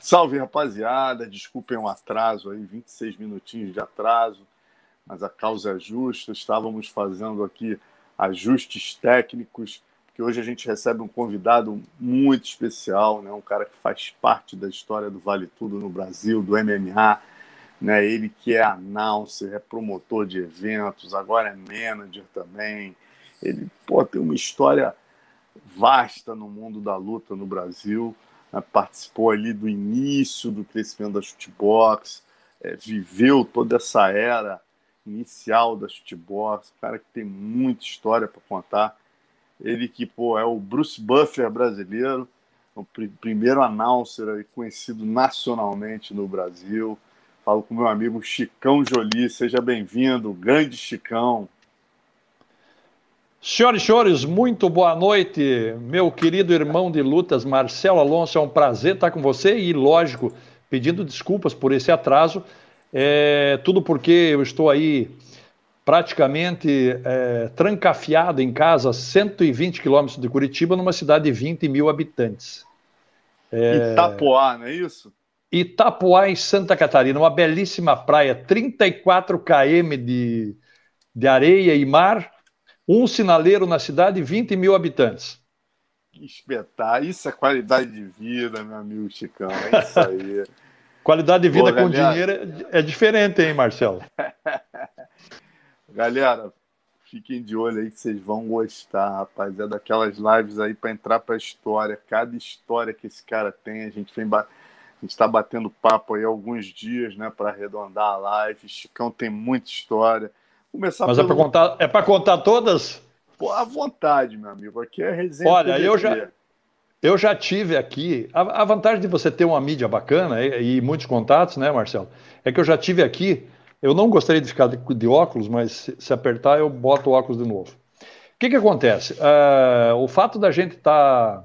Salve, rapaziada. Desculpem o atraso aí, 26 minutinhos de atraso, mas a causa é justa. Estávamos fazendo aqui ajustes técnicos, porque hoje a gente recebe um convidado muito especial, né? um cara que faz parte da história do Vale Tudo no Brasil, do MMA. Né? Ele que é announcer, é promotor de eventos, agora é manager também. Ele pô, tem uma história vasta no mundo da luta no Brasil participou ali do início do crescimento da shootbox, é, viveu toda essa era inicial da shootbox, cara que tem muita história para contar. Ele que pô, é o Bruce Buffer brasileiro, o pr primeiro announcer conhecido nacionalmente no Brasil. Falo com meu amigo Chicão Jolie, seja bem-vindo, grande Chicão. Senhoras e senhores, muito boa noite, meu querido irmão de lutas, Marcelo Alonso. É um prazer estar com você e, lógico, pedindo desculpas por esse atraso. É, tudo porque eu estou aí praticamente é, trancafiado em casa, 120 quilômetros de Curitiba, numa cidade de 20 mil habitantes. É... Itapoá, não é isso? Itapoá, em Santa Catarina, uma belíssima praia, 34 km de, de areia e mar um sinaleiro na cidade, 20 mil habitantes. Que espetáculo. Isso é qualidade de vida, meu amigo Chicão. É isso aí. qualidade de vida Pô, com dinheiro é, é diferente, hein, Marcelo? galera, fiquem de olho aí que vocês vão gostar, rapaz. É daquelas lives aí para entrar para a história. Cada história que esse cara tem, a gente vem está batendo papo aí alguns dias, né, para arredondar a live. Chicão tem muita história. Começar Mas é pelo... é para contar, é para contar todas? Pô, à vontade, meu amigo. Aqui é resenha. Olha, eu já, eu já tive aqui. A, a, vantagem de você ter uma mídia bacana e, e, muitos contatos, né, Marcelo? É que eu já tive aqui. Eu não gostaria de ficar de, de óculos, mas se, se, apertar, eu boto o óculos de novo. O que, que acontece? Uh, o fato da gente estar tá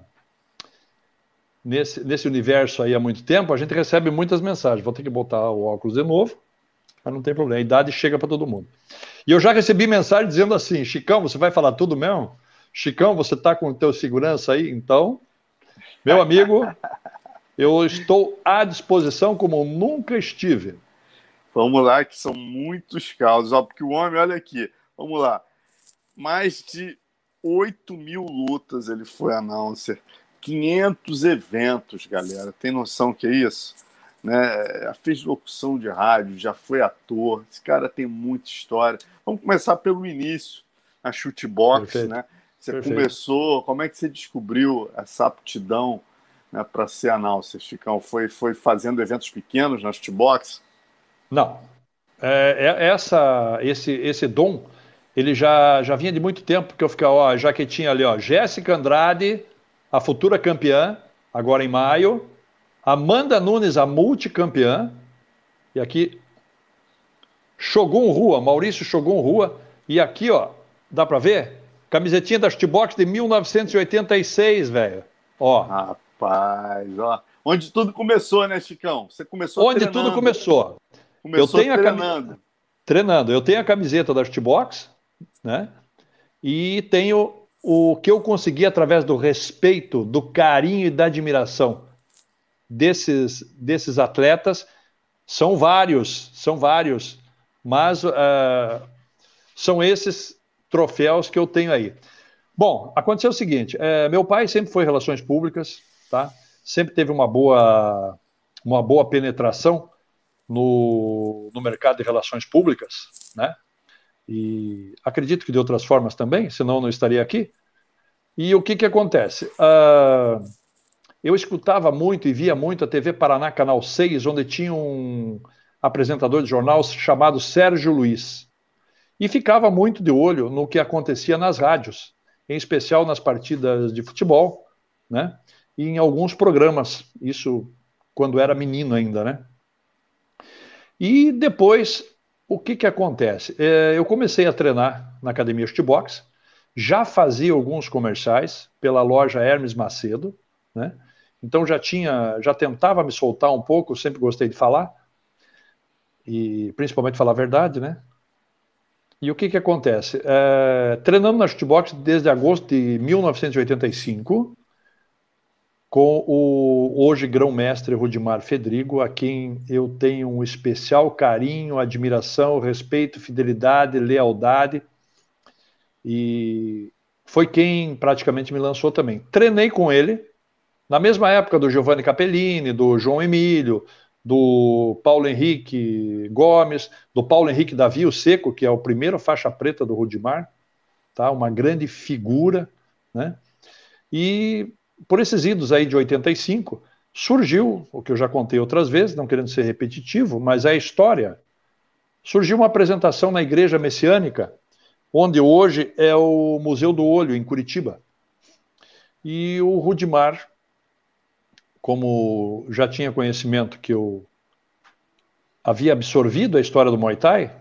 nesse, nesse universo aí há muito tempo, a gente recebe muitas mensagens. Vou ter que botar o óculos de novo, mas não tem problema. A idade chega para todo mundo. E eu já recebi mensagem dizendo assim: Chicão, você vai falar tudo mesmo? Chicão, você está com o teu segurança aí? Então, meu amigo, eu estou à disposição como nunca estive. Vamos lá, que são muitos casos. Ó, porque o homem, olha aqui, vamos lá. Mais de 8 mil lutas ele foi announcer. 500 eventos, galera. Tem noção que é isso? Né? Fez locução de rádio, já foi ator. Esse cara tem muita história. Vamos começar pelo início, a chutebox, Perfeito. né? Você Perfeito. começou, como é que você descobriu essa aptidão né, para ser announcer, Chicão? Foi, foi fazendo eventos pequenos na chutebox? Não. É, é, essa, esse, esse dom, ele já, já vinha de muito tempo, porque eu ficava, ó, já que tinha ali, ó, Jéssica Andrade, a futura campeã, agora em maio, Amanda Nunes, a multicampeã. E aqui, Shogun Rua, Maurício Shogun Rua. E aqui, ó, dá para ver? Camisetinha da Box de 1986, velho. Ó. Rapaz, ó. Onde tudo começou, né, Chicão? Você começou Onde treinando. tudo começou. Começou eu tenho treinando. A cam... Treinando. Eu tenho a camiseta da Box, né? E tenho o que eu consegui através do respeito, do carinho e da admiração desses, desses atletas. São vários, são vários, mas uh, são esses troféus que eu tenho aí. Bom, aconteceu o seguinte: é, meu pai sempre foi relações públicas, tá? Sempre teve uma boa, uma boa penetração no, no mercado de relações públicas, né? E acredito que de outras formas também, senão não estaria aqui. E o que que acontece? Uh, eu escutava muito e via muito a TV Paraná Canal 6, onde tinha um apresentador de jornal chamado Sérgio Luiz. E ficava muito de olho no que acontecia nas rádios, em especial nas partidas de futebol, né? E em alguns programas, isso quando era menino ainda, né? E depois, o que que acontece? É, eu comecei a treinar na Academia Shootbox, já fazia alguns comerciais pela loja Hermes Macedo, né? Então já tinha, já tentava me soltar um pouco, sempre gostei de falar, e principalmente falar a verdade, né? E o que que acontece? É, treinando na shootbox desde agosto de 1985, com o hoje grão-mestre Rudimar Fedrigo, a quem eu tenho um especial carinho, admiração, respeito, fidelidade, lealdade. E foi quem praticamente me lançou também. Treinei com ele, na mesma época do Giovanni Capellini, do João Emílio, do Paulo Henrique Gomes, do Paulo Henrique Davi, o Seco, que é o primeiro faixa preta do Rudimar, tá? uma grande figura, né? E por esses idos aí de 85, surgiu, o que eu já contei outras vezes, não querendo ser repetitivo, mas é a história. Surgiu uma apresentação na Igreja Messiânica, onde hoje é o Museu do Olho, em Curitiba. E o Rudimar, como já tinha conhecimento que eu havia absorvido a história do Muay Thai,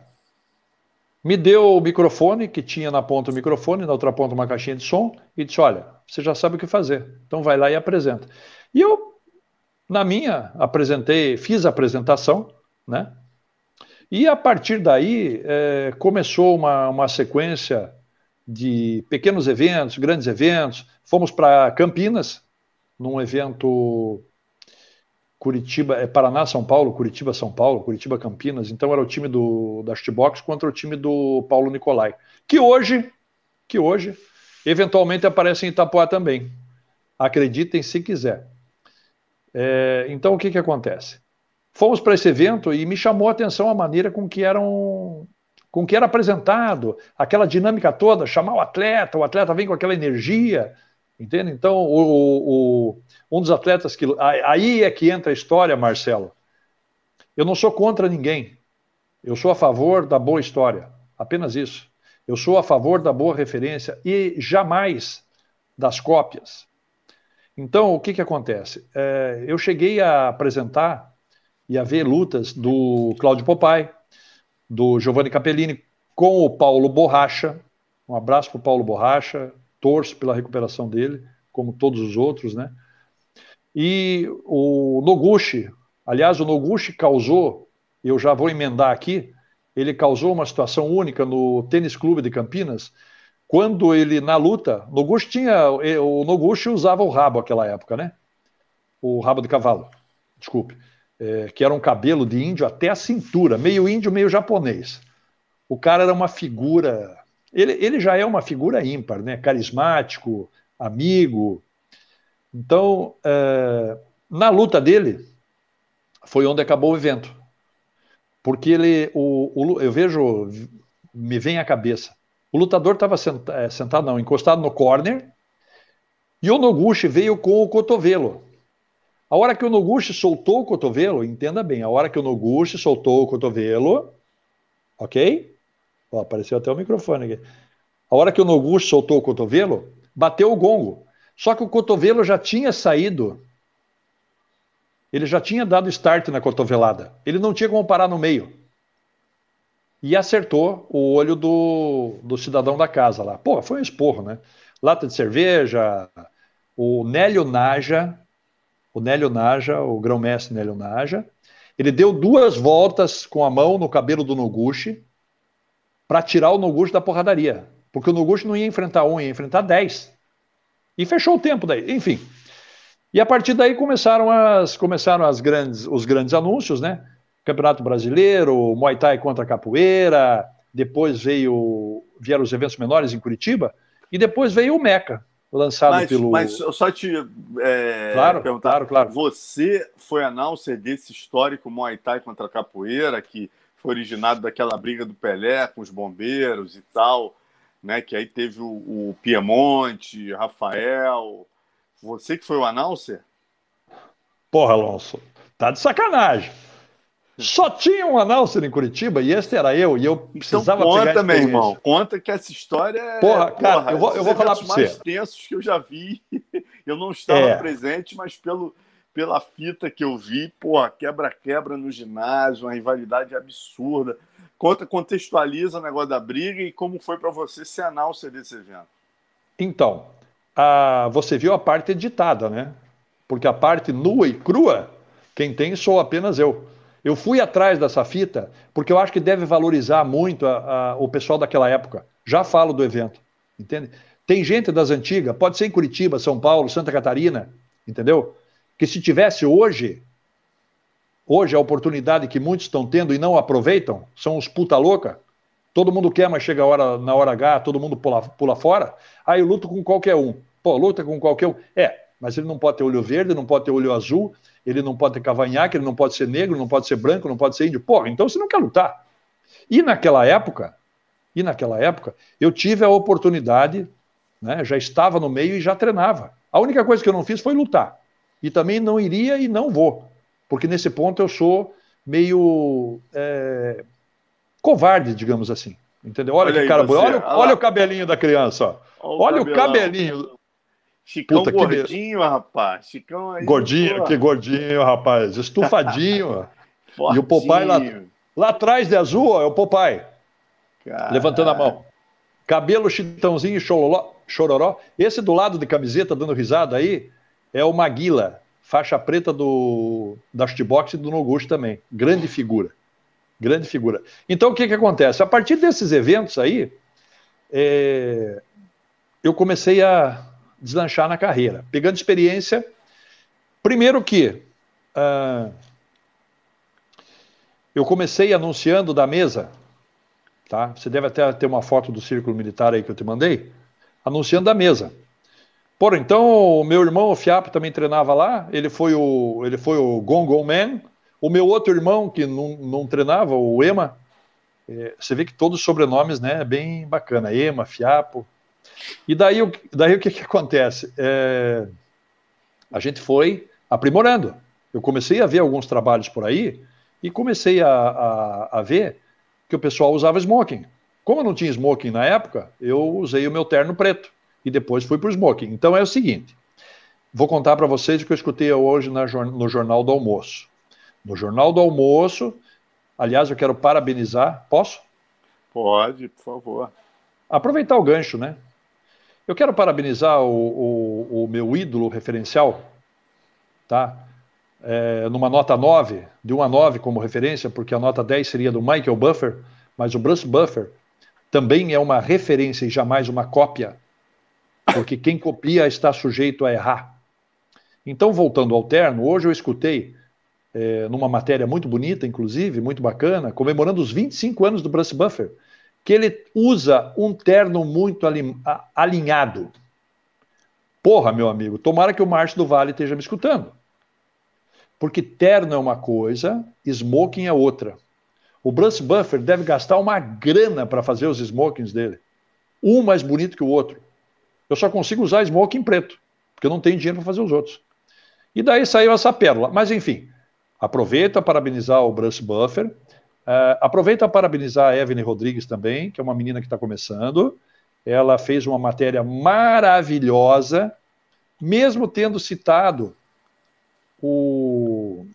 me deu o microfone, que tinha na ponta o microfone, na outra ponta uma caixinha de som, e disse: Olha, você já sabe o que fazer, então vai lá e apresenta. E eu, na minha, apresentei, fiz a apresentação, né? E a partir daí é, começou uma, uma sequência de pequenos eventos, grandes eventos. Fomos para Campinas, num evento Curitiba, é Paraná, São Paulo, Curitiba, São Paulo, Curitiba, Campinas. Então era o time do da Box contra o time do Paulo Nicolai, que hoje, que hoje, eventualmente aparece em Itapuá também. Acreditem se quiser. É, então o que que acontece? Fomos para esse evento e me chamou a atenção a maneira com que eram com que era apresentado, aquela dinâmica toda, chamar o atleta, o atleta vem com aquela energia, Entende? Então, o, o, um dos atletas que. Aí é que entra a história, Marcelo. Eu não sou contra ninguém. Eu sou a favor da boa história. Apenas isso. Eu sou a favor da boa referência e jamais das cópias. Então, o que, que acontece? É, eu cheguei a apresentar e a ver lutas do Cláudio Popai, do Giovanni Capellini, com o Paulo Borracha. Um abraço para o Paulo Borracha, torço pela recuperação dele, como todos os outros, né? E o Noguchi, aliás, o Noguchi causou, eu já vou emendar aqui, ele causou uma situação única no Tênis Clube de Campinas, quando ele, na luta, Noguchi tinha, o Noguchi usava o rabo naquela época, né? O rabo de cavalo, desculpe, é, que era um cabelo de índio até a cintura, meio índio, meio japonês. O cara era uma figura ele, ele já é uma figura ímpar, né? carismático, amigo. Então, é, na luta dele, foi onde acabou o evento. Porque ele, o, o, eu vejo, me vem à cabeça, o lutador estava sentado, é, sentado, não, encostado no corner, e o Noguchi veio com o cotovelo. A hora que o Noguchi soltou o cotovelo, entenda bem, a hora que o Noguchi soltou o cotovelo, ok? Ó, apareceu até o microfone aqui. A hora que o Noguchi soltou o cotovelo, bateu o gongo. Só que o cotovelo já tinha saído. Ele já tinha dado start na cotovelada. Ele não tinha como parar no meio. E acertou o olho do, do cidadão da casa lá. Pô, foi um esporro, né? Lata de cerveja, o Nélio Naja, o Nélio Naja, o grão-mestre Nélio Naja, ele deu duas voltas com a mão no cabelo do Noguchi, para tirar o Noguchi da porradaria. Porque o Noguchi não ia enfrentar um, ia enfrentar dez. E fechou o tempo daí. Enfim. E a partir daí começaram, as, começaram as grandes, os grandes anúncios, né? Campeonato Brasileiro, Muay Thai contra Capoeira, depois veio vieram os eventos menores em Curitiba, e depois veio o Meca, lançado mas, pelo. Mas eu só te é, claro, perguntar, claro, claro. Você foi announcer desse histórico Muay Thai contra Capoeira, que foi originado daquela briga do Pelé com os bombeiros e tal, né? Que aí teve o, o Piemonte, Rafael. Você que foi o announcer? Porra, Alonso, tá de sacanagem. Só tinha um announcer em Curitiba e esse era eu, e eu então precisava então conta, meu irmão, conta que essa história é. Porra, cara, porra, eu vou, eu vou falar para você. mais tensos que eu já vi. Eu não estava é. presente, mas pelo, pela fita que eu vi, porra, quebra-quebra no ginásio, uma rivalidade absurda. Conta, contextualiza o negócio da briga e como foi para você ser announcer desse evento. Então, a, você viu a parte editada, né? Porque a parte nua e crua, quem tem sou apenas eu. Eu fui atrás dessa fita porque eu acho que deve valorizar muito a, a, o pessoal daquela época. Já falo do evento, entende? Tem gente das antigas, pode ser em Curitiba, São Paulo, Santa Catarina, entendeu? Que se tivesse hoje, hoje a oportunidade que muitos estão tendo e não aproveitam, são os puta louca, todo mundo quer, mas chega hora, na hora H, todo mundo pula, pula fora, aí eu luto com qualquer um. Pô, luta com qualquer um. É, mas ele não pode ter olho verde, não pode ter olho azul, ele não pode ter cavanhaque, ele não pode ser negro, não pode ser branco, não pode ser índio. Pô, então você não quer lutar. E naquela época, e naquela época, eu tive a oportunidade, né, já estava no meio e já treinava. A única coisa que eu não fiz foi lutar. E também não iria e não vou. Porque nesse ponto eu sou meio é, covarde, digamos assim. Entendeu? Olha, olha que cara, olha, olha, olha o cabelinho da criança. Olha, olha o cabelinho. Chicão Puta, gordinho, que... rapaz. Chicão aí. Gordinho, pô. que gordinho, rapaz. Estufadinho. e o Popeye lá, lá atrás de azul, ó, é o Popeye. Levantando a mão. Cabelo chitãozinho chororó, chororó. Esse do lado de camiseta, dando risada aí, é o Maguila, faixa preta do da Box e do Noguchi também. Grande figura. Grande figura. Então, o que, que acontece? A partir desses eventos aí, é, eu comecei a deslanchar na carreira, pegando experiência. Primeiro que uh, eu comecei anunciando da mesa, tá? Você deve até ter uma foto do círculo militar aí que eu te mandei, anunciando da mesa. Por então, o meu irmão, o Fiapo, também treinava lá. Ele foi o, ele foi o Gong Gong Man. O meu outro irmão, que não, não treinava, o Ema, é, você vê que todos os sobrenomes, né, é bem bacana. Ema, Fiapo. E daí, daí o que, que acontece? É, a gente foi aprimorando. Eu comecei a ver alguns trabalhos por aí e comecei a, a, a ver que o pessoal usava smoking. Como eu não tinha smoking na época, eu usei o meu terno preto e depois fui para o smoking. Então é o seguinte: vou contar para vocês o que eu escutei hoje na, no Jornal do Almoço. No Jornal do Almoço, aliás, eu quero parabenizar. Posso? Pode, por favor. Aproveitar o gancho, né? Eu quero parabenizar o, o, o meu ídolo referencial, tá? É, numa nota 9, de 1 a 9 como referência, porque a nota 10 seria do Michael Buffer, mas o Bruce Buffer também é uma referência e jamais uma cópia, porque quem copia está sujeito a errar. Então, voltando ao terno, hoje eu escutei, é, numa matéria muito bonita, inclusive, muito bacana, comemorando os 25 anos do Bruce Buffer, que ele usa um terno muito alinhado. Porra, meu amigo, tomara que o Márcio do Vale esteja me escutando. Porque terno é uma coisa, smoking é outra. O Bruce Buffer deve gastar uma grana para fazer os smokings dele. Um mais bonito que o outro. Eu só consigo usar smoking preto, porque eu não tenho dinheiro para fazer os outros. E daí saiu essa pérola. Mas enfim, aproveita para parabenizar o Bruce Buffer. Uh, aproveita para parabenizar a Evelyn Rodrigues também, que é uma menina que está começando. Ela fez uma matéria maravilhosa, mesmo tendo citado o.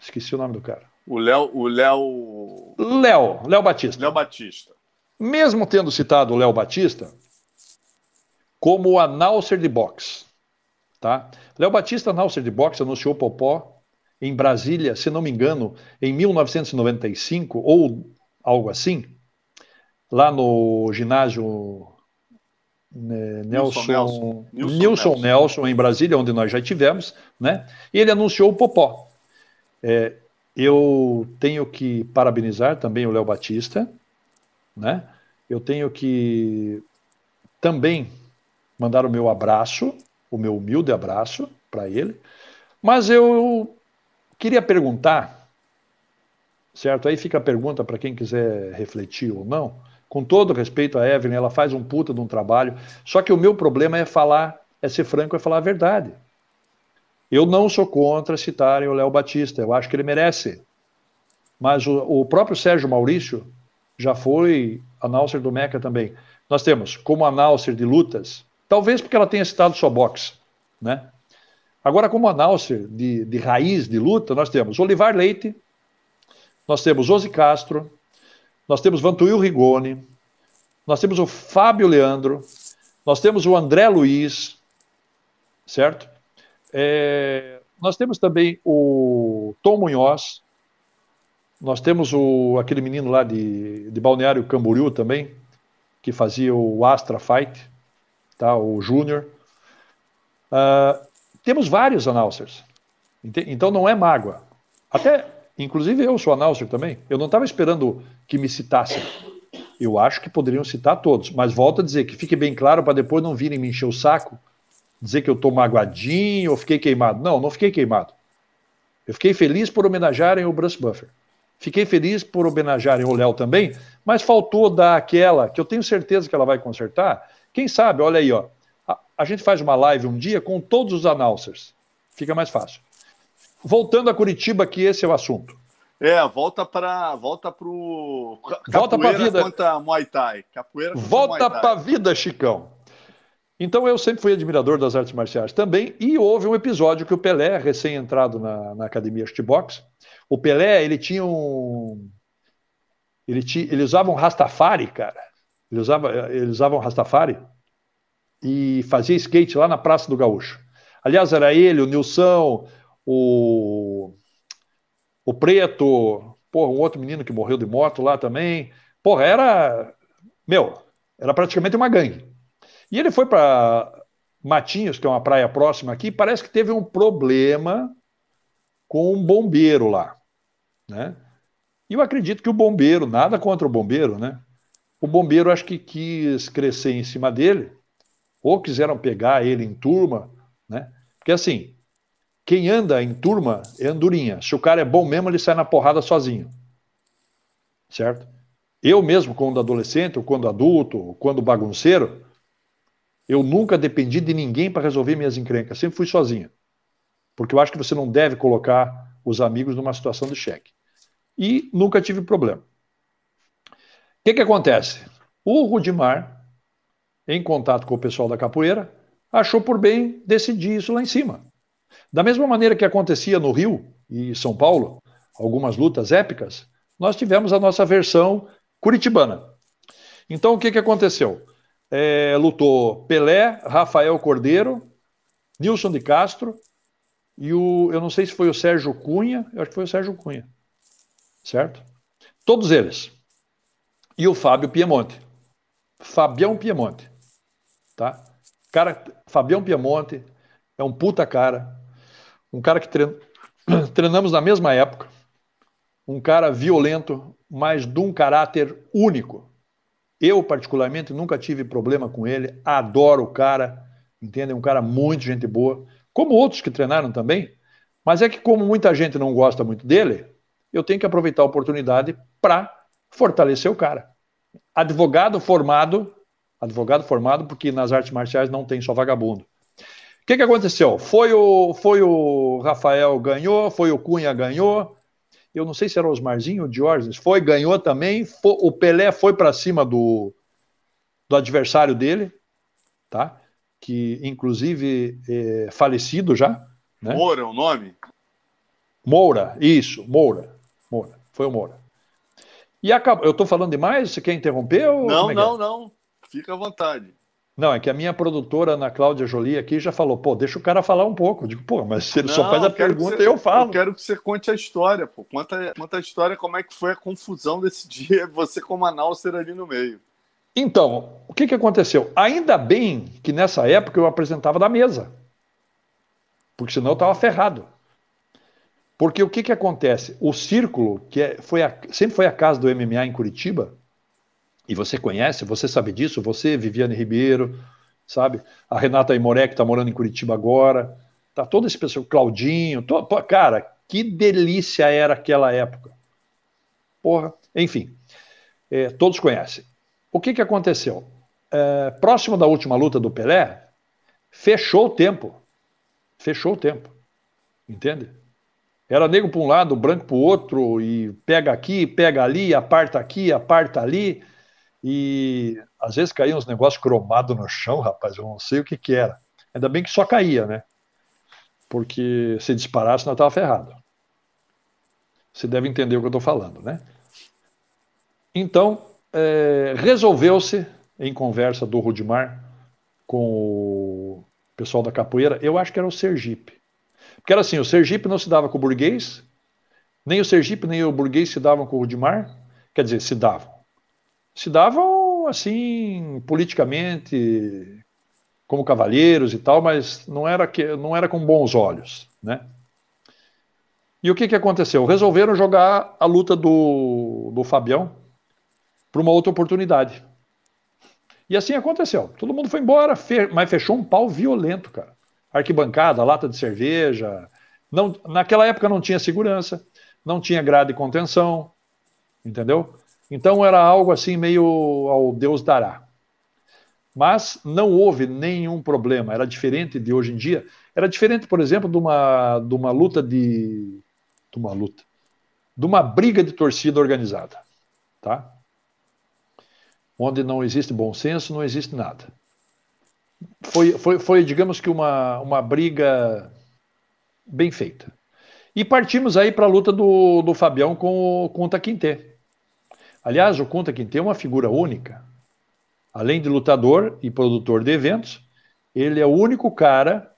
Esqueci o nome do cara. O Léo. O Léo. Léo, Léo Batista. Léo Batista. Mesmo tendo citado o Léo Batista como o announcer de boxe. Tá? Léo Batista, announcer de boxe, anunciou Popó em Brasília, se não me engano, em 1995 ou algo assim, lá no ginásio né, Nelson, Nelson, Nelson, Nelson, Nelson, em Brasília, onde nós já tivemos, né? E ele anunciou o Popó. É, eu tenho que parabenizar também o Léo Batista, né? Eu tenho que também mandar o meu abraço, o meu humilde abraço para ele, mas eu Queria perguntar, certo? Aí fica a pergunta para quem quiser refletir ou não. Com todo respeito a Evelyn, ela faz um puta de um trabalho. Só que o meu problema é falar, é ser franco, é falar a verdade. Eu não sou contra citarem o Léo Batista, eu acho que ele merece. Mas o, o próprio Sérgio Maurício já foi announcer do Meca também. Nós temos como announcer de lutas, talvez porque ela tenha citado só boxe, né? Agora, como announcer de, de raiz de luta, nós temos Olivar Leite, nós temos Ozzy Castro, nós temos Vantuil Rigoni, nós temos o Fábio Leandro, nós temos o André Luiz, certo? É, nós temos também o Tom Munhoz, nós temos o, aquele menino lá de, de Balneário Camboriú também, que fazia o Astra Fight, tá? o Júnior. Uh, temos vários announcers. Então não é mágoa. Até, inclusive eu sou announcer também. Eu não estava esperando que me citassem. Eu acho que poderiam citar todos. Mas volto a dizer que fique bem claro para depois não virem me encher o saco, dizer que eu estou magoadinho ou fiquei queimado. Não, não fiquei queimado. Eu fiquei feliz por homenagearem o Bruce Buffer. Fiquei feliz por homenagearem o Léo também, mas faltou dar aquela que eu tenho certeza que ela vai consertar. Quem sabe, olha aí, ó. A, a gente faz uma live um dia com todos os announcers. Fica mais fácil. Voltando a Curitiba, que esse é o assunto. É, volta para volta pro volta para vida contra Muay Thai. Capoeira volta para a vida, Chicão. Então eu sempre fui admirador das artes marciais também e houve um episódio que o Pelé, recém-entrado na, na academia Shootbox, o Pelé ele tinha um ele, tinha, ele usava um Rastafari, cara. Ele usava, ele usava um Rastafari e fazia skate lá na Praça do Gaúcho. Aliás, era ele, o Nilson, o, o Preto, porra, um outro menino que morreu de moto lá também. Porra, era. Meu, era praticamente uma gangue. E ele foi para Matinhos, que é uma praia próxima aqui, parece que teve um problema com um bombeiro lá. Né? E eu acredito que o bombeiro, nada contra o bombeiro, né? O bombeiro acho que quis crescer em cima dele, ou quiseram pegar ele em turma, né? Porque assim, quem anda em turma é andorinha. Se o cara é bom mesmo, ele sai na porrada sozinho. Certo? Eu mesmo, quando adolescente, ou quando adulto, ou quando bagunceiro, eu nunca dependi de ninguém para resolver minhas encrencas. Sempre fui sozinho. Porque eu acho que você não deve colocar os amigos numa situação de cheque. E nunca tive problema. O que, que acontece? O Rudimar, em contato com o pessoal da capoeira, achou por bem decidir isso lá em cima. Da mesma maneira que acontecia no Rio e São Paulo, algumas lutas épicas, nós tivemos a nossa versão curitibana. Então, o que, que aconteceu? É, lutou Pelé, Rafael Cordeiro, Nilson de Castro e o, eu não sei se foi o Sérgio Cunha, eu acho que foi o Sérgio Cunha, certo? Todos eles. E o Fábio Piemonte. Fabião Piemonte, tá? Cara, Fabião Piemonte é um puta cara, um cara que trein... treinamos na mesma época, um cara violento, mas de um caráter único. Eu, particularmente, nunca tive problema com ele, adoro o cara, entende? Um cara muito gente boa, como outros que treinaram também, mas é que, como muita gente não gosta muito dele, eu tenho que aproveitar a oportunidade para fortalecer o cara. Advogado formado, advogado formado, porque nas artes marciais não tem só vagabundo. O que, que aconteceu? Foi o, foi o Rafael ganhou, foi o Cunha ganhou. Eu não sei se era Osmarzinho ou Diógenes. Foi, ganhou também. Foi, o Pelé foi para cima do, do adversário dele, tá? Que inclusive é falecido já. Né? Moura é o nome? Moura, isso, Moura. Moura, foi o Moura. E acabou. Eu estou falando demais? Você quer interromper? Não, é não, é? não. Fica à vontade. Não, é que a minha produtora, Ana Cláudia Jolie, aqui já falou, pô, deixa o cara falar um pouco. Eu digo, pô, mas se ele Não, só faz a pergunta, você, eu falo. Eu quero que você conte a história, pô. Conta, conta a história, como é que foi a confusão desse dia, você como announcer ali no meio. Então, o que, que aconteceu? Ainda bem que nessa época eu apresentava da mesa. Porque senão eu estava ferrado. Porque o que, que acontece? O Círculo, que é, foi a, sempre foi a casa do MMA em Curitiba, e você conhece, você sabe disso, você, Viviane Ribeiro, sabe? A Renata Imoré, que está morando em Curitiba agora, tá todo esse pessoal, Claudinho, to... cara, que delícia era aquela época. Porra, enfim, é, todos conhecem. O que, que aconteceu? É, próximo da última luta do Pelé, fechou o tempo. Fechou o tempo. Entende? Era negro para um lado, branco para o outro, e pega aqui, pega ali, aparta aqui, aparta ali. E às vezes caíam uns negócios cromados no chão, rapaz, eu não sei o que que era. Ainda bem que só caía, né? Porque se disparasse, nós estava ferrado. Você deve entender o que eu estou falando, né? Então, é, resolveu-se, em conversa do Rudimar com o pessoal da capoeira, eu acho que era o Sergipe. Porque era assim, o Sergipe não se dava com o burguês, nem o Sergipe nem o burguês se davam com o Rudimar, quer dizer, se davam se davam assim politicamente como cavalheiros e tal, mas não era, que, não era com bons olhos, né? E o que, que aconteceu? Resolveram jogar a luta do, do Fabião para uma outra oportunidade. E assim aconteceu. Todo mundo foi embora, fe mas fechou um pau violento, cara. Arquibancada, lata de cerveja. Não, naquela época não tinha segurança, não tinha grade de contenção, entendeu? Então era algo assim meio ao Deus dará. Mas não houve nenhum problema. Era diferente de hoje em dia. Era diferente, por exemplo, de uma, de uma luta de, de uma luta, de uma briga de torcida organizada, tá? Onde não existe bom senso, não existe nada. Foi, foi, foi digamos que uma, uma briga bem feita. E partimos aí para a luta do, do Fabião com o Conta Quintê. Aliás, o Conta Quintê é uma figura única. Além de lutador e produtor de eventos, ele é o único cara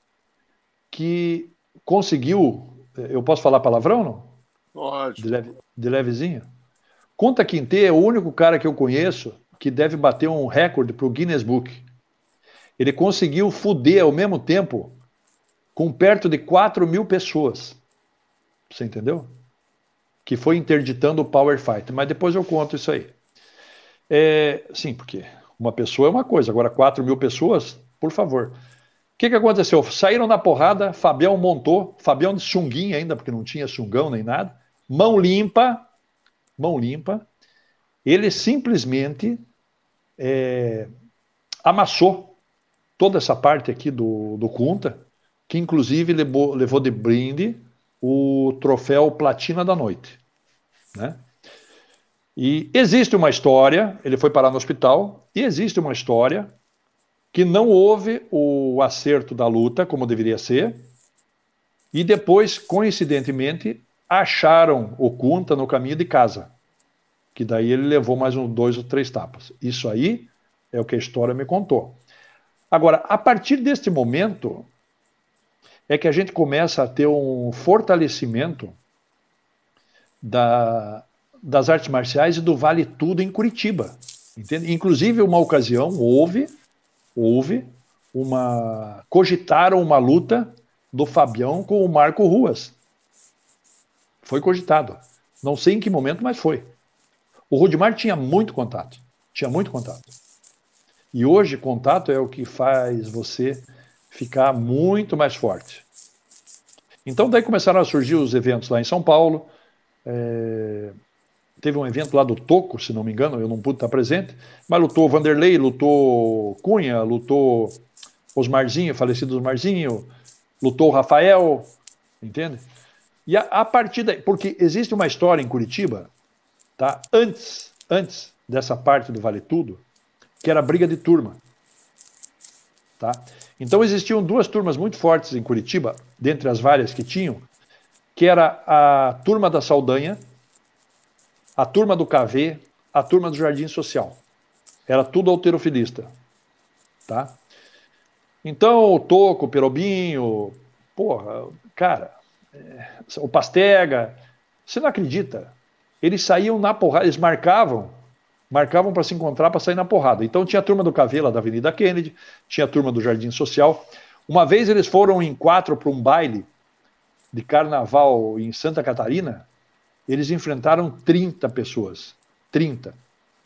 que conseguiu. Eu posso falar palavrão não? Pode. De, leve, de levezinho? Conta Quintê é o único cara que eu conheço que deve bater um recorde para o Guinness Book. Ele conseguiu fuder ao mesmo tempo com perto de 4 mil pessoas. Você entendeu? Que foi interditando o Power Fight. Mas depois eu conto isso aí. É, sim, porque uma pessoa é uma coisa, agora 4 mil pessoas, por favor. O que, que aconteceu? Saíram na porrada, Fabião montou, Fabião de sunguinha ainda, porque não tinha sungão nem nada, mão limpa, mão limpa, ele simplesmente é, amassou toda essa parte aqui do, do Kunta, que inclusive levou, levou de brinde o troféu Platina da Noite. Né? E existe uma história, ele foi parar no hospital, e existe uma história que não houve o acerto da luta como deveria ser, e depois, coincidentemente, acharam o Kunta no caminho de casa que daí ele levou mais um dois ou três tapas. Isso aí é o que a história me contou. Agora, a partir deste momento, é que a gente começa a ter um fortalecimento da, das artes marciais e do Vale Tudo em Curitiba. Entende? Inclusive, uma ocasião houve, houve uma. cogitaram uma luta do Fabião com o Marco Ruas. Foi cogitado. Não sei em que momento, mas foi. O Rudimar tinha muito contato, tinha muito contato. E hoje, contato é o que faz você ficar muito mais forte. Então, daí começaram a surgir os eventos lá em São Paulo. É... Teve um evento lá do Toco, se não me engano, eu não pude estar presente, mas lutou Vanderlei, lutou Cunha, lutou Osmarzinho, falecido Osmarzinho, lutou Rafael, entende? E a, a partir daí, porque existe uma história em Curitiba tá? Antes, antes dessa parte do Vale Tudo, que era briga de turma, tá? Então existiam duas turmas muito fortes em Curitiba, dentre as várias que tinham, que era a turma da Saldanha, a turma do KV, a turma do Jardim Social. Era tudo alterofilista, tá? Então, o Toco, o Perobinho, porra, cara, é, o Pastega, você não acredita eles saíam na porrada, eles marcavam, marcavam para se encontrar para sair na porrada. Então tinha a turma do Cavela da Avenida Kennedy, tinha a turma do Jardim Social. Uma vez eles foram em quatro para um baile de carnaval em Santa Catarina, eles enfrentaram 30 pessoas. 30.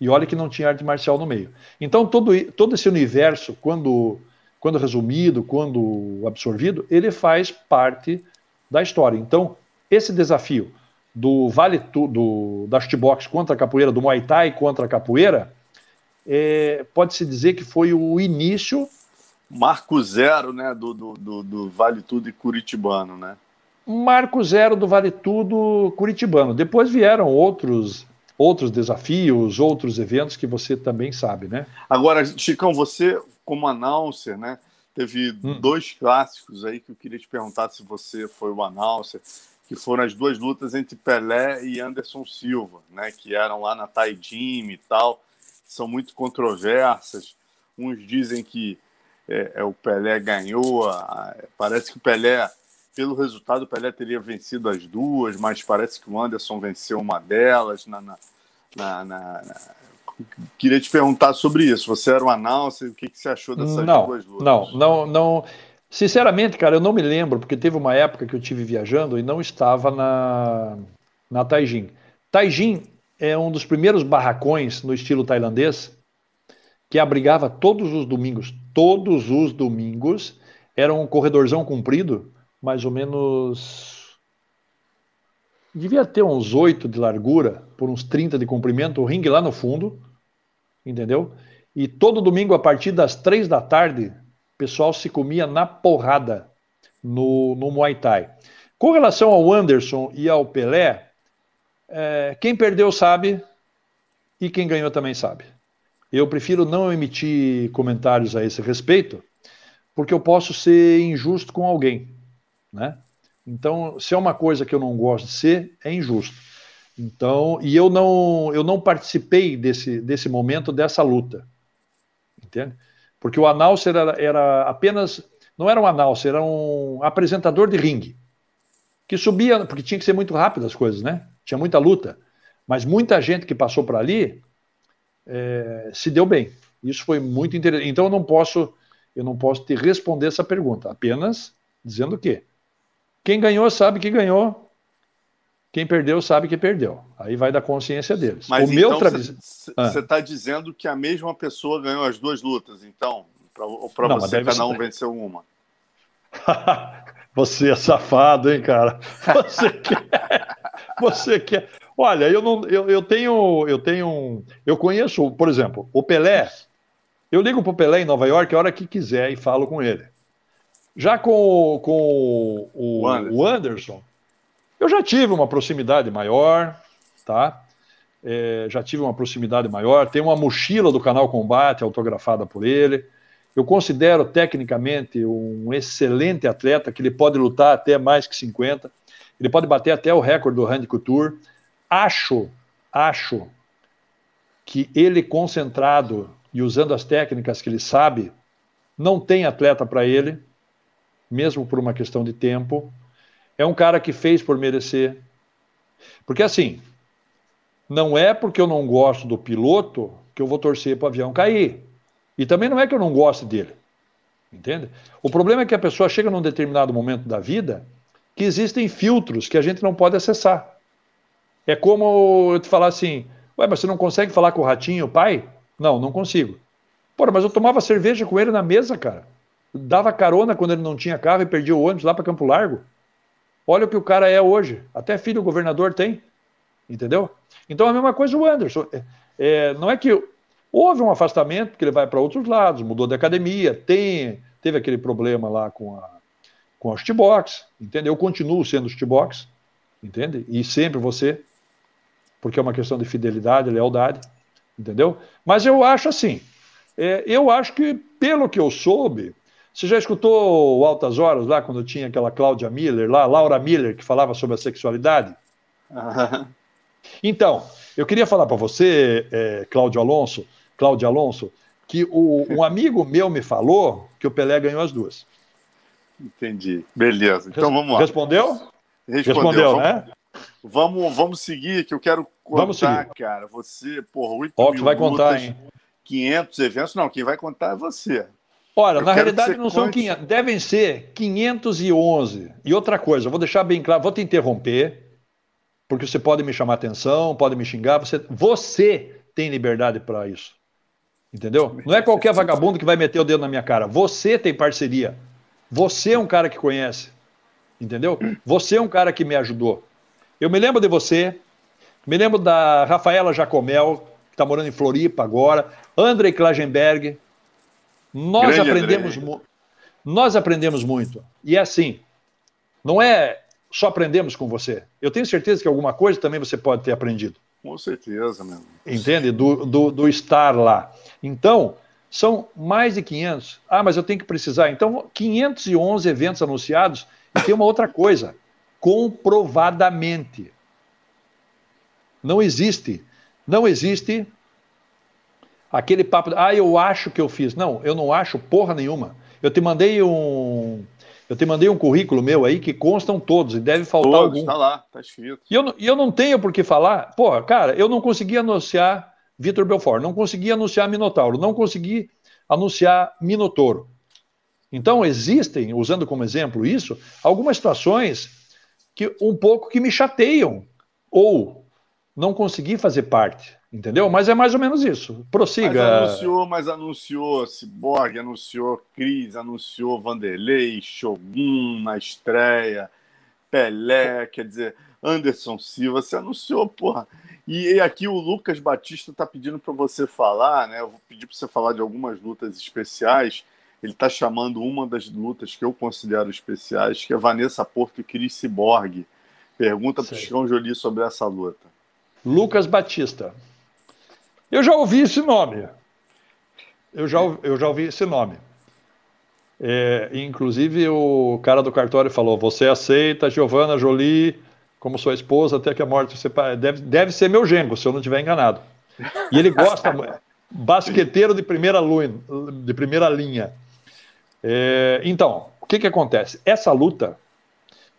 E olha que não tinha arte marcial no meio. Então todo, todo esse universo, quando, quando resumido, quando absorvido, ele faz parte da história. Então, esse desafio do Vale do, da Chutebox contra a capoeira, do Muay Thai contra a capoeira, é, pode-se dizer que foi o início. Marco zero, né, do, do, do, do Vale Tudo e Curitibano, né? Marco zero do Vale Tudo Curitibano. Depois vieram outros outros desafios, outros eventos que você também sabe, né? Agora, Chicão, você como announcer, né? Teve hum. dois clássicos aí que eu queria te perguntar se você foi o announcer que foram as duas lutas entre Pelé e Anderson Silva, né, que eram lá na Thai Gym e tal, são muito controversas. Uns dizem que é, é o Pelé ganhou, a, parece que o Pelé, pelo resultado, o Pelé teria vencido as duas, mas parece que o Anderson venceu uma delas na, na, na, na queria te perguntar sobre isso. Você era um announcer, o que, que você achou dessas não, duas lutas? Não, não, não. Sinceramente, cara, eu não me lembro, porque teve uma época que eu tive viajando e não estava na, na Taijin. Taijin é um dos primeiros barracões no estilo tailandês que abrigava todos os domingos, todos os domingos, era um corredorzão comprido, mais ou menos. Devia ter uns 8 de largura, por uns 30 de comprimento, o ringue lá no fundo, entendeu? E todo domingo, a partir das 3 da tarde, pessoal se comia na porrada no, no Muay Thai. Com relação ao Anderson e ao Pelé, é, quem perdeu sabe e quem ganhou também sabe. Eu prefiro não emitir comentários a esse respeito, porque eu posso ser injusto com alguém, né? Então, se é uma coisa que eu não gosto de ser, é injusto. Então, e eu não, eu não participei desse, desse momento, dessa luta, entende? Porque o announcer era, era apenas, não era um announcer, era um apresentador de ringue, que subia, porque tinha que ser muito rápido as coisas, né? Tinha muita luta. Mas muita gente que passou por ali é, se deu bem. Isso foi muito interessante. Então eu não posso, eu não posso te responder essa pergunta, apenas dizendo que quem ganhou sabe que ganhou, quem perdeu sabe que perdeu. Aí vai da consciência deles. Mas o então você ah. está dizendo que a mesma pessoa ganhou as duas lutas, então, para você cada um venceu uma. você é safado, hein, cara? Você quer, você quer. Olha, eu não, eu, eu tenho, eu tenho, eu conheço, por exemplo, o Pelé. Eu ligo para o Pelé em Nova York a hora que quiser e falo com ele. Já com, com o, o, Anderson. o Anderson, eu já tive uma proximidade maior, tá? É, já tive uma proximidade maior. Tem uma mochila do canal Combate autografada por ele. Eu considero tecnicamente um excelente atleta que ele pode lutar até mais que 50. Ele pode bater até o recorde do Randy Couture. Acho, acho que ele concentrado e usando as técnicas que ele sabe, não tem atleta para ele, mesmo por uma questão de tempo. É um cara que fez por merecer. Porque assim, não é porque eu não gosto do piloto que eu vou torcer para o avião cair. E também não é que eu não goste dele. Entende? O problema é que a pessoa chega num determinado momento da vida que existem filtros que a gente não pode acessar. É como eu te falar assim: Ué, mas você não consegue falar com o ratinho, pai? Não, não consigo. Pô, mas eu tomava cerveja com ele na mesa, cara. Dava carona quando ele não tinha carro e perdia o ônibus lá para Campo Largo. Olha o que o cara é hoje. Até filho do governador tem. Entendeu? Então a mesma coisa o Anderson. É, é, não é que houve um afastamento, porque ele vai para outros lados, mudou de academia, tem, teve aquele problema lá com a, com a shootbox, entendeu? Eu continuo sendo shootbox, entende? E sempre você porque é uma questão de fidelidade, lealdade, entendeu? Mas eu acho assim, é, eu acho que, pelo que eu soube, você já escutou o Altas Horas lá, quando tinha aquela Cláudia Miller lá, Laura Miller, que falava sobre a sexualidade? Então, eu queria falar para você, é, Cláudio Alonso, Cláudio Alonso, que o, um amigo meu me falou que o Pelé ganhou as duas. Entendi. Beleza. Então vamos lá. Respondeu? Respondeu, Respondeu vamos, né? Vamos, vamos seguir, que eu quero contar, cara. Você, porra, 8 Ó, mil vai lutas, contar, hein? 500 eventos. Não, quem vai contar é você. Olha, eu na realidade não conte... são 500, devem ser 511. E outra coisa, vou deixar bem claro, vou te interromper, porque você pode me chamar atenção, pode me xingar, você, você tem liberdade para isso. Entendeu? Não é qualquer vagabundo que vai meter o dedo na minha cara. Você tem parceria. Você é um cara que conhece. Entendeu? Você é um cara que me ajudou. Eu me lembro de você, me lembro da Rafaela Jacomel, que está morando em Floripa agora, Andrei Klagenberg. Nós Grande aprendemos, nós aprendemos muito. E é assim, não é só aprendemos com você. Eu tenho certeza que alguma coisa também você pode ter aprendido. Com certeza, mesmo. Entende? Do, do, do estar lá. Então, são mais de 500. Ah, mas eu tenho que precisar. Então, 511 eventos anunciados. E tem uma outra coisa comprovadamente. Não existe, não existe aquele papo, ah, eu acho que eu fiz. Não, eu não acho porra nenhuma. Eu te mandei um, eu te mandei um currículo meu aí que constam todos e deve faltar todos, algum. Tá lá, tá escrito. E eu, eu não tenho por que falar. Porra, cara, eu não consegui anunciar Vitor Belfort. Não consegui anunciar Minotauro. Não consegui anunciar Minotouro. Então, existem, usando como exemplo isso, algumas situações que um pouco que me chateiam ou não consegui fazer parte, entendeu? Mas é mais ou menos isso. Prossiga. Mas anunciou, mas anunciou Cyborg, anunciou Cris, anunciou Vanderlei, Shogun na estreia, Pelé, quer dizer, Anderson Silva, você anunciou, porra. E aqui o Lucas Batista tá pedindo para você falar, né? Eu vou pedir para você falar de algumas lutas especiais. Ele está chamando uma das lutas que eu considero especiais, que é Vanessa Porto e Cris Cyborg. Pergunta para o Chicão Jolie sobre essa luta. Lucas Batista. Eu já ouvi esse nome. Eu já, eu já ouvi esse nome. É, inclusive, o cara do cartório falou: Você aceita Giovanna Jolie como sua esposa até que a morte separe? Deve, deve ser meu genro, se eu não estiver enganado. E ele gosta, basqueteiro de primeira, linha, de primeira linha. É, então, o que, que acontece? Essa luta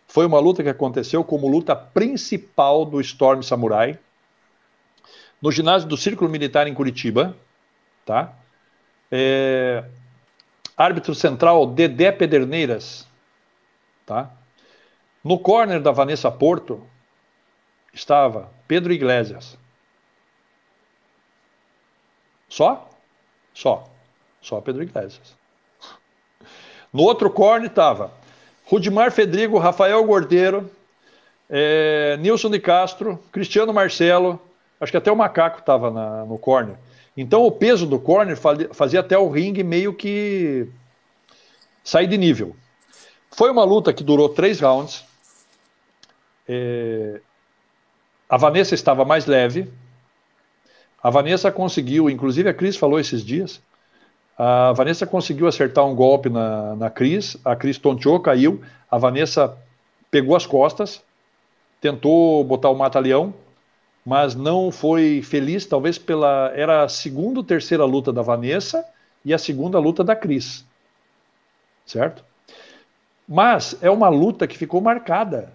foi uma luta que aconteceu como luta principal do Storm Samurai no ginásio do Círculo Militar em Curitiba, tá? É, árbitro central Dedé Pederneiras, tá? No corner da Vanessa Porto estava Pedro Iglesias. Só? Só. Só Pedro Iglesias. No outro corner estava Rudimar Fedrigo, Rafael Gordeiro, é, Nilson de Castro, Cristiano Marcelo, acho que até o Macaco estava no corner. Então o peso do corner fazia até o ringue meio que sair de nível. Foi uma luta que durou três rounds. É, a Vanessa estava mais leve. A Vanessa conseguiu, inclusive a Cris falou esses dias, a Vanessa conseguiu acertar um golpe na, na Cris, a Cris tonteou, caiu, a Vanessa pegou as costas, tentou botar o mata-leão, mas não foi feliz, talvez pela. Era a segunda ou terceira luta da Vanessa e a segunda luta da Cris. Certo? Mas é uma luta que ficou marcada.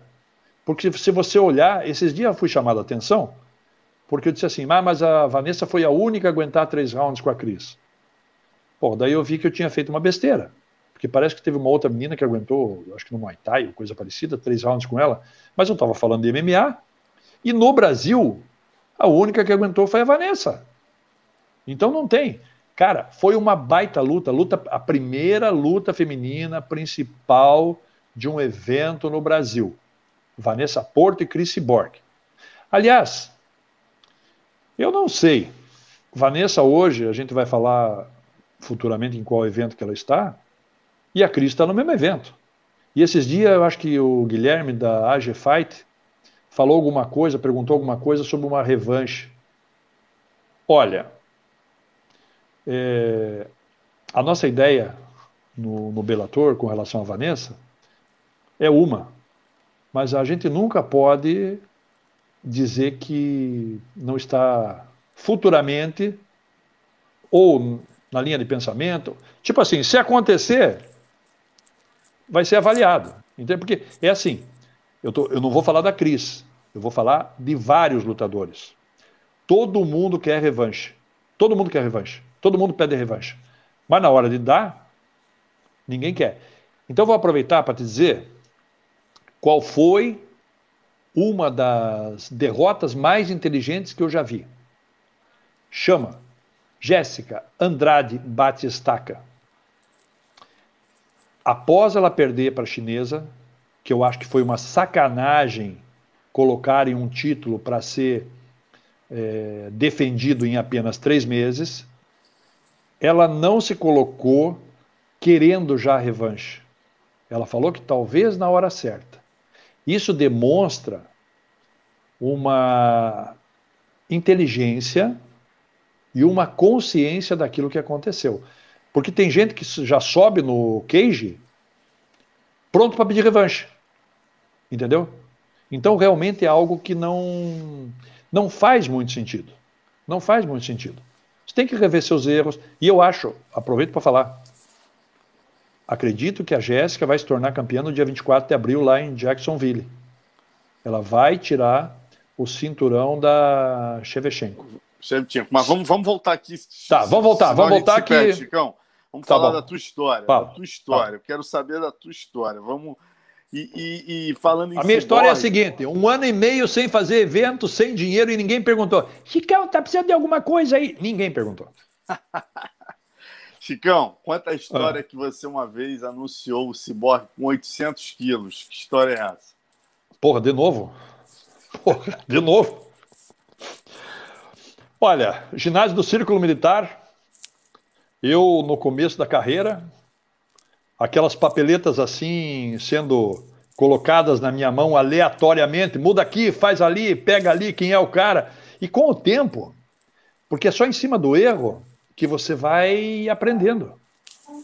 Porque se você olhar, esses dias eu fui chamado a atenção, porque eu disse assim, ah, mas a Vanessa foi a única a aguentar três rounds com a Cris. Pô, daí eu vi que eu tinha feito uma besteira. Porque parece que teve uma outra menina que aguentou, acho que no Muay Thai, coisa parecida, três rounds com ela. Mas eu estava falando de MMA. E no Brasil, a única que aguentou foi a Vanessa. Então não tem. Cara, foi uma baita luta, luta a primeira luta feminina principal de um evento no Brasil. Vanessa Porto e Chris Borg. Aliás, eu não sei. Vanessa hoje, a gente vai falar futuramente em qual evento que ela está, e a Cris está no mesmo evento. E esses dias eu acho que o Guilherme da AG Fight falou alguma coisa, perguntou alguma coisa sobre uma revanche. Olha, é, a nossa ideia no, no Bellator com relação a Vanessa é uma, mas a gente nunca pode dizer que não está futuramente ou na linha de pensamento. Tipo assim, se acontecer, vai ser avaliado. Entende? Porque é assim, eu, tô, eu não vou falar da Cris, eu vou falar de vários lutadores. Todo mundo quer revanche. Todo mundo quer revanche. Todo mundo pede revanche. Mas na hora de dar, ninguém quer. Então eu vou aproveitar para te dizer qual foi uma das derrotas mais inteligentes que eu já vi. Chama Jéssica Andrade Batistaca. Após ela perder para a chinesa, que eu acho que foi uma sacanagem colocarem um título para ser é, defendido em apenas três meses, ela não se colocou querendo já a revanche. Ela falou que talvez na hora certa. Isso demonstra uma inteligência e uma consciência daquilo que aconteceu. Porque tem gente que já sobe no cage pronto para pedir revanche. Entendeu? Então realmente é algo que não não faz muito sentido. Não faz muito sentido. Você tem que rever seus erros. E eu acho, aproveito para falar, acredito que a Jéssica vai se tornar campeã no dia 24 de abril lá em Jacksonville. Ela vai tirar o cinturão da Shevchenko. Shevchenko. Mas vamos, vamos voltar aqui. Tá, vamos voltar, vamos voltar aqui. Perde, Chicão. Vamos tá falar bom. da tua história. Fala. Da tua história. Fala. Eu quero saber da tua história. Vamos. E, e, e falando em A minha história é a seguinte: um ano e meio sem fazer evento, sem dinheiro, e ninguém perguntou. Chicão, tá precisando de alguma coisa aí? Ninguém perguntou. Chicão, conta a história ah. que você uma vez anunciou o Cyborg com 800 quilos. Que história é essa? Porra, de novo? Porra, de novo? Olha, ginásio do Círculo Militar, eu no começo da carreira, aquelas papeletas assim sendo colocadas na minha mão aleatoriamente, muda aqui, faz ali, pega ali, quem é o cara. E com o tempo, porque é só em cima do erro que você vai aprendendo.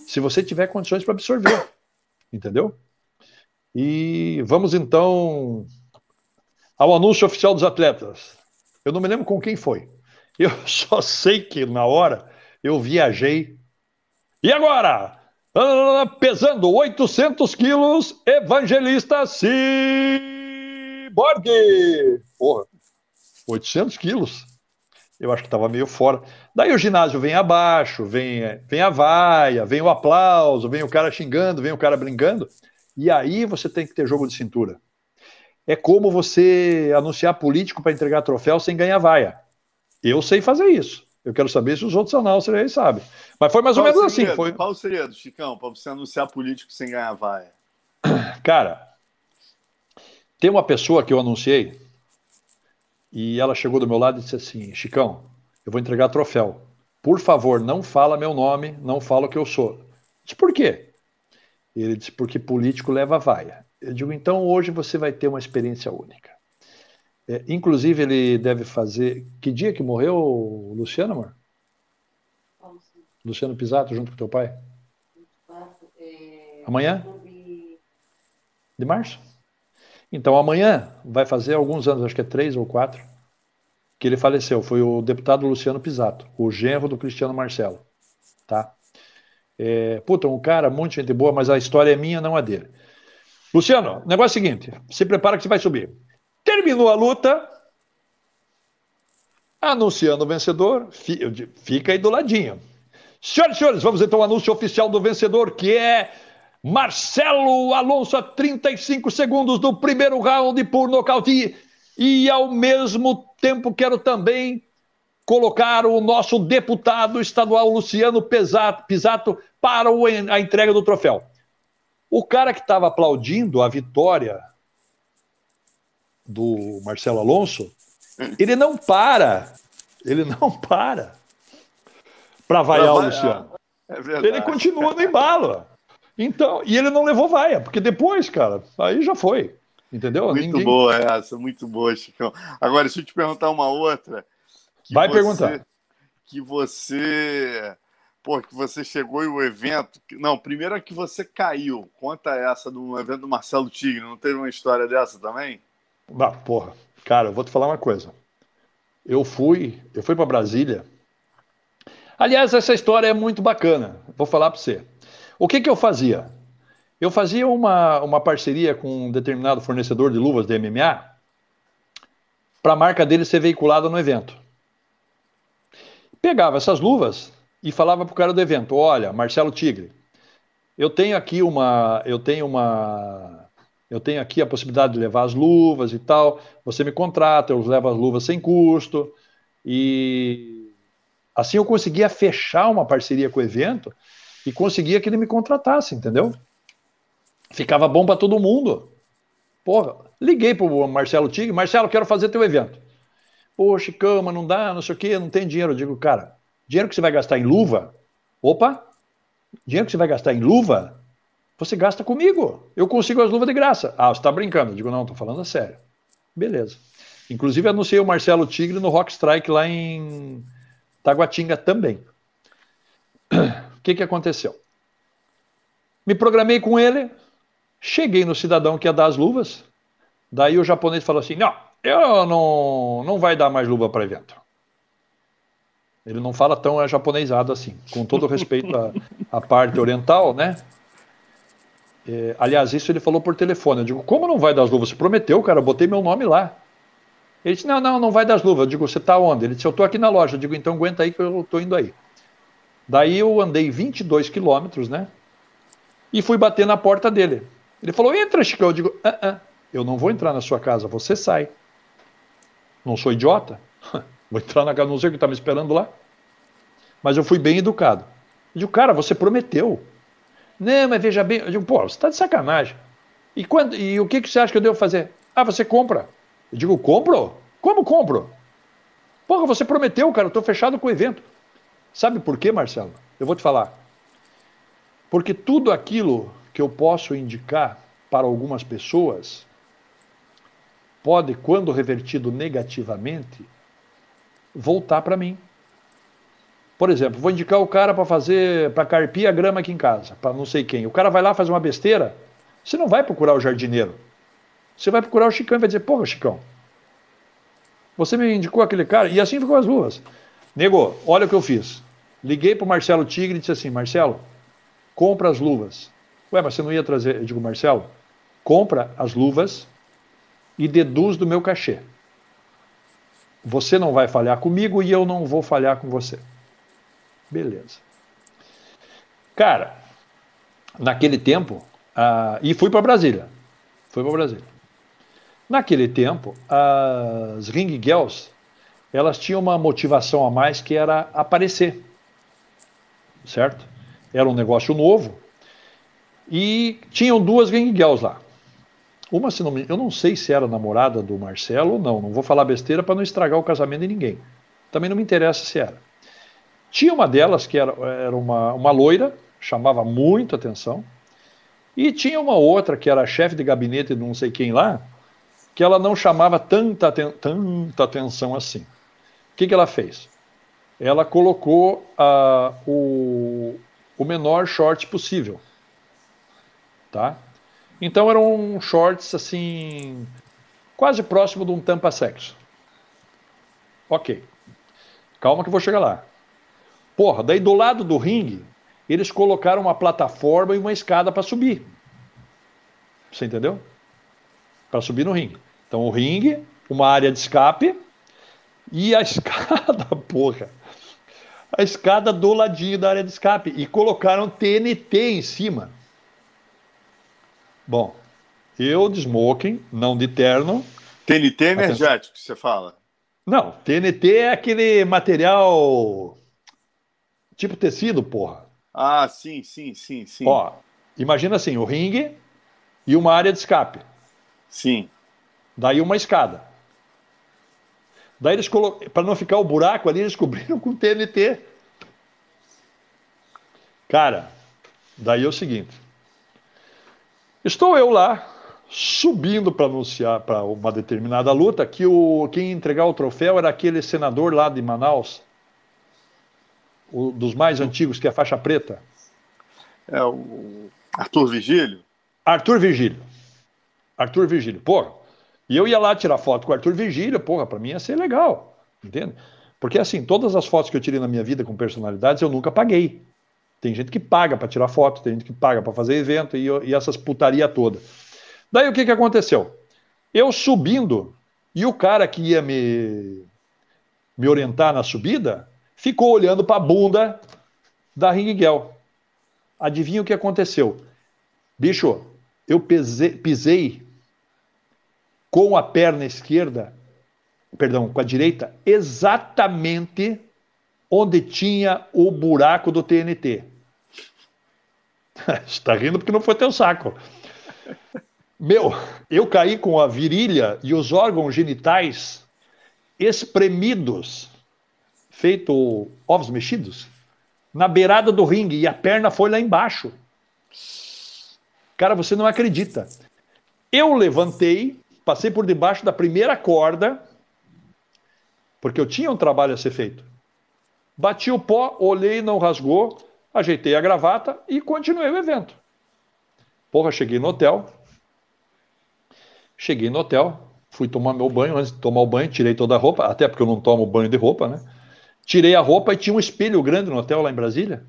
Se você tiver condições para absorver. Entendeu? E vamos então ao anúncio oficial dos atletas. Eu não me lembro com quem foi. Eu só sei que na hora eu viajei. E agora? Ah, pesando 800 quilos, Evangelista Cyborg. Porra, 800 quilos. Eu acho que estava meio fora. Daí o ginásio vem abaixo, vem, vem a vaia, vem o aplauso, vem o cara xingando, vem o cara brincando. E aí você tem que ter jogo de cintura. É como você anunciar político para entregar troféu sem ganhar vaia. Eu sei fazer isso. Eu quero saber se os outros anúncios aí sabem. Mas foi mais Qual ou menos segredo? assim. Foi... Qual o segredo, Chicão, para você anunciar político sem ganhar vaia? Cara, tem uma pessoa que eu anunciei e ela chegou do meu lado e disse assim: Chicão, eu vou entregar troféu. Por favor, não fala meu nome, não fala o que eu sou. Eu disse, por quê? Ele disse, porque político leva vaia. Eu digo, então hoje você vai ter uma experiência única. É, inclusive, ele deve fazer. Que dia que morreu Luciano, amor? Luciano Pisato, junto com teu pai? 24, é... Amanhã? De março? Então, amanhã vai fazer alguns anos, acho que é três ou quatro, que ele faleceu. Foi o deputado Luciano Pisato, o genro do Cristiano Marcelo. Tá? É, puta, um cara, muito gente boa, mas a história é minha, não a dele. Luciano, o negócio é o seguinte: se prepara que você vai subir. Terminou a luta, anunciando o vencedor, fica aí do ladinho. Senhoras e senhores, vamos então ao anúncio oficial do vencedor, que é Marcelo Alonso, a 35 segundos do primeiro round por nocaute. E ao mesmo tempo quero também colocar o nosso deputado estadual Luciano Pisato para a entrega do troféu. O cara que estava aplaudindo a vitória do Marcelo Alonso, ele não para, ele não para para vaiar o Luciano. É ele continua no embalo. Então, e ele não levou vaia, porque depois, cara, aí já foi. Entendeu? Muito Ninguém... boa essa, muito boa, Chicão. Agora, deixa eu te perguntar uma outra. Vai você, perguntar. Que você. Pô, que você chegou e o evento. Não, primeiro é que você caiu. Conta essa do evento do Marcelo Tigre. Não teve uma história dessa também? Ah, porra. Cara, eu vou te falar uma coisa. Eu fui, eu fui para Brasília. Aliás, essa história é muito bacana. Vou falar para você. O que, que eu fazia? Eu fazia uma, uma parceria com um determinado fornecedor de luvas de MMA para a marca dele ser veiculada no evento. Pegava essas luvas e falava para o cara do evento: Olha, Marcelo Tigre, eu tenho aqui uma, eu tenho uma, eu tenho aqui a possibilidade de levar as luvas e tal. Você me contrata, eu levo as luvas sem custo e assim eu conseguia fechar uma parceria com o evento e conseguia que ele me contratasse, entendeu? Ficava bom para todo mundo. Porra, liguei pro Marcelo Tigre, Marcelo, quero fazer teu evento. Poxa, cama, não dá, não sei o quê, não tem dinheiro. Eu digo, cara, dinheiro que você vai gastar em luva, opa, dinheiro que você vai gastar em luva, você gasta comigo. Eu consigo as luvas de graça. Ah, você está brincando. Eu digo, não, estou falando a sério. Beleza. Inclusive, anunciei o Marcelo Tigre no Rock Strike lá em Taguatinga também que, que aconteceu? Me programei com ele, cheguei no cidadão que ia dar as luvas, daí o japonês falou assim: não, eu não, não vai dar mais luva para evento. Ele não fala tão japonesado assim, com todo respeito à, à parte oriental, né? É, aliás, isso ele falou por telefone. Eu digo, como não vai dar as luvas? Você prometeu, cara, eu botei meu nome lá. Ele disse: Não, não, não vai das luvas. Eu digo: Você está onde? Ele disse: Eu estou aqui na loja. Eu digo: Então aguenta aí que eu estou indo aí. Daí eu andei 22 quilômetros, né? E fui bater na porta dele. Ele falou: Entra, Chico. Eu digo: ah, ah, Eu não vou entrar na sua casa, você sai. Não sou idiota. Vou entrar na casa, não sei o que está me esperando lá. Mas eu fui bem educado. Eu digo: Cara, você prometeu. Não, mas veja bem. Eu digo: Pô, você está de sacanagem. E, quando, e o que, que você acha que eu devo fazer? Ah, você compra. Eu digo, compro? Como compro? Porra, você prometeu, cara, eu estou fechado com o evento. Sabe por quê, Marcelo? Eu vou te falar. Porque tudo aquilo que eu posso indicar para algumas pessoas pode, quando revertido negativamente, voltar para mim. Por exemplo, vou indicar o cara para fazer, para carpir a grama aqui em casa, para não sei quem. O cara vai lá fazer uma besteira, você não vai procurar o jardineiro. Você vai procurar o Chicão e vai dizer, porra, Chicão, você me indicou aquele cara, e assim ficou as luvas. Nego, olha o que eu fiz. Liguei para o Marcelo Tigre e disse assim, Marcelo, compra as luvas. Ué, mas você não ia trazer? Eu digo, Marcelo, compra as luvas e deduz do meu cachê. Você não vai falhar comigo e eu não vou falhar com você. Beleza. Cara, naquele tempo, uh, e fui para Brasília. Fui para Brasília. Naquele tempo, as ring girls, elas tinham uma motivação a mais que era aparecer, certo? Era um negócio novo e tinham duas ring girls lá. Uma, se não, eu não sei se era namorada do Marcelo ou não, não vou falar besteira para não estragar o casamento de ninguém. Também não me interessa se era. Tinha uma delas que era, era uma, uma loira, chamava muito atenção, e tinha uma outra que era chefe de gabinete de não sei quem lá, que ela não chamava tanta, tanta atenção assim. O que, que ela fez? Ela colocou uh, o, o menor short possível. Tá? Então eram shorts assim, quase próximo de um tampa-sexo. Ok. Calma que eu vou chegar lá. Porra, daí do lado do ringue, eles colocaram uma plataforma e uma escada para subir. Você entendeu? Para subir no ringue. Então o ringue, uma área de escape e a escada, porra. A escada do ladinho da área de escape. E colocaram TNT em cima. Bom, eu de smoking, não de terno. TNT energético, você fala? Não, TNT é aquele material tipo tecido, porra. Ah, sim, sim, sim, sim. Ó, imagina assim, o ringue e uma área de escape. Sim. Daí uma escada. Daí eles colocaram, para não ficar o buraco ali, eles cobriram com TNT. Cara, daí é o seguinte. Estou eu lá, subindo para anunciar para uma determinada luta, que o, quem entregar o troféu era aquele senador lá de Manaus, o, dos mais antigos, que é a faixa preta. É o Arthur Vigílio? Arthur Virgílio. Arthur Virgílio. Pô, e eu ia lá tirar foto com o Arthur Virgílio, porra, pra mim ia ser legal. Entende? Porque assim, todas as fotos que eu tirei na minha vida com personalidades eu nunca paguei. Tem gente que paga para tirar foto, tem gente que paga para fazer evento e, e, essas putaria toda. Daí o que, que aconteceu? Eu subindo e o cara que ia me, me orientar na subida ficou olhando para a bunda da Ringuel. Adivinha o que aconteceu? Bicho, eu pisei, pisei com a perna esquerda, perdão, com a direita, exatamente onde tinha o buraco do TNT. Está rindo porque não foi teu saco. Meu, eu caí com a virilha e os órgãos genitais espremidos, feito ovos mexidos, na beirada do ringue e a perna foi lá embaixo. Cara, você não acredita. Eu levantei, passei por debaixo da primeira corda, porque eu tinha um trabalho a ser feito. Bati o pó, olhei, não rasgou, ajeitei a gravata e continuei o evento. Porra, cheguei no hotel. Cheguei no hotel, fui tomar meu banho. Antes de tomar o banho, tirei toda a roupa, até porque eu não tomo banho de roupa, né? Tirei a roupa e tinha um espelho grande no hotel lá em Brasília.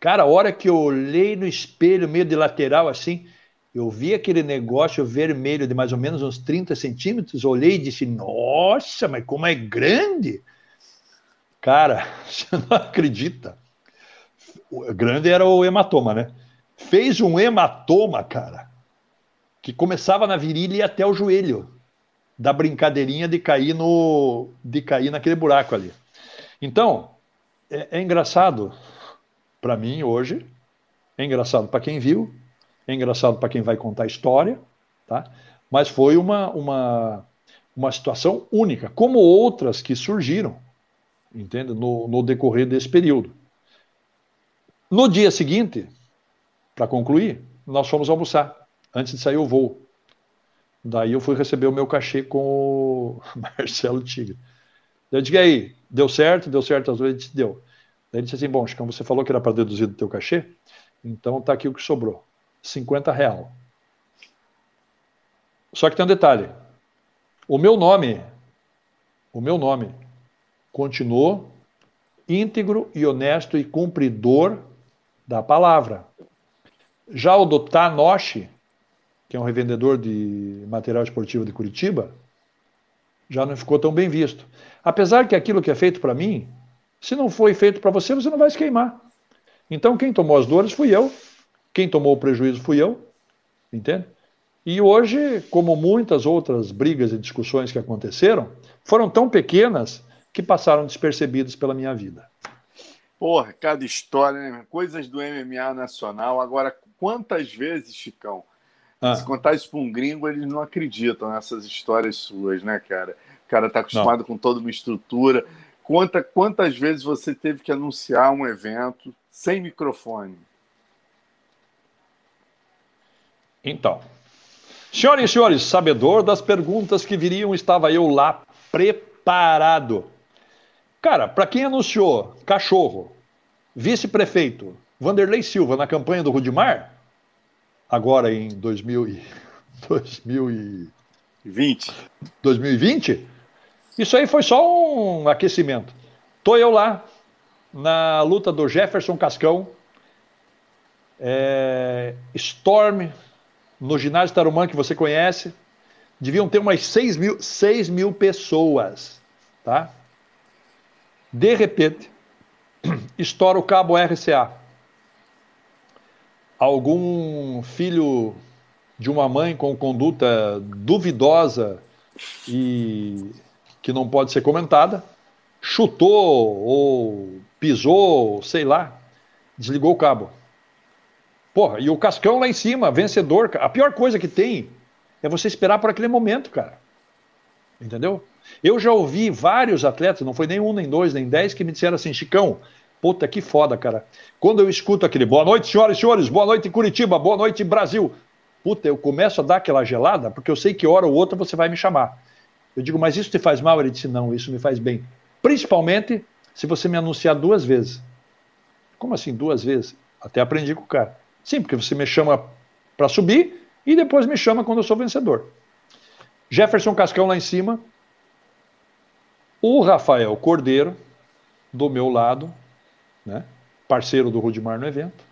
Cara, a hora que eu olhei no espelho, meio de lateral assim, Eu vi aquele negócio vermelho de mais ou menos uns 30 centímetros, olhei e disse: Nossa, mas como é grande! Cara, você não acredita. O grande era o hematoma, né? Fez um hematoma, cara, que começava na virilha e até o joelho, da brincadeirinha de cair no, de cair naquele buraco ali. Então, é, é engraçado para mim hoje, é engraçado para quem viu, é engraçado para quem vai contar a história, tá? Mas foi uma, uma, uma situação única, como outras que surgiram, entende? No, no decorrer desse período. No dia seguinte, para concluir, nós fomos almoçar, antes de sair o voo. Daí eu fui receber o meu cachê com o Marcelo Tigre. Eu disse, aí, deu certo? Deu certo às vezes? Deu. Daí ele disse assim, bom, Chicão, você falou que era para deduzir do teu cachê, então tá aqui o que sobrou. 50 real. Só que tem um detalhe. O meu nome, o meu nome continuou íntegro e honesto e cumpridor da palavra. Já o do Tanoshi, que é um revendedor de material esportivo de Curitiba, já não ficou tão bem visto. Apesar que aquilo que é feito para mim, se não foi feito para você, você não vai se queimar. Então quem tomou as dores fui eu, quem tomou o prejuízo fui eu, entende? E hoje, como muitas outras brigas e discussões que aconteceram, foram tão pequenas que passaram despercebidas pela minha vida. Porra, cada história, né? Coisas do MMA nacional. Agora, quantas vezes, Chicão, ah. se contar isso para um gringo, eles não acreditam nessas histórias suas, né, cara? O cara tá acostumado não. com toda uma estrutura. Conta quantas vezes você teve que anunciar um evento sem microfone. Então, senhoras e senhores, sabedor das perguntas que viriam, estava eu lá preparado. Cara, para quem anunciou cachorro, vice-prefeito Vanderlei Silva na campanha do Rudimar, agora em 2000 e, 2020, 2020, isso aí foi só um aquecimento. Tô eu lá na luta do Jefferson Cascão, é, Storm no ginásio Tarumã, que você conhece, deviam ter umas 6 mil, 6 mil pessoas, tá? De repente, estoura o cabo RCA. Algum filho de uma mãe com conduta duvidosa e que não pode ser comentada, chutou ou pisou, sei lá, desligou o cabo. Porra, e o Cascão lá em cima, vencedor. A pior coisa que tem é você esperar por aquele momento, cara. Entendeu? Eu já ouvi vários atletas, não foi nem um, nem dois, nem dez, que me disseram assim, Chicão, puta que foda, cara. Quando eu escuto aquele boa noite, senhoras e senhores, boa noite Curitiba, boa noite Brasil. Puta, eu começo a dar aquela gelada, porque eu sei que hora ou outra você vai me chamar. Eu digo, mas isso te faz mal? Ele disse, não, isso me faz bem. Principalmente se você me anunciar duas vezes. Como assim duas vezes? Até aprendi com o cara. Sim, porque você me chama para subir e depois me chama quando eu sou vencedor. Jefferson Cascão lá em cima. O Rafael Cordeiro, do meu lado, né? parceiro do Rudimar no evento.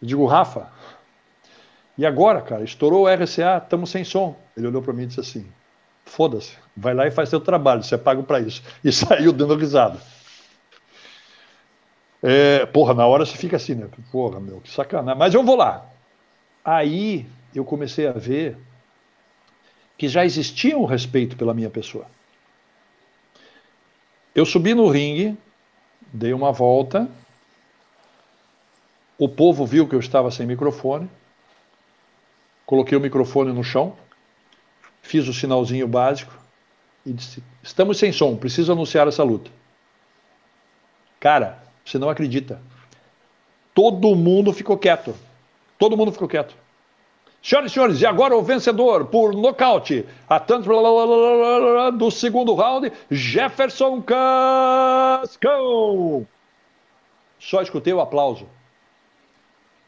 Eu digo, Rafa, e agora, cara? Estourou o RCA, estamos sem som. Ele olhou para mim e disse assim: foda-se, vai lá e faz seu trabalho, você é pago para isso. E saiu dando risada. É, porra, na hora você fica assim, né? Porra, meu, que sacanagem. Mas eu vou lá. Aí eu comecei a ver que já existia um respeito pela minha pessoa. Eu subi no ringue, dei uma volta, o povo viu que eu estava sem microfone, coloquei o microfone no chão, fiz o sinalzinho básico e disse: Estamos sem som, preciso anunciar essa luta. Cara, você não acredita. Todo mundo ficou quieto. Todo mundo ficou quieto. Senhoras e senhores, e agora o vencedor por nocaute, a tanto do segundo round, Jefferson Cascão. Só escutei o aplauso.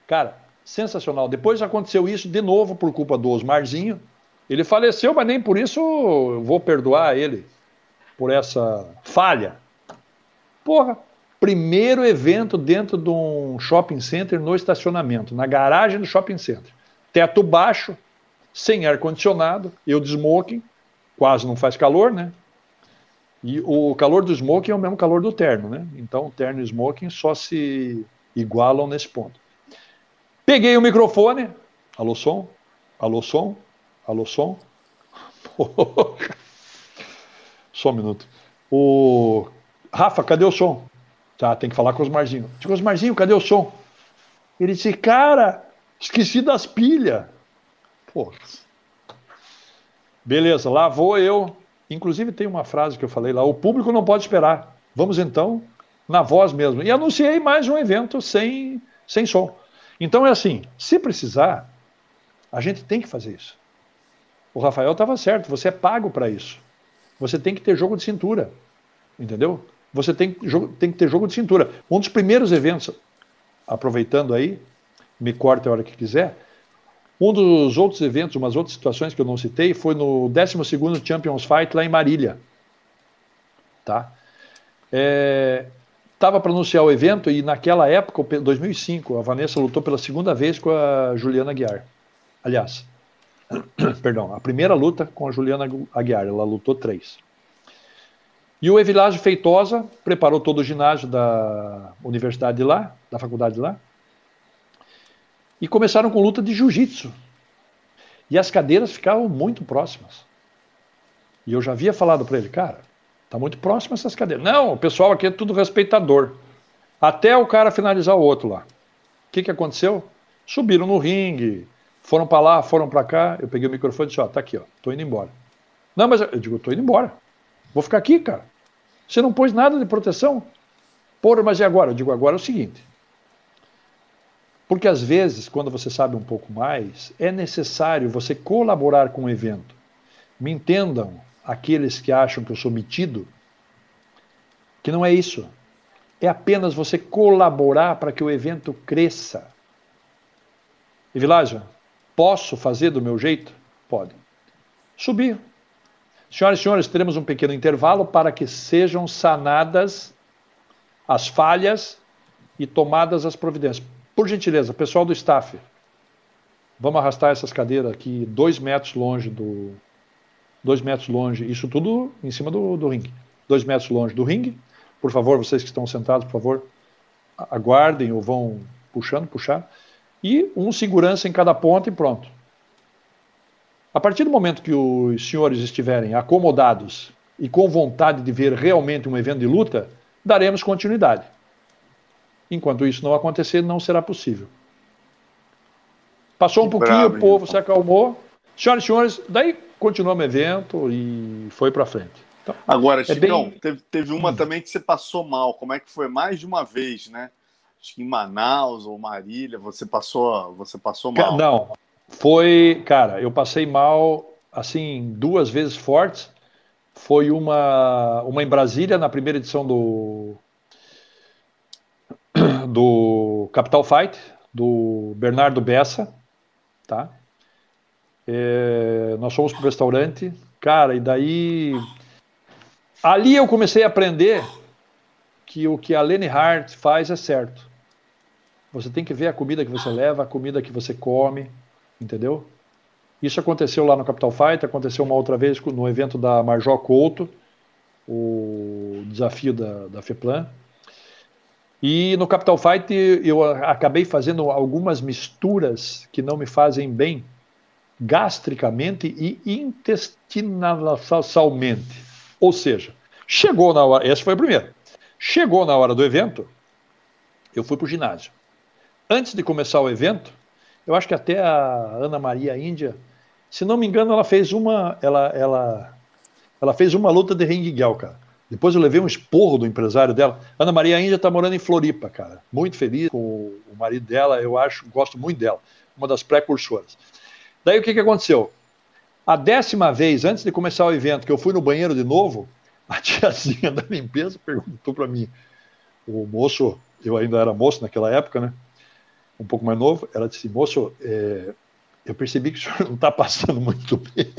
Cara, sensacional. Depois aconteceu isso de novo por culpa do Osmarzinho. Ele faleceu, mas nem por isso eu vou perdoar ele por essa falha. Porra, primeiro evento dentro de um shopping center no estacionamento, na garagem do shopping center. teto baixo, sem ar-condicionado, eu de smoking, quase não faz calor, né? E o calor do smoking é o mesmo calor do terno, né? Então, terno e smoking só se igualam nesse ponto. Peguei o microfone, alô som, alô som, alô som. Só um minuto. O Rafa, cadê o som? Tá, tem que falar com os Marzinho. Digo, Osmarzinho, cadê o som? Ele disse, cara, esqueci das pilhas. Pô. Beleza, lá vou eu. Inclusive tem uma frase que eu falei lá: o público não pode esperar. Vamos então na voz mesmo. E anunciei mais um evento sem, sem som. Então é assim: se precisar, a gente tem que fazer isso. O Rafael estava certo, você é pago para isso. Você tem que ter jogo de cintura. Entendeu? Você tem, tem que ter jogo de cintura. Um dos primeiros eventos, aproveitando aí, me corte a hora que quiser. Um dos outros eventos, umas outras situações que eu não citei, foi no 12 Champions Fight lá em Marília. Tá? É, Estava para anunciar o evento e naquela época, 2005, a Vanessa lutou pela segunda vez com a Juliana Guiar. Aliás, perdão, a primeira luta com a Juliana Aguiar, ela lutou três. E o Evilásio Feitosa preparou todo o ginásio da universidade de lá, da faculdade de lá, e começaram com luta de jiu-jitsu. E as cadeiras ficavam muito próximas. E eu já havia falado para ele, cara, tá muito próximo essas cadeiras. Não, o pessoal aqui é tudo respeitador. Até o cara finalizar o outro lá. O que, que aconteceu? Subiram no ringue, foram para lá, foram para cá. Eu peguei o microfone e disse: Ó, tá aqui, ó, tô indo embora. Não, mas eu digo: tô indo embora. Vou ficar aqui, cara. Você não pôs nada de proteção? Porra, mas e agora? Eu digo, agora é o seguinte. Porque às vezes, quando você sabe um pouco mais, é necessário você colaborar com o evento. Me entendam aqueles que acham que eu sou metido, que não é isso. É apenas você colaborar para que o evento cresça. E Világio, posso fazer do meu jeito? Pode. Subir, Senhoras e senhores, teremos um pequeno intervalo para que sejam sanadas as falhas e tomadas as providências. Por gentileza, pessoal do staff, vamos arrastar essas cadeiras aqui dois metros longe do. Dois metros longe, isso tudo em cima do, do ringue. Dois metros longe do ringue. Por favor, vocês que estão sentados, por favor, aguardem ou vão puxando, puxar. E um segurança em cada ponta e pronto. A partir do momento que os senhores estiverem acomodados e com vontade de ver realmente um evento de luta, daremos continuidade. Enquanto isso não acontecer, não será possível. Passou um que pouquinho, bravo, o povo se acalmou. Senhoras e senhores, daí continuamos o evento e foi para frente. Então, Agora, é Chicão, bem... teve, teve uma também que você passou mal. Como é que foi? Mais de uma vez, né? Acho que em Manaus ou Marília, você passou, você passou mal. Não, foi, cara, eu passei mal, assim, duas vezes fortes. Foi uma, uma em Brasília, na primeira edição do, do Capital Fight, do Bernardo Bessa, tá? É, nós fomos para o restaurante, cara, e daí. Ali eu comecei a aprender que o que a Lenny Hart faz é certo. Você tem que ver a comida que você leva, a comida que você come, entendeu? Isso aconteceu lá no Capital Fight, aconteceu uma outra vez no evento da Marjó Couto, o desafio da, da FEPLAN. E no Capital Fight eu acabei fazendo algumas misturas que não me fazem bem gastricamente e intestinalmente. Ou seja, chegou na hora, essa foi a primeira. Chegou na hora do evento, eu fui para o ginásio. Antes de começar o evento, eu acho que até a Ana Maria Índia, se não me engano, ela fez uma, ela, ela, ela fez uma luta de ringuel, cara. Depois eu levei um esporro do empresário dela. Ana Maria Índia está morando em Floripa, cara. Muito feliz com o marido dela, eu acho, gosto muito dela. Uma das precursoras. Daí o que, que aconteceu? A décima vez, antes de começar o evento, que eu fui no banheiro de novo, a tiazinha da limpeza perguntou para mim, o moço, eu ainda era moço naquela época, né? Um pouco mais novo, ela disse, moço, é, eu percebi que o senhor não está passando muito bem.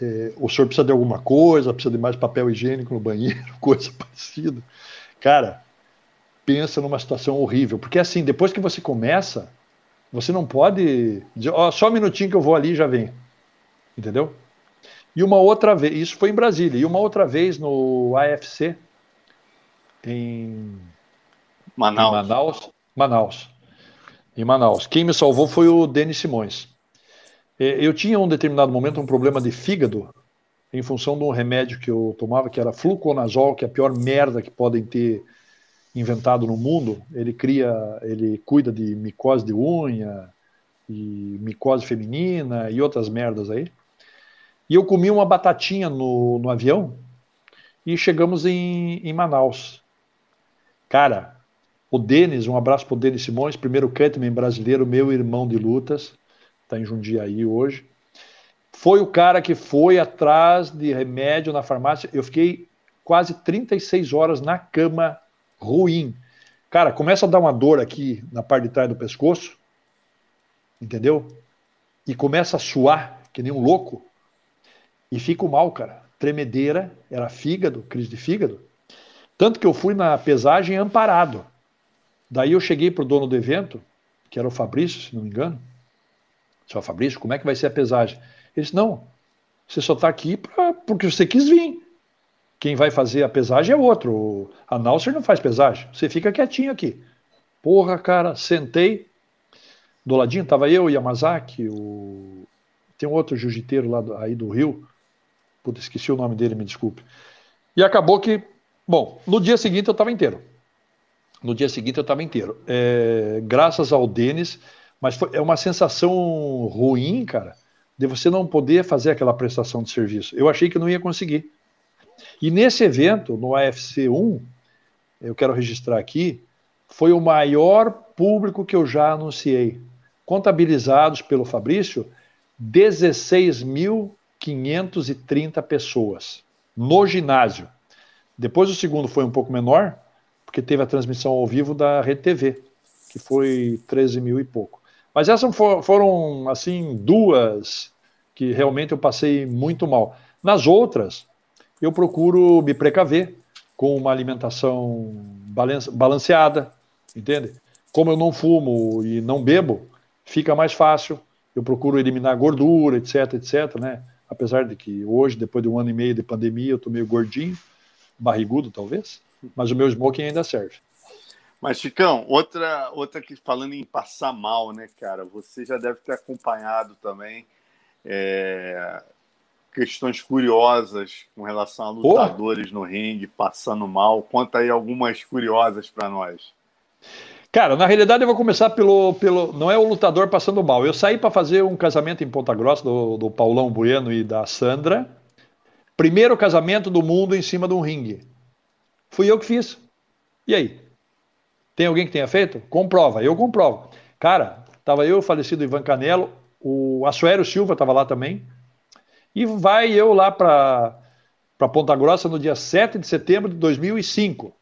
É, o senhor precisa de alguma coisa, precisa de mais papel higiênico no banheiro, coisa parecida. Cara, pensa numa situação horrível, porque assim, depois que você começa, Você não pode dizer, ó, só um minutinho que eu vou ali e já vem. Entendeu? E uma outra vez, isso foi em Brasília, e uma outra vez no AFC, em Manaus. Em Manaus, Manaus. Em Manaus. Quem me salvou foi o Denis Simões. É, eu tinha um determinado momento um problema de fígado em função de um remédio que eu tomava, que era fluconazol, que é a pior merda que podem ter inventado no mundo. Ele cria, ele cuida de micose de unha e micose feminina e outras merdas aí. E eu comi uma batatinha no, no avião e chegamos em, em Manaus. Cara, o Denis, um abraço para o Denis Simões, primeiro cutman brasileiro, meu irmão de lutas, está em Jundiaí hoje. Foi o cara que foi atrás de remédio na farmácia. Eu fiquei quase 36 horas na cama, ruim. Cara, começa a dar uma dor aqui na parte de trás do pescoço, entendeu? E começa a suar, que nem um louco. E fico mal, cara. Tremedeira, era fígado, crise de fígado. Tanto que eu fui na pesagem amparado. Daí eu cheguei para o dono do evento, que era o Fabrício, se não me engano. Só Fabrício, como é que vai ser a pesagem? Ele disse: não, você só está aqui pra, porque você quis vir. Quem vai fazer a pesagem é outro. A Nauser não faz pesagem. Você fica quietinho aqui. Porra, cara, sentei. Do ladinho estava eu, Yamazaki, o... tem um outro jiu-jiteiro lá do, aí do Rio. Puta, esqueci o nome dele, me desculpe. E acabou que, bom, no dia seguinte eu estava inteiro. No dia seguinte eu estava inteiro. É, graças ao Denis, mas foi, é uma sensação ruim, cara, de você não poder fazer aquela prestação de serviço. Eu achei que não ia conseguir. E nesse evento, no AFC 1, eu quero registrar aqui, foi o maior público que eu já anunciei. Contabilizados pelo Fabrício, 16.530 pessoas no ginásio. Depois o segundo foi um pouco menor, porque teve a transmissão ao vivo da Rede TV, que foi 13 mil e pouco. Mas essas foram, assim, duas que realmente eu passei muito mal. Nas outras, eu procuro me precaver com uma alimentação balanceada, entende? Como eu não fumo e não bebo, fica mais fácil. Eu procuro eliminar gordura, etc, etc, né? Apesar de que hoje, depois de um ano e meio de pandemia, eu estou meio gordinho, barrigudo talvez mas o meu smoking ainda serve. Mas, Chicão, outra, outra que falando em passar mal, né, cara? Você já deve ter acompanhado também é, questões curiosas com relação a lutadores no ringue passando mal. Conta aí algumas curiosas para nós. Cara, na realidade eu vou começar pelo, pelo. Não é o lutador passando mal. Eu saí para fazer um casamento em Ponta Grossa do, do Paulão Bueno e da Sandra. Primeiro casamento do mundo em cima de um ringue. Fui eu que fiz. E aí? Tem alguém que tenha feito? Comprova, eu comprovo. Cara, estava eu, o falecido Ivan Canelo, o Assuero Silva estava lá também. E vai eu lá para Ponta Grossa no dia 7 de setembro de 2005.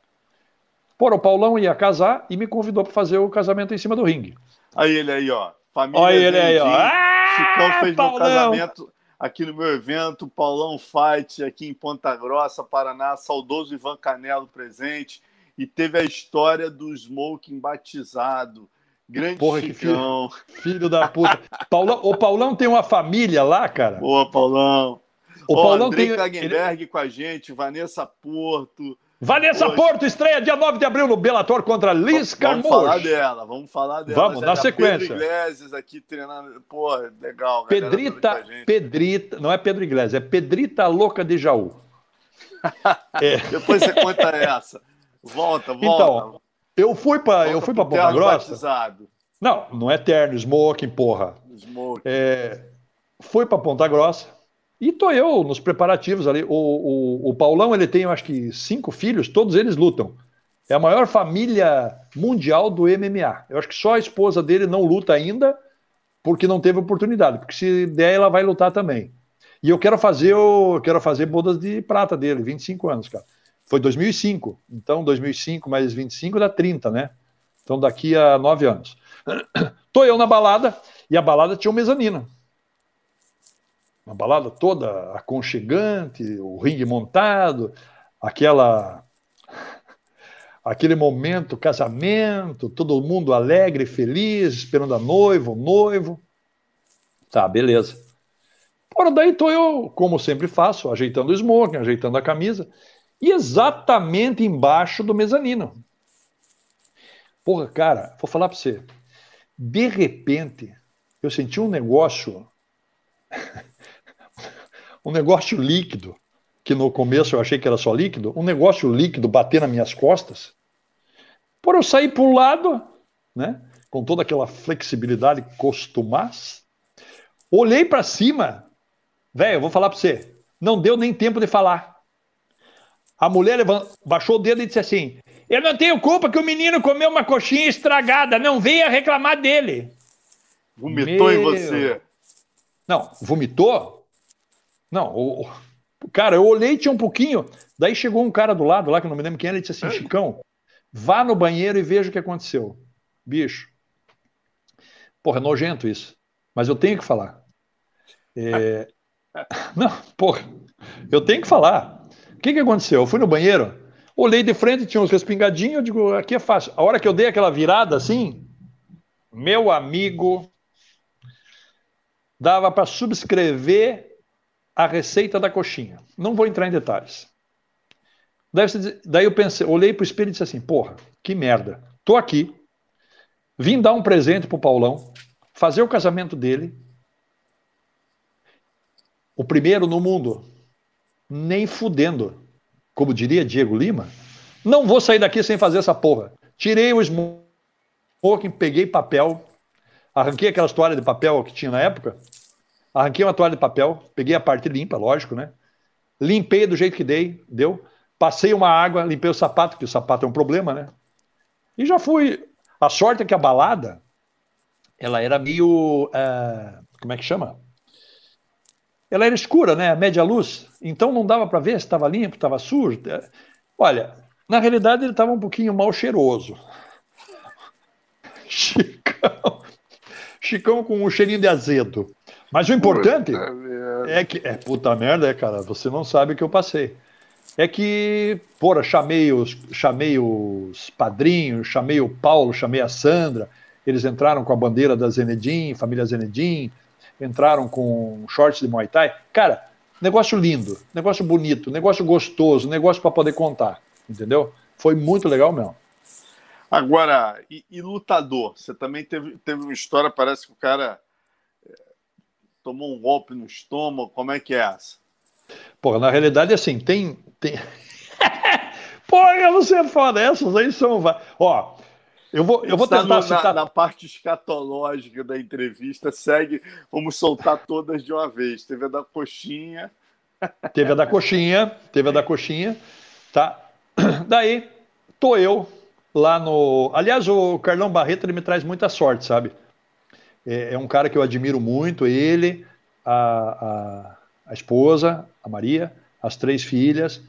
Pô, o Paulão ia casar e me convidou para fazer o casamento em cima do ringue. Aí ele aí, ó. Família Olha ele aí, ó. Ah, Chicão fez Paulão. meu casamento aqui no meu evento, Paulão Fight, aqui em Ponta Grossa, Paraná, saudoso Ivan Canelo presente, e teve a história do smoking batizado. Grande Porra, Chicão. Filho, filho, da puta. Paulão, o Paulão tem uma família lá, cara. Boa, Paulão. O Ó, Paulão Andrei tem. Klagenberg ele... com a gente, Vanessa Porto. Vanessa Poxa. Porto estreia dia 9 de abril no Bellator contra Liz Carmouche. Vamos falar dela, vamos falar dela. Vamos, na sequência. Pedro Iglesias aqui treinando. Pô, legal. Pedrita, Pedrita, não é Pedro Iglesias, é Pedrita Louca de Jaú. é. Depois você conta essa. Volta, volta. Então, eu fui para eu fui para Ponta Grossa. Batizado. Não, não é terno, smoking, porra. Smoking. É, fui para Ponta Grossa e tô eu nos preparativos ali. O, o, o Paulão ele tem, eu acho que, cinco filhos, todos eles lutam. É a maior família mundial do MMA. Eu acho que só a esposa dele não luta ainda porque não teve oportunidade. Porque se der, ela vai lutar também. E eu quero fazer o, quero fazer bodas de prata dele, 25 anos, cara. Foi 2005. Então, 2005 mais 25 dá 30, né? Então, daqui a nove anos. Tô eu na balada e a balada tinha um mezanino uma balada toda aconchegante, o ringue montado, aquela aquele momento, casamento, todo mundo alegre, feliz, esperando a noiva, o noivo. Tá, beleza. Ora, daí tô eu, como sempre faço, ajeitando o smoking, ajeitando a camisa, e exatamente embaixo do mezanino. Porra, cara, vou falar para você. De repente, eu senti um negócio, um negócio líquido, que no começo eu achei que era só líquido, um negócio líquido bater nas minhas costas. Por eu sair para o lado, né, com toda aquela flexibilidade costumaz, olhei para cima, velho, eu vou falar para você, não deu nem tempo de falar. A mulher levantou, baixou o dedo e disse assim: Eu não tenho culpa que o menino comeu uma coxinha estragada, não venha reclamar dele. Vomitou Meu... em você. Não, vomitou? Não, o... cara, eu olhei, tinha um pouquinho. Daí chegou um cara do lado lá, que eu não me lembro quem era, e disse assim: Chicão, vá no banheiro e veja o que aconteceu. Bicho. Porra, é nojento isso. Mas eu tenho que falar. É... Não, porra, eu tenho que falar. O que, que aconteceu? Eu fui no banheiro, olhei de frente, tinha uns respingadinhos, eu digo, aqui é fácil. A hora que eu dei aquela virada assim, meu amigo, dava para subscrever a receita da coxinha. Não vou entrar em detalhes. Daí eu pensei, olhei para o espelho e disse assim: porra, que merda. Tô aqui, vim dar um presente pro Paulão, fazer o casamento dele. O primeiro no mundo. Nem fudendo. Como diria Diego Lima, não vou sair daqui sem fazer essa porra. Tirei o smoking, peguei papel, Arranquei aquelas toalhas de papel que tinha na época. Arranquei uma toalha de papel, peguei a parte limpa, lógico, né? Limpei do jeito que dei, deu. Passei uma água, limpei o sapato, que o sapato é um problema, né? E já fui. A sorte é que a balada, ela era meio. Uh, como é que chama? Ela era escura, né? Média luz. Então não dava para ver se estava limpo, estava sujo. Olha, na realidade ele estava um pouquinho mal cheiroso. Chicão. Chicão com um cheirinho de azedo. Mas o importante é que. É puta merda, é, cara. Você não sabe o que eu passei. É que, porra, chamei os, chamei os padrinhos, chamei o Paulo, chamei a Sandra. Eles entraram com a bandeira da Zenedim, família Zenedim, entraram com shorts de Muay Thai. Cara, negócio lindo, negócio bonito, negócio gostoso, negócio para poder contar, entendeu? Foi muito legal mesmo. Agora, e, e, lutador? Você também teve, teve uma história, parece que o cara é, tomou um golpe no estômago. Como é que é essa? Porra, na realidade, assim, tem. tem... Porra, você é foda, essas aí são. Ó, eu vou, eu vou tentar no, citar... na, na, parte escatológica da entrevista, segue, vamos soltar todas de uma vez. Teve a da coxinha. Teve a da coxinha, teve a da coxinha, tá? Daí, tô eu lá no. Aliás, o Carlão Barreto ele me traz muita sorte, sabe? É, é um cara que eu admiro muito, ele, a, a, a, esposa, a Maria, as três filhas.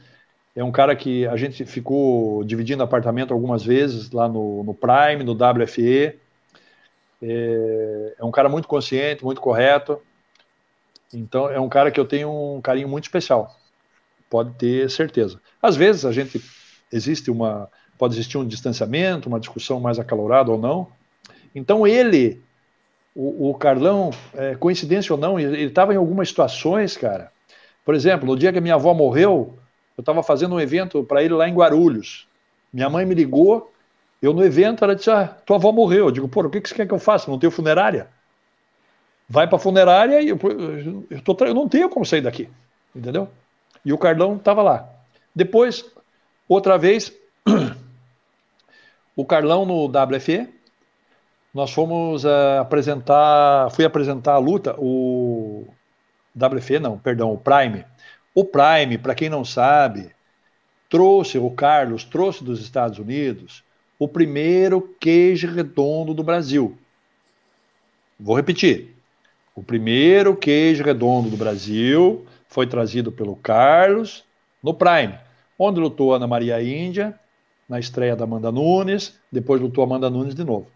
É um cara que a gente ficou dividindo apartamento algumas vezes lá no, no Prime, no WFE. É, é um cara muito consciente, muito correto. Então, é um cara que eu tenho um carinho muito especial. Pode ter certeza. Às vezes a gente existe uma pode existir um distanciamento, uma discussão mais acalorada ou não. Então ele, o, Carlão, é, coincidência ou não, ele estava em algumas situações, cara. Por exemplo, no dia que minha avó morreu, eu estava fazendo um evento para ele lá em Guarulhos. Minha mãe me ligou, eu no evento, ela disse: Ah, tua avó morreu. Eu digo: Pô, o que, que você quer que eu faça? Não tenho funerária. Vai para funerária e eu, eu, tô, eu não tenho como sair daqui. Entendeu? E o Carlão estava lá. Depois, outra vez, o Carlão no WFE, nós fomos uh, apresentar, fui apresentar a luta, o WFE não, perdão, o Prime. O Prime, para quem não sabe, trouxe, o Carlos trouxe dos Estados Unidos o primeiro queijo redondo do Brasil. Vou repetir. O primeiro queijo redondo do Brasil foi trazido pelo Carlos no Prime, onde lutou Ana Maria Índia, na estreia da Amanda Nunes, depois lutou Amanda Nunes de novo.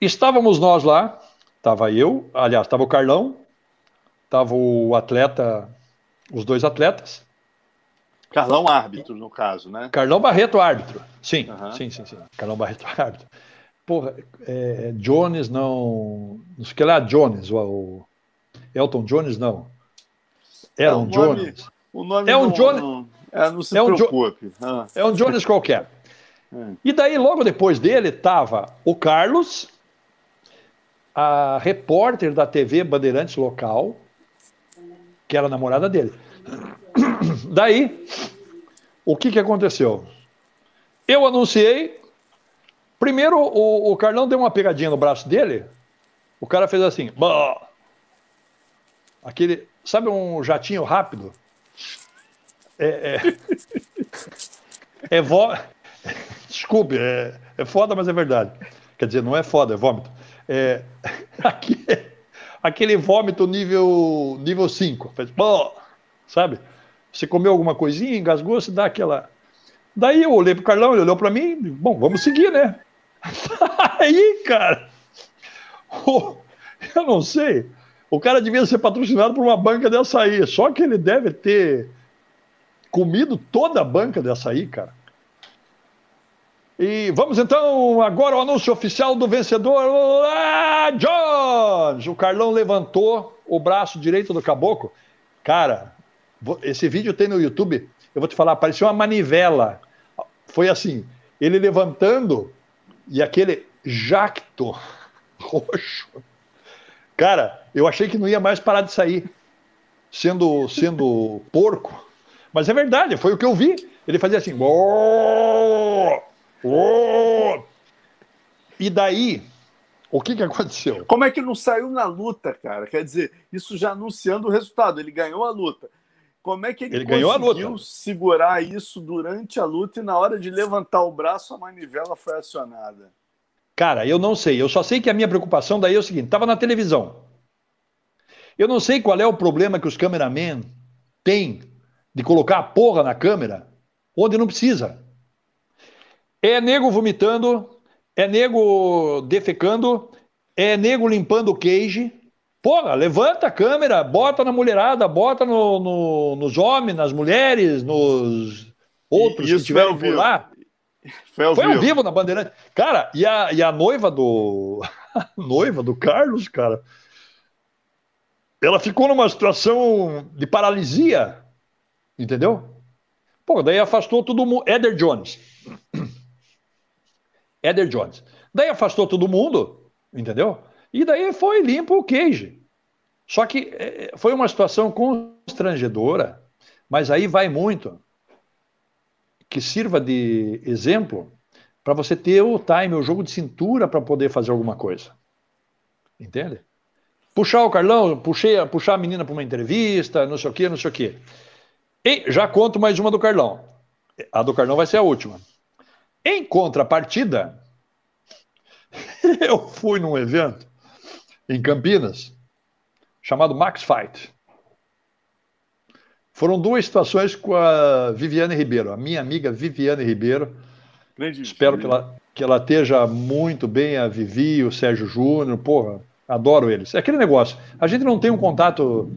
Estávamos nós lá, estava eu, aliás, estava o Carlão, estava o atleta, os dois atletas, Carlão árbitro, no caso, né? Carlão Barreto árbitro. Sim, uhum. sim, sim, sim. Carlão Barreto árbitro. Porra, é, Jones não. Não sei o que lá, Jones, o, Elton Jones não. É, Jones. O nome é um não, Jones. Não, é, não se é um preocupe. Ah. É um Jones qualquer. É. E daí, logo depois dele, estava o Carlos, a repórter da TV Bandeirantes local, que era namorada dele. Daí, o que, que aconteceu? Eu anunciei. Primeiro, o, o Carlão deu uma pegadinha no braço dele. O cara fez assim. Bah! Aquele. Sabe um jatinho rápido? É. É, é. Desculpe, é, é foda, mas é verdade. Quer dizer, não é foda, é vômito. É, aquele, aquele vômito nível nível 5. Faz, sabe? Você comeu alguma coisinha, engasgou, você dá aquela. Daí eu olhei pro Carlão, ele olhou para mim, bom, vamos seguir, né? Aí, cara, eu não sei. O cara devia ser patrocinado por uma banca de açaí, só que ele deve ter comido toda a banca de açaí, cara. E vamos então agora ao anúncio oficial do vencedor, ah, Jones! O Carlão levantou o braço direito do caboclo. Cara, esse vídeo tem no YouTube, eu vou te falar, parecia uma manivela. Foi assim, ele levantando e aquele jacto roxo. Cara, eu achei que não ia mais parar de sair, sendo, sendo porco. Mas é verdade, foi o que eu vi. Ele fazia assim. Oh! E daí, o que, que aconteceu? Como é que não saiu na luta, cara? Quer dizer, isso já anunciando o resultado. Ele ganhou a luta. Como é que ele, ele conseguiu segurar isso durante a luta e na hora de levantar o braço a manivela foi acionada? Cara, eu não sei. Eu só sei que a minha preocupação daí é o seguinte: estava na televisão. Eu não sei qual é o problema que os cameramen têm de colocar a porra na câmera onde não precisa. É nego vomitando, é nego defecando, é nego limpando o queijo. Porra, levanta a câmera, bota na mulherada, bota no, no, nos homens, nas mulheres, nos outros que estiveram por lá. Foi ao, Foi ao vivo. vivo na Bandeirante. Cara, e a, e a noiva do. A noiva do Carlos, cara. Ela ficou numa situação de paralisia. Entendeu? Pô, daí afastou todo mundo. Eder Jones. Eder Jones. Daí afastou todo mundo, entendeu? E daí foi limpo o Cage. Só que é, foi uma situação constrangedora, mas aí vai muito que sirva de exemplo para você ter o time, o jogo de cintura para poder fazer alguma coisa. Entende? Puxar o Carlão, puxei, puxar a menina para uma entrevista, não sei o quê, não sei o quê. E já conto mais uma do Carlão. A do Carlão vai ser a última. Em contrapartida, eu fui num evento em Campinas chamado Max Fight. Foram duas situações com a Viviane Ribeiro, a minha amiga Viviane Ribeiro. Grande Espero que ela, que ela esteja muito bem, a Vivi, o Sérgio Júnior, porra, adoro eles. É aquele negócio, a gente não tem um contato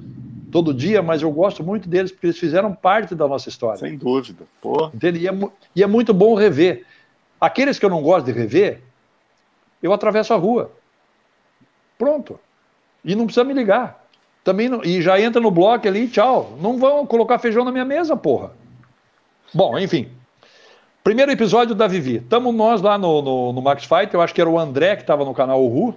todo dia, mas eu gosto muito deles porque eles fizeram parte da nossa história. Sem dúvida. Entende? E, é, e é muito bom rever. Aqueles que eu não gosto de rever, eu atravesso a rua. Pronto. E não precisa me ligar. Também não, e já entra no bloco ali, tchau. Não vão colocar feijão na minha mesa, porra. Bom, enfim. Primeiro episódio da Vivi. Estamos nós lá no, no, no, Max Fight. Eu acho que era o André que estava no canal Uhu.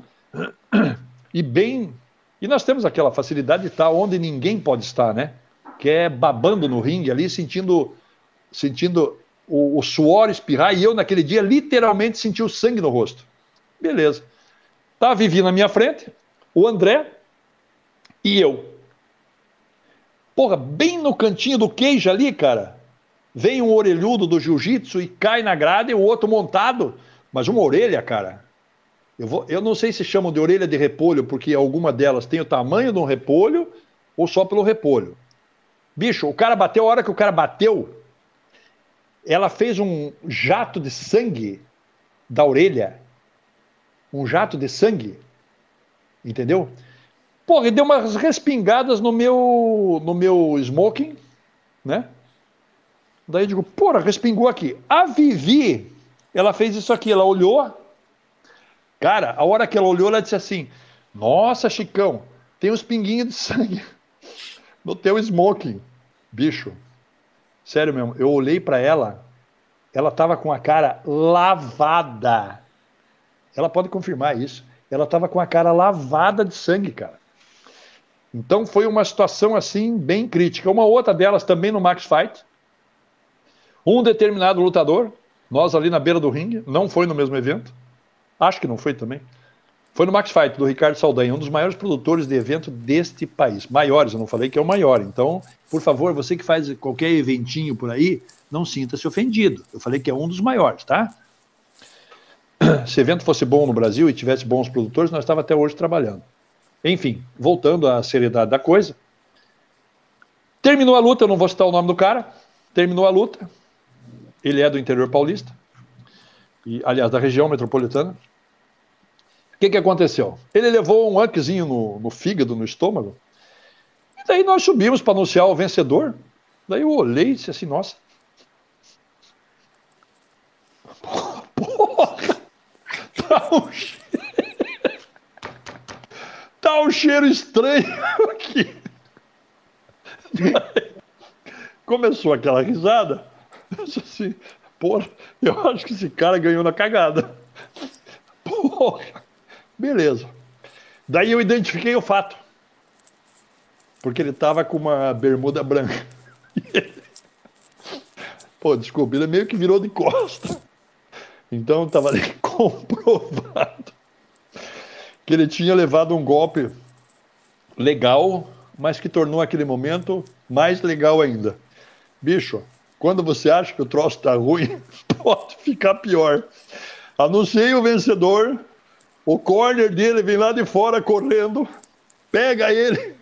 E bem e nós temos aquela facilidade de estar onde ninguém pode estar, né? Que é babando no ringue ali, sentindo, sentindo o, o suor espirrar. E eu, naquele dia, literalmente senti o sangue no rosto. Beleza. Tá a Vivi na minha frente, o André e eu. Porra, bem no cantinho do queijo ali, cara, vem um orelhudo do jiu-jitsu e cai na grade e o outro montado, mas uma orelha, cara, eu, vou, eu não sei se chamam de orelha de repolho, porque alguma delas tem o tamanho de um repolho ou só pelo repolho. Bicho, o cara bateu, a hora que o cara bateu, ela fez um jato de sangue da orelha. Um jato de sangue. Entendeu? Porra, e deu umas respingadas no meu, no meu smoking, né? Daí eu digo, porra, respingou aqui. A Vivi, ela fez isso aqui, ela olhou. Cara, a hora que ela olhou, ela disse assim: Nossa, Chicão, tem uns pinguinhos de sangue no teu smoking. Bicho, sério mesmo, eu olhei para ela, ela tava com a cara lavada. Ela pode confirmar isso. Ela tava com a cara lavada de sangue, cara. Então foi uma situação assim bem crítica. Uma outra delas também no Max Fight. Um determinado lutador, nós ali na beira do ringue, não foi no mesmo evento. Acho que não foi também. Foi no Max Fight, do Ricardo Saldanha, um dos maiores produtores de evento deste país. Maiores, eu não falei que é o maior. Então, por favor, você que faz qualquer eventinho por aí, não sinta-se ofendido. Eu falei que é um dos maiores, tá? Se o evento fosse bom no Brasil e tivesse bons produtores, nós estávamos até hoje trabalhando. Enfim, voltando à seriedade da coisa. Terminou a luta, eu não vou citar o nome do cara. Terminou a luta. Ele é do interior paulista. E, aliás, da região metropolitana. O que, que aconteceu? Ele levou um anquezinho no, no fígado, no estômago. E daí nós subimos para anunciar o vencedor. Daí eu olhei e disse assim, nossa. Porra! Tá um cheiro, tá um cheiro estranho aqui. Começou aquela risada. Eu disse assim, porra, eu acho que esse cara ganhou na cagada. Porra! Beleza. Daí eu identifiquei o fato. Porque ele tava com uma bermuda branca. Pô, desculpa, ele meio que virou de costa. Então tava ali comprovado que ele tinha levado um golpe legal, mas que tornou aquele momento mais legal ainda. Bicho, quando você acha que o troço tá ruim, pode ficar pior. Anunciei o vencedor, o corner dele vem lá de fora correndo, pega ele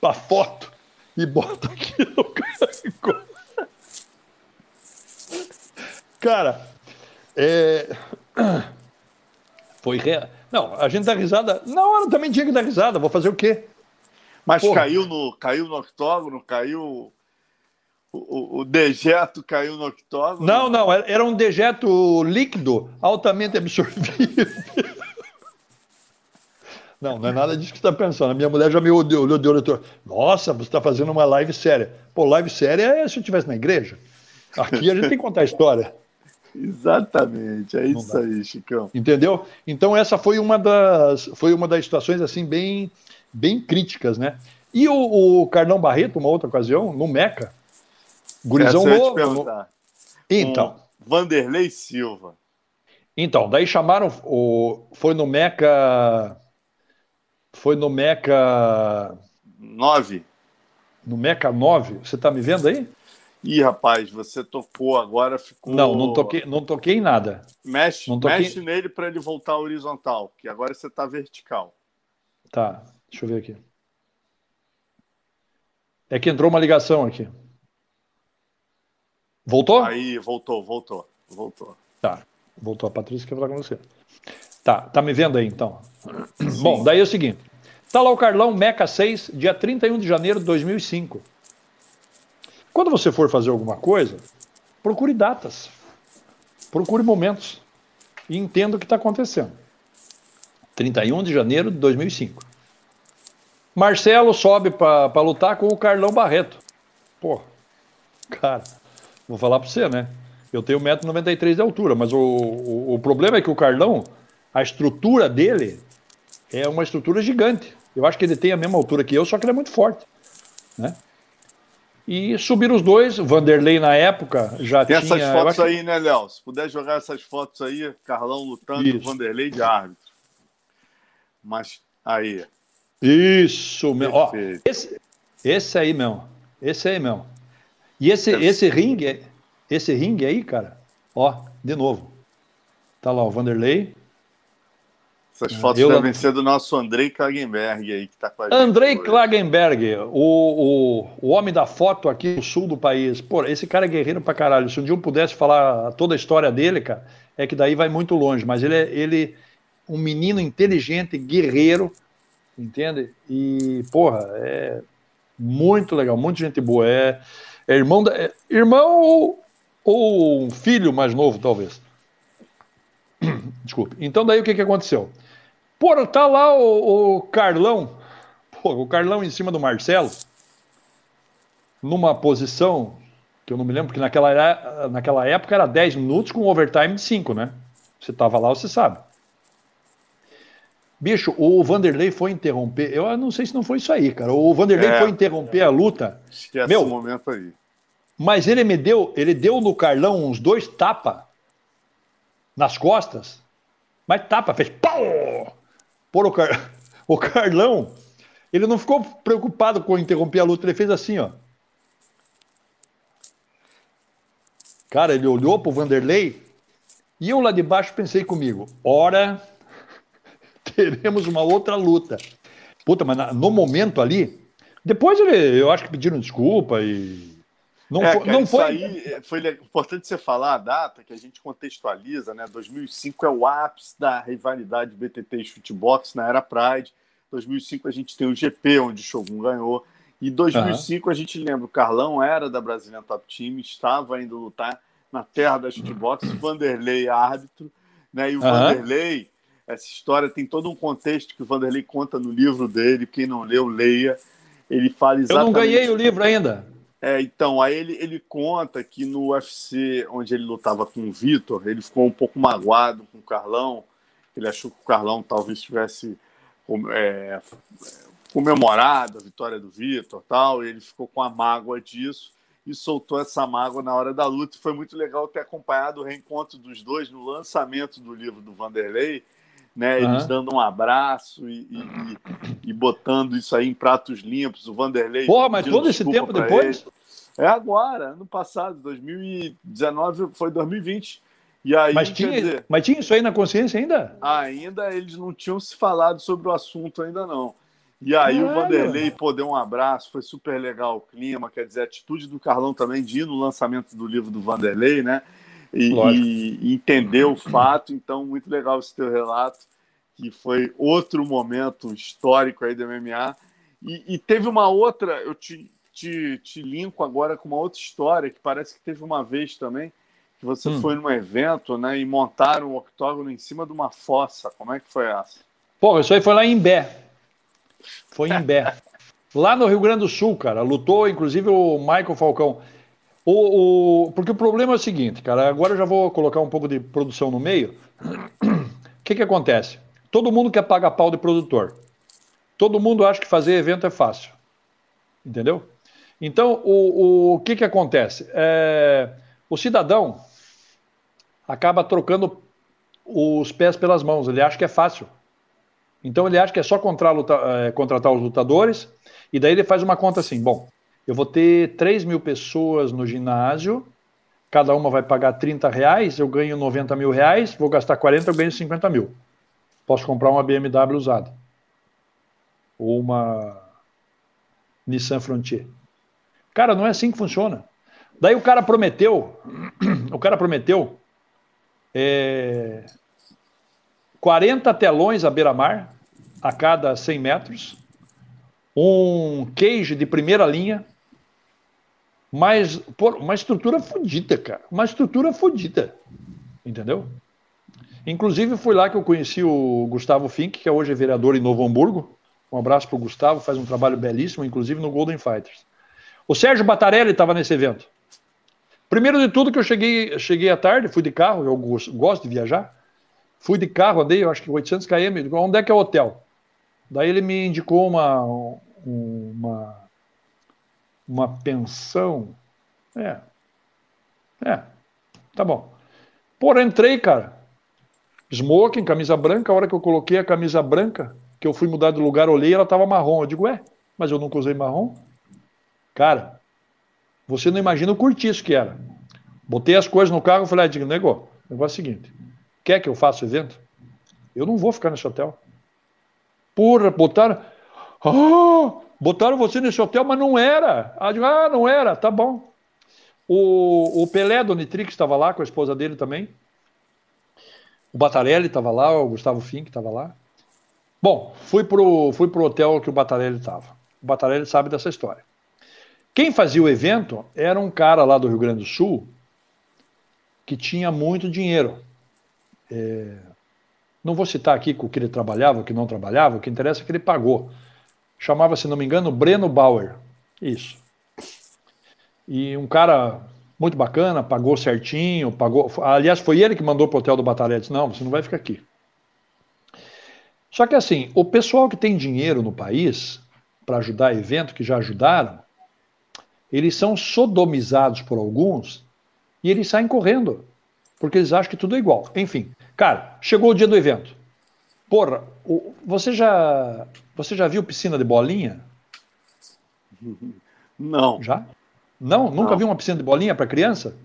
para foto e bota aqui no carro. Cara, é... foi real. Não, a gente dá risada. Na hora também tinha que dar risada. Vou fazer o quê? Mas Porra. caiu no, caiu no octógono, caiu. O, o, dejeto caiu no octógono? Não, não, era um dejeto líquido, altamente absorvível. Não, não é nada disso que você está pensando. A minha mulher já me olhou, olhou de olho Nossa, você está fazendo uma live séria. Pô, live séria é se eu estivesse na igreja. Aqui a gente tem que contar a história. Exatamente, é isso aí, Chicão. Entendeu? Então essa foi uma das, foi uma das situações assim bem, bem críticas, né? E o, o Carlão Barreto, uma outra ocasião, no Meca, gurizão novo. No... Então. Um Vanderlei Silva. Então, daí chamaram, o, foi no Meca foi no Meca 9. No Meca 9, você tá me vendo aí? Ih, rapaz, você tocou agora, ficou. Não, não toquei, não toquei em nada. Mexe, toquei... mexe nele para ele voltar horizontal, que agora você tá vertical. Tá, deixa eu ver aqui. É que entrou uma ligação aqui. Voltou? Aí, voltou, voltou, voltou. Tá, voltou a Patrícia que vai falar com você. Tá, tá me vendo aí então? Sim. Bom, daí é o seguinte. Tá lá o Carlão Meca 6, dia 31 de janeiro de 2005. Quando você for fazer alguma coisa, procure datas. Procure momentos. E entenda o que está acontecendo. 31 de janeiro de 2005. Marcelo sobe para lutar com o Carlão Barreto. Pô, cara, vou falar para você, né? Eu tenho 1,93m de altura, mas o, o, o problema é que o Carlão a estrutura dele é uma estrutura gigante. Eu acho que ele tem a mesma altura que eu, só que ele é muito forte. Né? E subiram os dois, o Vanderlei na época já tem tinha... essas fotos aí, né, Léo? Se puder jogar essas fotos aí, Carlão lutando e o Vanderlei de árbitro. Mas aí. Isso, meu. Ó, esse, esse aí, meu. Esse aí, meu. E esse, esse ringue, esse ringue aí, cara, ó, de novo. Tá lá o Vanderlei, essas é, fotos eu... devem ser do nosso Andrei Klagenberg aí, que está com a gente. Andrei Klagenberg, o, o, o homem da foto aqui no sul do país. Pô, esse cara é guerreiro pra caralho. Se um dia eu pudesse falar toda a história dele, cara, é que daí vai muito longe. Mas ele é ele, um menino inteligente, guerreiro, entende? E, porra, é muito legal, muita gente boa. É, É irmão, da, é, irmão ou, ou um filho mais novo, talvez. Desculpe. Então, daí o que, que aconteceu? Pô, tá lá o, o Carlão, pô, o Carlão em cima do Marcelo, numa posição que eu não me lembro, porque naquela, naquela época era 10 minutos com overtime de 5, né? Você tava lá, você sabe. Bicho, o Vanderlei foi interromper. Eu não sei se não foi isso aí, cara. O Vanderlei é, foi interromper a luta. Esquece Meu, momento aí. Mas ele me deu, ele deu no Carlão uns dois tapa nas costas. Mas tapa, fez pau! Por o, Car... o Carlão, ele não ficou preocupado com interromper a luta, ele fez assim, ó. Cara, ele olhou pro Vanderlei e eu lá de baixo pensei comigo: ora, teremos uma outra luta. Puta, mas no momento ali, depois ele, eu acho que pediram desculpa e. Não, é, foi, cara, não foi. Aí é, foi importante você falar a data que a gente contextualiza, né? 2005 é o ápice da rivalidade BTT e Shootbox na era Pride. 2005 a gente tem o GP, onde o Shogun ganhou. E 2005 uhum. a gente lembra, o Carlão era da Brasília Top Team, estava indo lutar na terra da shootbox, Vanderlei árbitro, né? E o uhum. Vanderlei, essa história tem todo um contexto que o Vanderlei conta no livro dele, quem não leu, leia. Ele fala exatamente... Eu não ganhei o livro ainda. É, então, aí ele, ele conta que no UFC, onde ele lutava com o Vitor, ele ficou um pouco magoado com o Carlão, ele achou que o Carlão talvez tivesse é, comemorado a vitória do Vitor tal, e ele ficou com a mágoa disso e soltou essa mágoa na hora da luta. E foi muito legal ter acompanhado o reencontro dos dois no lançamento do livro do Vanderlei, né? Eles uhum. dando um abraço e, e, e, botando isso aí em pratos limpos. O Vanderlei. Pô, mas todo esse tempo depois? Ele. É agora, ano passado, 2019, foi 2020. E aí, mas, tinha, dizer, mas tinha isso aí na consciência ainda? Ainda eles não tinham se falado sobre o assunto, ainda não. E aí Caralho. o Vanderlei pô, deu um abraço, foi super legal o clima, quer dizer, a atitude do Carlão também de ir no lançamento do livro do Vanderlei, né? E, e, e entender o fato, então muito legal esse teu relato, que foi outro momento histórico aí do MMA. E, e teve uma outra, eu te, te, te linko agora com uma outra história, que parece que teve uma vez também, que você hum. foi num evento, né, e montaram o octógono em cima de uma fossa. Como é que foi essa? Pô, isso aí foi lá em Bé, foi em Bé. Lá no Rio Grande do Sul, cara, lutou inclusive o Michael Falcão. O, o, porque o problema é o seguinte, cara, agora eu já vou colocar um pouco de produção no meio. O que, que acontece? Todo mundo quer pagar pau de produtor. Todo mundo acha que fazer evento é fácil. Entendeu? Então, o, o que, que acontece? É, o cidadão acaba trocando os pés pelas mãos. Ele acha que é fácil. Então ele acha que é só luta, é, contratar os lutadores, e daí ele faz uma conta assim: bom, eu vou ter 3 mil pessoas no ginásio, cada uma vai pagar 30 reais, eu ganho 90 mil reais, vou gastar 40, eu ganho 50 mil. Posso comprar uma BMW usada. Ou uma Nissan Frontier. Cara, não é assim que funciona. Daí o cara prometeu, o cara prometeu é, 40 telões à beira-mar, a cada 100 metros, um cage de primeira linha, mas por, uma estrutura fodida, cara. Uma estrutura fodida. Entendeu? Inclusive, foi lá que eu conheci o Gustavo Fink, que é hoje vereador em Novo Hamburgo. Um abraço para o Gustavo, faz um trabalho belíssimo, inclusive no Golden Fighters. O Sérgio Batarelli estava nesse evento. Primeiro de tudo que eu cheguei, cheguei à tarde, fui de carro, eu gosto de viajar. Fui de carro, andei, eu acho que 800 km. Onde é que é o hotel? Daí ele me indicou uma, uma, uma pensão. É. É. Tá bom. Porém, entrei, cara. Smoking, camisa branca. A hora que eu coloquei a camisa branca, que eu fui mudar de lugar, olhei, ela tava marrom. Eu digo, ué, mas eu nunca usei marrom. Cara, você não imagina o curtiço que era. Botei as coisas no carro e falei, ah, digo, nego, o negócio é o seguinte, quer que eu faça o evento? Eu não vou ficar nesse hotel. Porra, botaram. Oh, botaram você nesse hotel, mas não era. Ah, não era, tá bom. O, o Pelé do Nitrix estava lá com a esposa dele também. O Batarelli estava lá, o Gustavo Fink estava lá. Bom, fui pro, fui pro hotel que o Batarelli estava. O Batarelli sabe dessa história. Quem fazia o evento era um cara lá do Rio Grande do Sul que tinha muito dinheiro. É... Não vou citar aqui com o que ele trabalhava, o que não trabalhava, o que interessa é que ele pagou. Chamava, se não me engano, Breno Bauer. Isso. E um cara muito bacana, pagou certinho, pagou. Aliás, foi ele que mandou para o hotel do Batalha. Disse, não, você não vai ficar aqui. Só que assim, o pessoal que tem dinheiro no país para ajudar evento, que já ajudaram, eles são sodomizados por alguns e eles saem correndo, porque eles acham que tudo é igual. Enfim, cara, chegou o dia do evento. Porra, você já você já viu piscina de bolinha? Não. Já? Não? Nunca Não. viu uma piscina de bolinha para criança?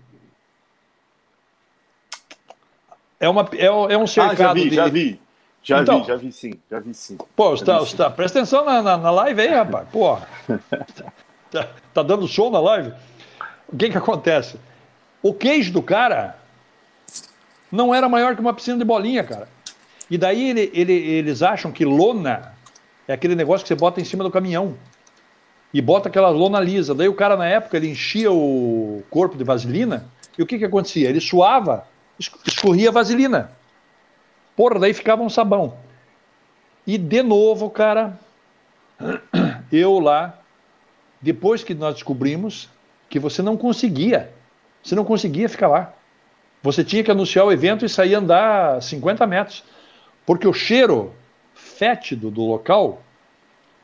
É, uma, é, é um cercado ah, já vi, de... já vi. Já então, vi, já vi sim, já vi sim. Pô, você tá, tá, presta atenção na, na, na, live aí, rapaz. Pô, tá, tá, dando show na live? O que que acontece? O queijo do cara não era maior que uma piscina de bolinha, cara. E daí ele, ele, eles acham que lona é aquele negócio que você bota em cima do caminhão. E bota aquela lona lisa. Daí o cara, na época, ele enchia o corpo de vaselina. E o que que acontecia? Ele suava, escorria vaselina. Porra, daí ficava um sabão. E de novo, cara, eu lá, depois que nós descobrimos que você não conseguia, você não conseguia ficar lá. Você tinha que anunciar o evento e sair andar 50 metros. Porque o cheiro fétido do local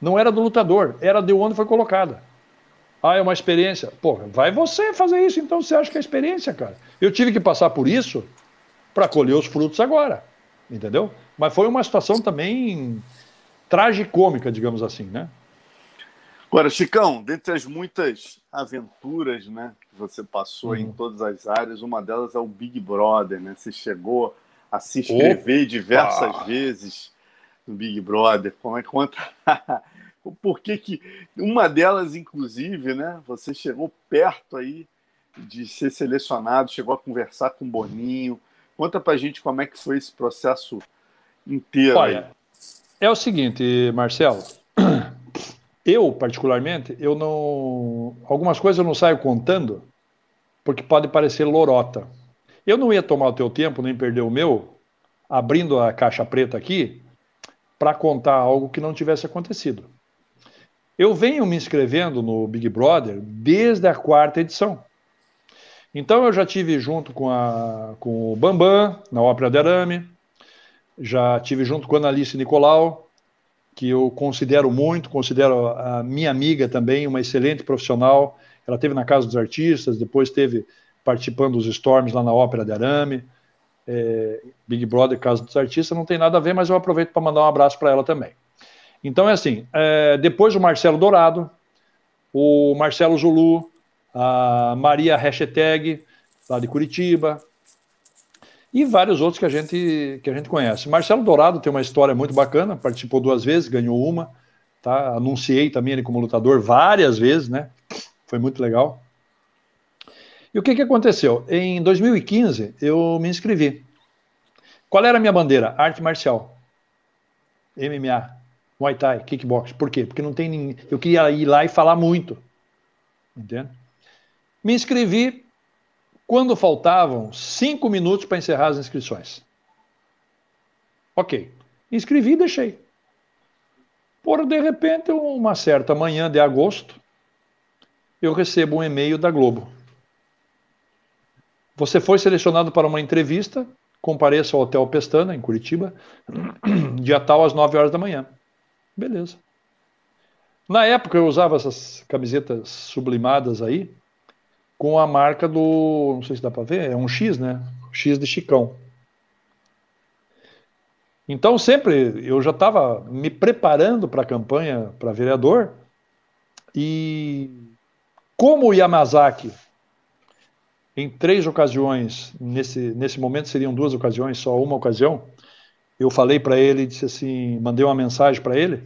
não era do lutador, era de onde foi colocada. Ah, é uma experiência. Porra, vai você fazer isso, então você acha que é experiência, cara. Eu tive que passar por isso para colher os frutos agora entendeu? Mas foi uma situação também tragicômica, digamos assim, né? Agora, Chicão, dentre as muitas aventuras né, que você passou uhum. em todas as áreas, uma delas é o Big Brother, né? Você chegou a se inscrever Opa! diversas vezes no Big Brother. Como é que conta? Por que, que uma delas, inclusive, né? Você chegou perto aí de ser selecionado, chegou a conversar com o Boninho. Conta pra gente como é que foi esse processo inteiro. Olha, é o seguinte, Marcelo. Eu, particularmente, eu não. Algumas coisas eu não saio contando, porque pode parecer lorota. Eu não ia tomar o teu tempo, nem perder o meu, abrindo a caixa preta aqui, para contar algo que não tivesse acontecido. Eu venho me inscrevendo no Big Brother desde a quarta edição. Então eu já tive junto com, a, com o Bambam, na Ópera de Arame, já tive junto com a Analice Nicolau, que eu considero muito, considero a minha amiga também, uma excelente profissional. Ela teve na Casa dos Artistas, depois teve participando dos Storms lá na Ópera de Arame. É, Big Brother, Casa dos Artistas, não tem nada a ver, mas eu aproveito para mandar um abraço para ela também. Então é assim, é, depois o Marcelo Dourado, o Marcelo Zulu, a Maria Hashtag, lá de Curitiba, e vários outros que a gente, que a gente conhece. Marcelo Dourado tem uma história muito bacana, participou duas vezes, ganhou uma, tá? Anunciei também ele como lutador várias vezes, né? Foi muito legal. E o que, que aconteceu? Em 2015, eu me inscrevi. Qual era a minha bandeira? Arte marcial. MMA, Muay Thai, kickbox. Por quê? Porque não tem ninguém. Eu queria ir lá e falar muito. Entende? Me inscrevi quando faltavam cinco minutos para encerrar as inscrições. Ok. Inscrevi e deixei. Por de repente, uma certa manhã de agosto, eu recebo um e-mail da Globo. Você foi selecionado para uma entrevista, compareça ao Hotel Pestana, em Curitiba, dia tal às 9 horas da manhã. Beleza. Na época eu usava essas camisetas sublimadas aí, com a marca do. Não sei se dá para ver, é um X, né? X de Chicão. Então, sempre eu já estava me preparando para a campanha para vereador e como o Yamazaki, em três ocasiões, nesse, nesse momento seriam duas ocasiões, só uma ocasião, eu falei para ele, disse assim, mandei uma mensagem para ele,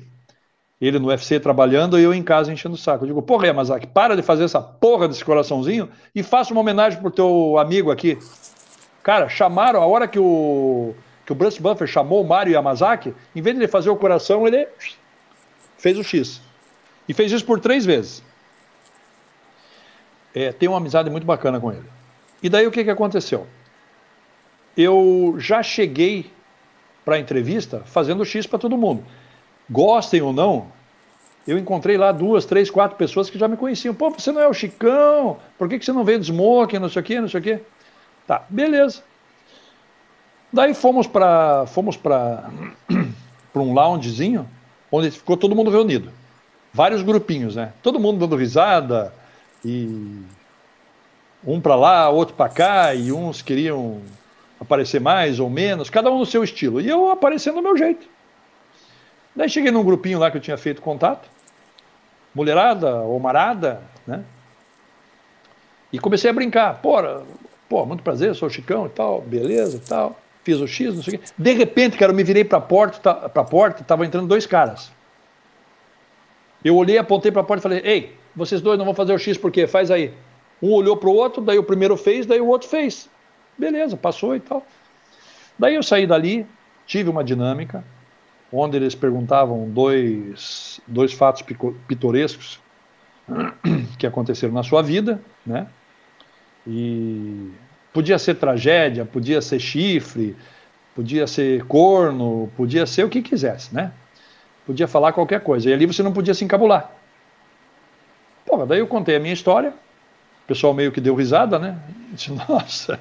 ele no UFC trabalhando e eu em casa enchendo o saco. Eu digo, porra, Yamazaki, para de fazer essa porra desse coraçãozinho e faça uma homenagem pro teu amigo aqui. Cara, chamaram, a hora que o, que o Bruce Buffer chamou o Mario Yamazaki, em vez de ele fazer o coração, ele fez o X. E fez isso por três vezes. é, tenho uma amizade muito bacana com ele. E daí o que, que aconteceu? Eu já cheguei para a entrevista fazendo X para todo mundo. Gostem ou não, eu encontrei lá duas, três, quatro pessoas que já me conheciam. Pô, você não é o Chicão? Por que, que você não veio de smoking, não sei o quê, não sei o quê? Tá, beleza. Daí fomos para fomos para um loungezinho, onde ficou todo mundo reunido. Vários grupinhos, né? Todo mundo dando risada e um para lá, outro para cá, e uns queriam aparecer mais ou menos, cada um no seu estilo. E eu aparecendo do meu jeito. Daí cheguei num grupinho lá que eu tinha feito contato, mulherada ou marada, né? E comecei a brincar. Pô, pô, muito prazer, sou o Chicão e tal, beleza e tal. Fiz o X, não sei o quê. De repente, cara, eu me virei para a porta, para a porta, estavam entrando dois caras. Eu olhei, apontei para a porta e falei: "Ei, vocês dois não vão fazer o X por quê? Faz aí". Um olhou para o outro, daí o primeiro fez, daí o outro fez. Beleza, passou e tal. Daí eu saí dali, tive uma dinâmica, onde eles perguntavam dois, dois fatos pitorescos que aconteceram na sua vida, né? E podia ser tragédia, podia ser chifre, podia ser corno, podia ser o que quisesse, né? Podia falar qualquer coisa. E ali você não podia se encabular. Pô, daí eu contei a minha história, pessoal meio que deu risada, né? disse, nossa,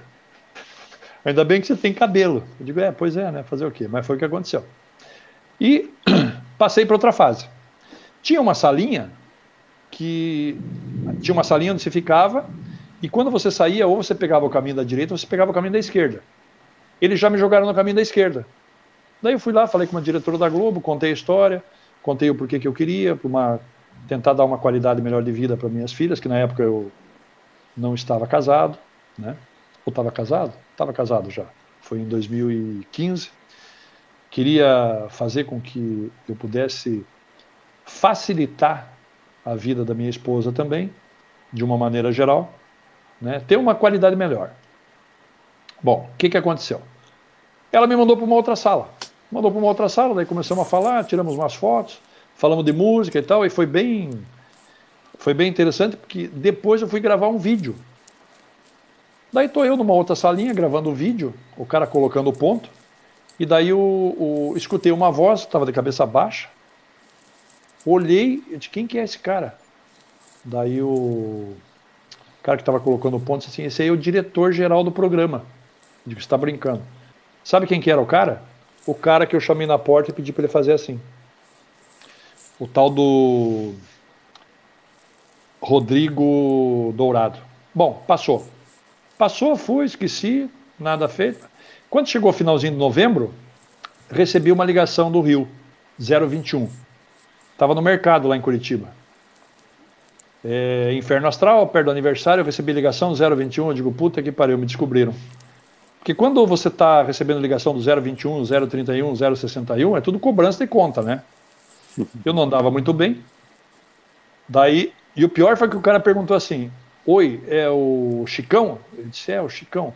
Ainda bem que você tem cabelo. Eu digo, é, pois é, né? Fazer o quê? Mas foi o que aconteceu. E passei para outra fase. Tinha uma salinha que. Tinha uma salinha onde você ficava, e quando você saía, ou você pegava o caminho da direita, ou você pegava o caminho da esquerda. Eles já me jogaram no caminho da esquerda. Daí eu fui lá, falei com uma diretora da Globo, contei a história, contei o porquê que eu queria, para uma tentar dar uma qualidade melhor de vida para minhas filhas, que na época eu não estava casado, né? Ou estava casado? Estava casado já. Foi em 2015. Queria fazer com que eu pudesse facilitar a vida da minha esposa também, de uma maneira geral, né? ter uma qualidade melhor. Bom, o que, que aconteceu? Ela me mandou para uma outra sala. Mandou para uma outra sala, daí começamos a falar, tiramos umas fotos, falamos de música e tal, e foi bem, foi bem interessante porque depois eu fui gravar um vídeo Daí estou eu numa outra salinha gravando o vídeo, o cara colocando o ponto, e daí o, o escutei uma voz, estava de cabeça baixa, olhei, de quem que é esse cara? Daí o cara que estava colocando o ponto disse assim, esse aí é o diretor-geral do programa. Eu digo, você está brincando. Sabe quem que era o cara? O cara que eu chamei na porta e pedi para ele fazer assim. O tal do Rodrigo Dourado. Bom, passou. Passou, fui, esqueci, nada feito. Quando chegou o finalzinho de novembro, recebi uma ligação do Rio, 021. Estava no mercado lá em Curitiba. É, Inferno Astral, perto do aniversário, eu recebi ligação 021. Eu digo, puta que pariu, me descobriram. Porque quando você está recebendo ligação do 021, 031, 061, é tudo cobrança de conta, né? Eu não andava muito bem. Daí, e o pior foi que o cara perguntou assim: Oi, é o Chicão? Ele disse, é o Chicão.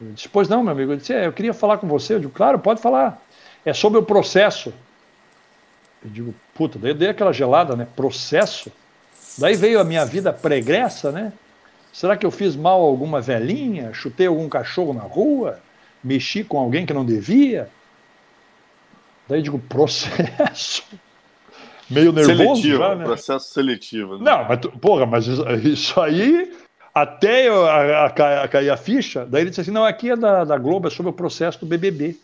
Eu disse, pois não, meu amigo. Ele disse, é, eu queria falar com você. Eu digo, claro, pode falar. É sobre o processo. Eu digo, puta, daí eu dei aquela gelada, né? Processo? Daí veio a minha vida pregressa, né? Será que eu fiz mal a alguma velhinha? Chutei algum cachorro na rua? Mexi com alguém que não devia? Daí eu digo, processo? Meio nervoso seletivo, já, né? Processo seletivo. Né? Não, mas, porra, mas isso, aí, até eu, a, a, a, cair a ficha, daí ele disse assim, não, aqui é da, da Globo, é sobre o processo do BBB.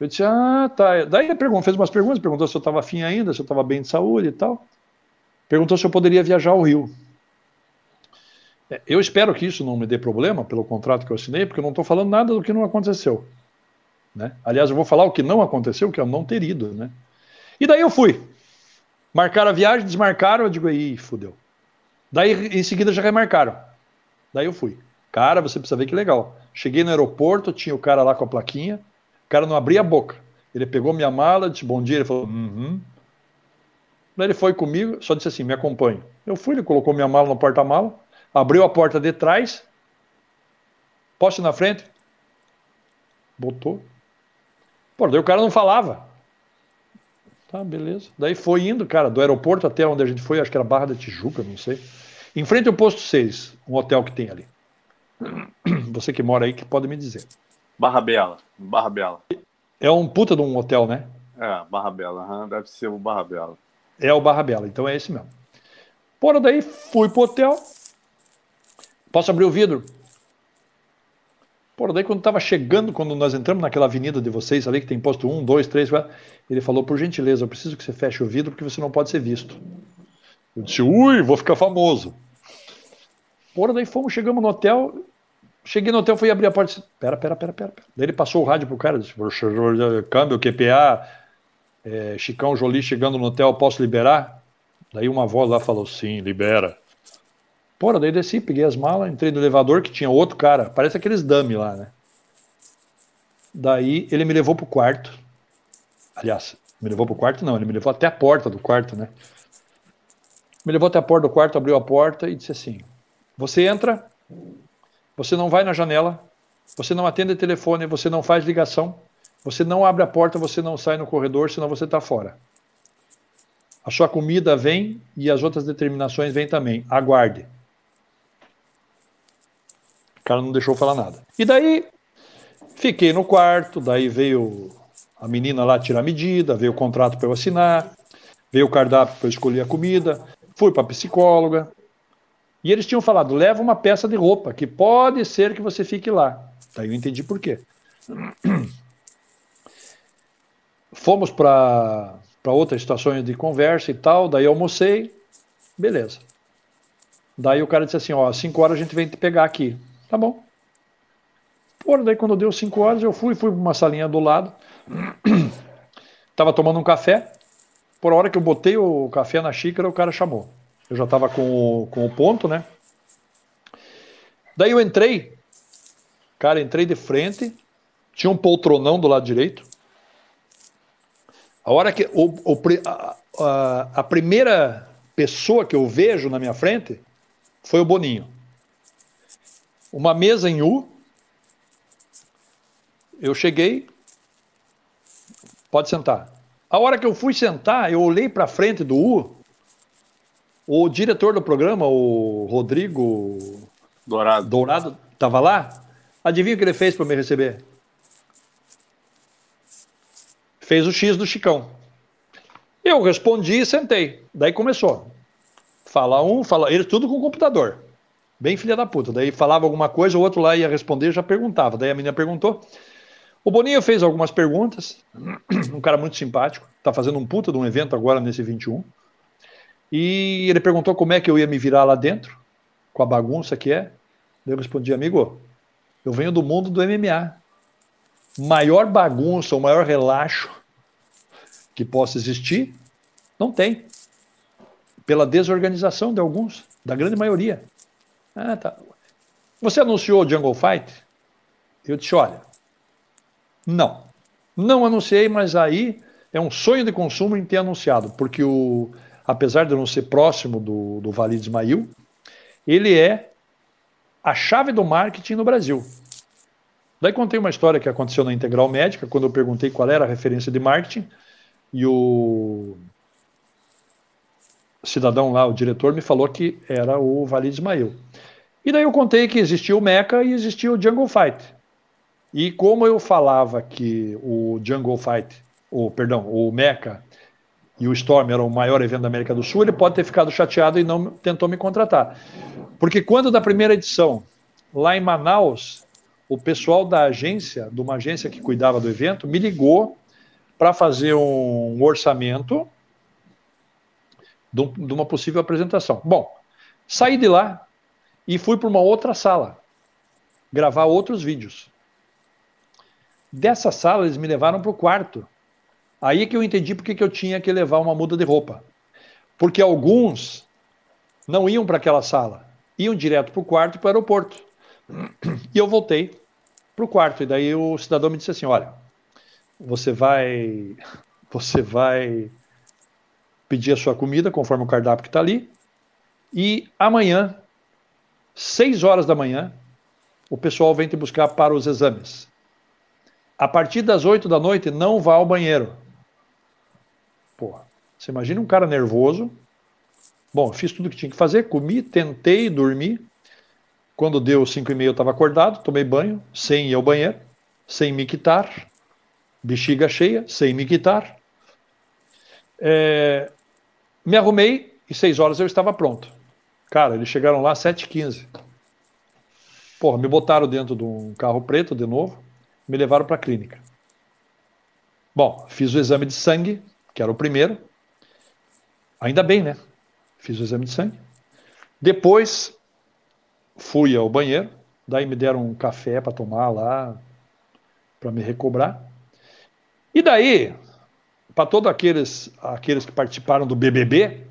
Eu disse, ah, tá. Daí ele perguntou, fez umas perguntas, perguntou se eu estava afim ainda, se eu estava bem de saúde e tal. Perguntou se eu poderia viajar ao Rio. É, eu espero que isso não me dê problema pelo contrato que eu assinei, porque eu não estou falando nada do que não aconteceu. Né? Aliás, eu vou falar o que não aconteceu, que é não ter ido. Né? E daí eu fui. Marcaram a viagem, desmarcaram, eu digo, aí, fudeu. Daí em seguida já remarcaram. Daí eu fui. Cara, você precisa ver que legal. Cheguei no aeroporto, tinha o cara lá com a plaquinha, o cara não abria a boca. Ele pegou minha mala, disse bom dia, ele falou, uhum. Daí ele foi comigo, só disse assim, me acompanhe. Eu fui, ele colocou minha mala no porta-mala, abriu a porta de trás, poste na frente, botou. Pô, daí o cara não falava. Tá, beleza. Daí foi indo, cara, do aeroporto até onde a gente foi, acho que era Barra da Tijuca, não sei. Em frente ao posto 6, um hotel que tem ali. Você que mora aí que pode me dizer. Barra Bela. Barra Bela. É um puta de um hotel, né? É, Barra Bela. Uhum, deve ser o Barra Bela. É o Barra Bela, então é esse mesmo. Porra, daí fui pro hotel. Posso abrir o vidro? Porra, daí quando tava chegando, quando nós entramos naquela avenida de vocês ali, que tem posto 1, 2, 3, ele falou, por gentileza, eu preciso que você feche o vidro porque você não pode ser visto. Eu disse, ui, vou ficar famoso. Porra, daí fomos, chegamos no hotel, cheguei no hotel, fui abrir a porta, disse, pera, pera, pera, pera. Daí ele passou o rádio pro cara, disse, câmbio, QPA, é, Chicão Jolie chegando no hotel, posso liberar? Daí uma voz lá falou, sim, libera. Porra, daí desci, peguei as malas, entrei no elevador, que tinha outro cara, parece aqueles dummy lá, né? Daí ele me levou pro quarto. Aliás, me levou pro quarto não, ele me levou até a porta do quarto, né? Me levou até a porta do quarto, abriu a porta e disse assim: Você entra, você não vai na janela, você não atende telefone, você não faz ligação, você não abre a porta, você não sai no corredor, senão você está fora. A sua comida vem e as outras determinações vêm também. Aguarde. Cara não deixou falar nada. E daí, fiquei no quarto, daí veio a menina lá tirar medida, veio o contrato para eu assinar, veio o cardápio para eu escolher a comida, fui para psicóloga. E eles tinham falado: leva uma peça de roupa, que pode ser que você fique lá. Daí eu entendi por quê. Fomos para outras situações de conversa e tal, daí almocei, beleza. Daí o cara disse assim, ó, às 5 horas a gente vem te pegar aqui. Tá bom. Porra, daí quando deu 5 horas eu fui, fui para uma salinha do lado, tava tomando um café, por hora que eu botei o café na xícara, o cara chamou. Eu já tava com o, com o ponto, né? Daí eu entrei, cara, entrei de frente, tinha um poltronão do lado direito, a hora que o, o, a, a, a primeira pessoa que eu vejo na minha frente foi o Boninho. Uma mesa em U. Eu cheguei. Pode sentar. A hora que eu fui sentar, eu olhei para frente do U. O diretor do programa, o Rodrigo Dourado, Dourado estava lá. Adivinha o que ele fez para me receber? fez o X do Chicão. Eu respondi e sentei. Daí começou. Fala um, fala. Ele tudo com computador. Bem filha da puta. Daí falava alguma coisa, o outro lá ia responder já perguntava. Daí a menina perguntou. O Boninho fez algumas perguntas. Um cara muito simpático. Tá fazendo um puta de um evento agora nesse 21. E ele perguntou como é que eu ia me virar lá dentro, com a bagunça que é. Eu respondi, amigo, eu venho do mundo do MMA. Maior bagunça, o maior relaxo que possa existir, não tem. Pela desorganização de alguns, da grande maioria. Ah, tá. Você anunciou o Jungle Fight? Eu disse, olha, não. Não anunciei, mas aí é um sonho de consumo em ter anunciado, porque o, apesar de não ser próximo do, do Vale Ismail, ele é a chave do marketing no Brasil. Daí contei uma história que aconteceu na Integral Médica, quando eu perguntei qual era a referência de marketing, e o cidadão lá, o diretor, me falou que era o Vale Ismail. E daí eu contei que existia o Mecha e existia o Jungle Fight. E como eu falava que o Jungle Fight, o perdão, o Mecha e o Storm eram o maior evento da América do Sul, ele pode ter ficado chateado e não tentou me contratar. Porque quando da primeira edição, lá em Manaus, o pessoal da agência, de uma agência que cuidava do evento, me ligou para fazer um orçamento de uma possível apresentação. Bom, saí de lá e fui para uma outra sala gravar outros vídeos. Dessa sala, eles me levaram para o quarto. Aí é que eu entendi porque que eu tinha que levar uma muda de roupa. Porque alguns não iam para aquela sala, iam direto para o quarto e para o aeroporto. E eu voltei para o quarto. E daí o cidadão me disse assim: Olha, você vai você vai pedir a sua comida conforme o cardápio que está ali e amanhã, 6 horas da manhã, o pessoal vem te buscar para os exames. A partir das 8 da noite, não vá ao banheiro. Porra, você imagina um cara nervoso. Bom, fiz tudo o que tinha que fazer, comi, tentei dormir. Quando deu 5 e meia eu estava acordado, tomei banho, sem ir ao banheiro, sem me quitar, bexiga cheia, sem me quitar. É, me arrumei e seis horas eu estava pronto. Cara, eles chegaram lá às 7h15. Porra, me botaram dentro de um carro preto de novo, me levaram para a clínica. Bom, fiz o exame de sangue, que era o primeiro. Ainda bem, né? Fiz o exame de sangue. Depois fui ao banheiro, daí me deram um café para tomar lá, para me recobrar. E daí, para todos aqueles, aqueles que participaram do BBB,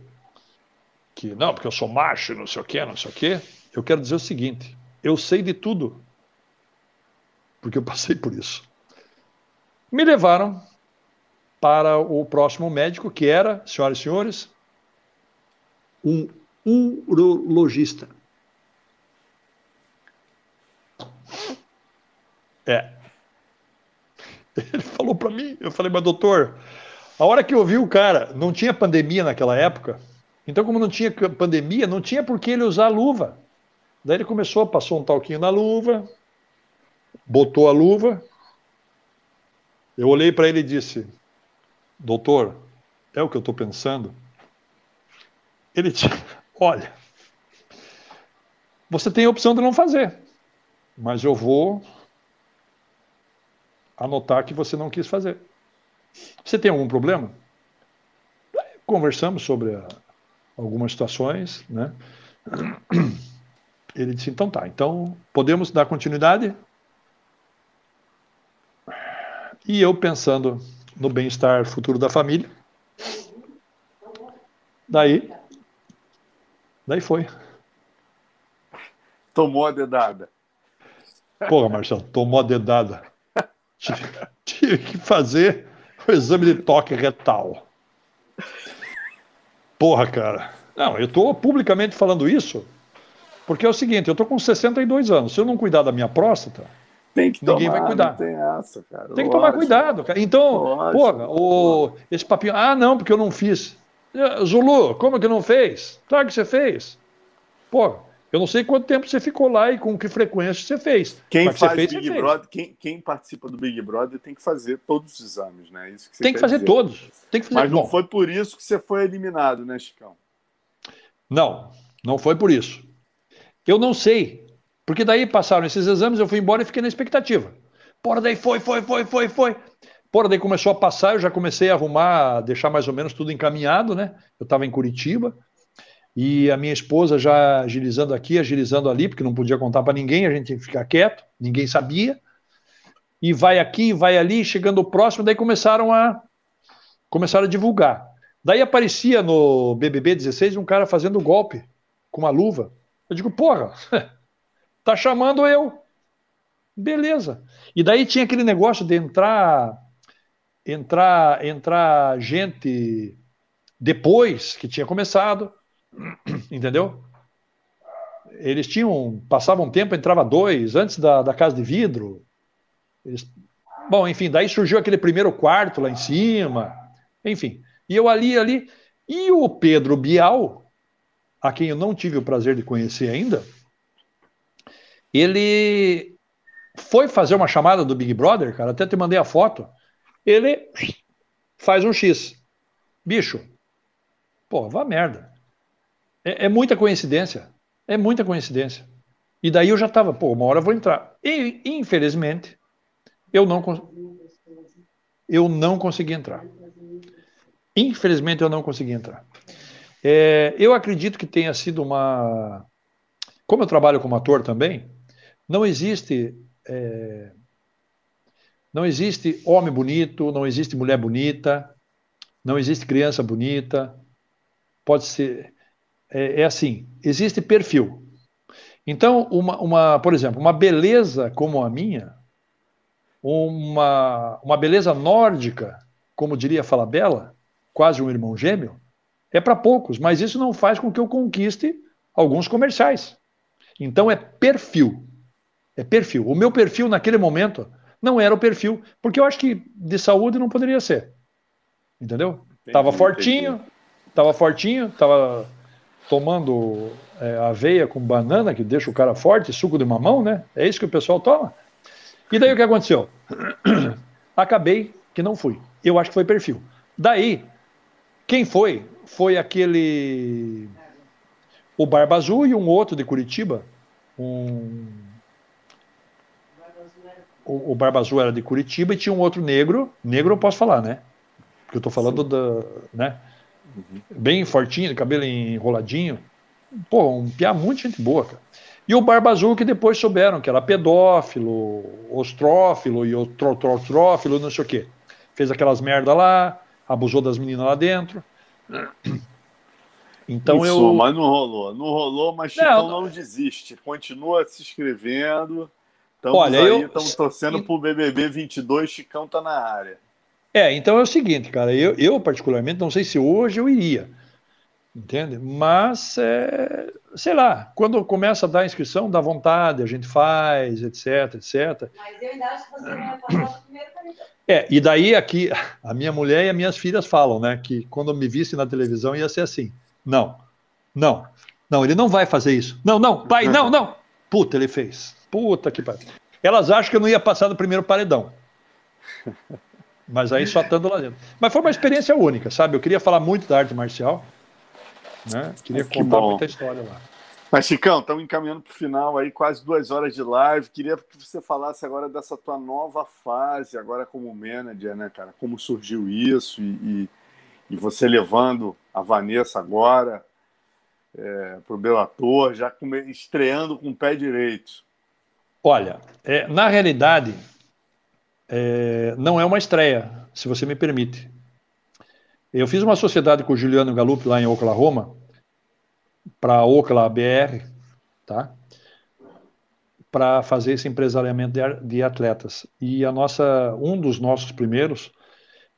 que não, porque eu sou macho, não sei o quê, não sei o quê, eu quero dizer o seguinte: eu sei de tudo, porque eu passei por isso. Me levaram para o próximo médico, que era, senhoras e senhores, um urologista. É. Ele falou para mim, eu falei, mas doutor, a hora que eu vi o cara, não tinha pandemia naquela época, então como não tinha pandemia, não tinha por que ele usar luva. Daí ele começou, passou um talquinho na luva, botou a luva. Eu olhei para ele e disse: Doutor, é o que eu estou pensando? Ele disse: Olha, você tem a opção de não fazer, mas eu vou anotar que você não quis fazer. Você tem algum problema? Conversamos sobre a, algumas situações, né? Ele disse: então tá, então podemos dar continuidade? E eu pensando no bem-estar futuro da família. Daí, daí foi. Tomou a dedada. Porra, Marcelo, tomou a dedada. tive, tive que fazer o exame de toque retal. Porra, cara. Não, eu estou publicamente falando isso porque é o seguinte, eu estou com 62 anos. Se eu não cuidar da minha próstata, tem que ninguém tomar, vai cuidar. tem essa. Tem que tomar cuidado, cara. Então, porra, o, esse papinho, ah, não, porque eu não fiz. Zulu, como que não fez? Claro que você fez. Pô, eu não sei quanto tempo você ficou lá e com que frequência você fez. Quem faz fez, Big Brother, quem, quem, participa do Big Brother tem que fazer todos os exames, né? Isso que tem que fazer dizer. todos. Tem que fazer. Mas não Bom, foi por isso que você foi eliminado, né, Chicão? Não, não foi por isso. Eu não sei. Porque daí passaram esses exames, eu fui embora e fiquei na expectativa. Porra, daí foi, foi, foi, foi, foi. Porra, daí começou a passar, eu já comecei a arrumar, deixar mais ou menos tudo encaminhado, né? Eu estava em Curitiba e a minha esposa já agilizando aqui, agilizando ali, porque não podia contar para ninguém, a gente tinha que ficar quieto, ninguém sabia. E vai aqui, vai ali, chegando próximo, daí começaram a começaram a divulgar. Daí aparecia no BBB 16 um cara fazendo golpe com uma luva. Eu digo, porra, tá chamando eu. Beleza. E daí tinha aquele negócio de entrar entrar entrar gente depois que tinha começado, entendeu? Eles tinham passavam um tempo, entrava dois antes da, da casa de vidro. Eles, bom, enfim, daí surgiu aquele primeiro quarto lá em cima, enfim. E eu ali ali e o Pedro Bial, a quem eu não tive o prazer de conhecer ainda, ele foi fazer uma chamada do Big Brother, cara, até te mandei a foto. Ele faz um X. Bicho, pô, vá merda. É, é muita coincidência. É muita coincidência. E daí eu já tava, pô, uma hora eu vou entrar. E, infelizmente, eu não, eu não consegui entrar. Infelizmente, eu não consegui entrar. É, eu acredito que tenha sido uma. Como eu trabalho como ator também, não existe. É, não existe homem bonito, não existe mulher bonita, não existe criança bonita. Pode ser. É, é assim: existe perfil. Então, uma, uma, por exemplo, uma beleza como a minha, uma, uma beleza nórdica, como diria Falabella, quase um irmão gêmeo, é para poucos, mas isso não faz com que eu conquiste alguns comerciais. Então é perfil. É perfil. O meu perfil naquele momento não era o perfil, porque eu acho que de saúde não poderia ser. Entendeu? Entendi, tava fortinho, entendi. tava fortinho, tava tomando é, aveia com banana, que deixa o cara forte, suco de mamão, né? É isso que o pessoal toma. E daí o que aconteceu? Acabei que não fui. Eu acho que foi perfil. Daí, quem foi? Foi aquele. O Barba Azul e um outro de Curitiba. Um... O, o Barba Azul era de Curitiba e tinha um outro negro. Negro eu posso falar, né? Porque eu tô falando Sim. da. Né? Uhum. Bem fortinho, cabelo enroladinho. Pô, um piá muito gente boa, cara. E o Barba Azul, que depois souberam que era pedófilo, ostrófilo e otrotrófilo, não sei o quê. Fez aquelas merda lá, abusou das meninas lá dentro. Então Isso, eu. Mas não rolou. Não rolou, mas Chicão não, não desiste. Continua se inscrevendo. Estamos Olha, aí, estamos torcendo para o BBB 22. Chicão tá na área. É, então é o seguinte, cara. Eu, eu, particularmente, não sei se hoje eu iria. Entende? Mas, é, sei lá, quando começa a dar inscrição, dá vontade, a gente faz, etc, etc. Mas eu ainda acho que você vai passar o primeiro É, e daí aqui, a minha mulher e as minhas filhas falam, né, que quando me visse na televisão ia ser assim. Não, não, não, ele não vai fazer isso. Não, não, pai, não, não. Puta, ele fez. Puta que pariu. Elas acham que eu não ia passar no primeiro paredão. Mas aí só estando lá dentro. Mas foi uma experiência única, sabe? Eu queria falar muito da arte marcial. Né? Queria que contar bom. muita história lá. Mas, Chicão, estamos encaminhando para o final aí, quase duas horas de live. Queria que você falasse agora dessa tua nova fase, agora como manager, né, cara? Como surgiu isso e, e, e você levando a Vanessa agora é, para o Bellator, já estreando com o pé direito. Olha, é, na realidade, é, não é uma estreia, se você me permite. Eu fiz uma sociedade com o Juliano Galup lá em Oklahoma, para a Ocla BR, tá? Para fazer esse empresariamento de atletas. E a nossa, um dos nossos primeiros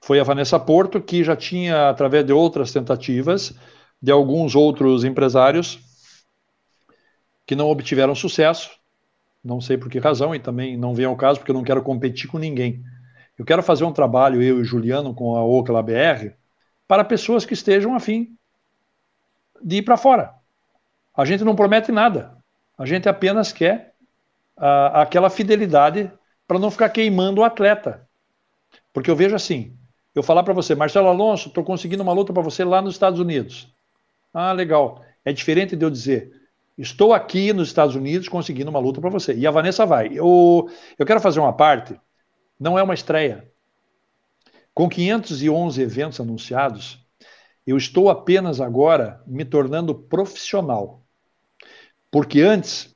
foi a Vanessa Porto, que já tinha, através de outras tentativas, de alguns outros empresários que não obtiveram sucesso, não sei por que razão, e também não vem ao caso, porque eu não quero competir com ninguém. Eu quero fazer um trabalho, eu e Juliano, com a Ocla BR, para pessoas que estejam afim de ir para fora. A gente não promete nada. A gente apenas quer uh, aquela fidelidade para não ficar queimando o atleta. Porque eu vejo assim, eu falar para você, Marcelo Alonso, estou conseguindo uma luta para você lá nos Estados Unidos. Ah, legal. É diferente de eu dizer, estou aqui nos Estados Unidos conseguindo uma luta para você. E a Vanessa vai. Eu, eu quero fazer uma parte, não é uma estreia. Com 511 eventos anunciados, eu estou apenas agora me tornando profissional. Porque antes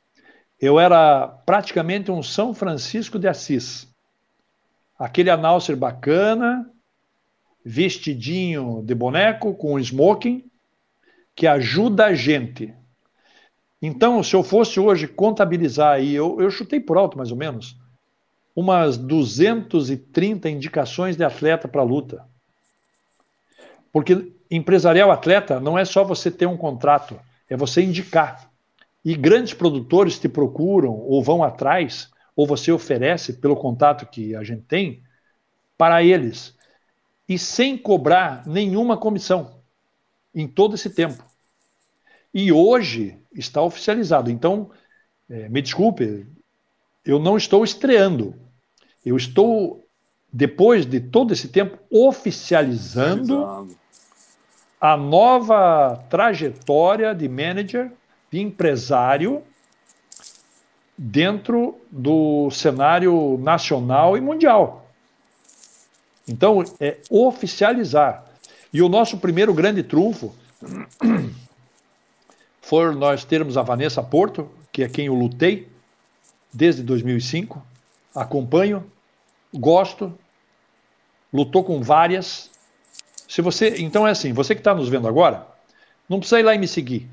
eu era praticamente um São Francisco de Assis. Aquele announcer bacana, vestidinho de boneco, com smoking, que ajuda a gente. Então, se eu fosse hoje contabilizar aí, eu, eu chutei por alto mais ou menos, umas 230 indicações de atleta para luta. Porque empresarial atleta não é só você ter um contrato, é você indicar. E grandes produtores te procuram ou vão atrás, ou você oferece pelo contato que a gente tem, para eles. E sem cobrar nenhuma comissão em todo esse tempo. E hoje está oficializado. Então, é, me desculpe, eu não estou estreando. Eu estou, depois de todo esse tempo, oficializando a nova trajetória de manager, de empresário, dentro do cenário nacional e mundial. Então, é oficializar. E o nosso primeiro grande trunfo foi nós termos a Vanessa Porto, que é quem eu lutei desde 2005, acompanho, gosto, lutou com várias. Se você, então é assim, você que está nos vendo agora, não precisa ir lá e me seguir.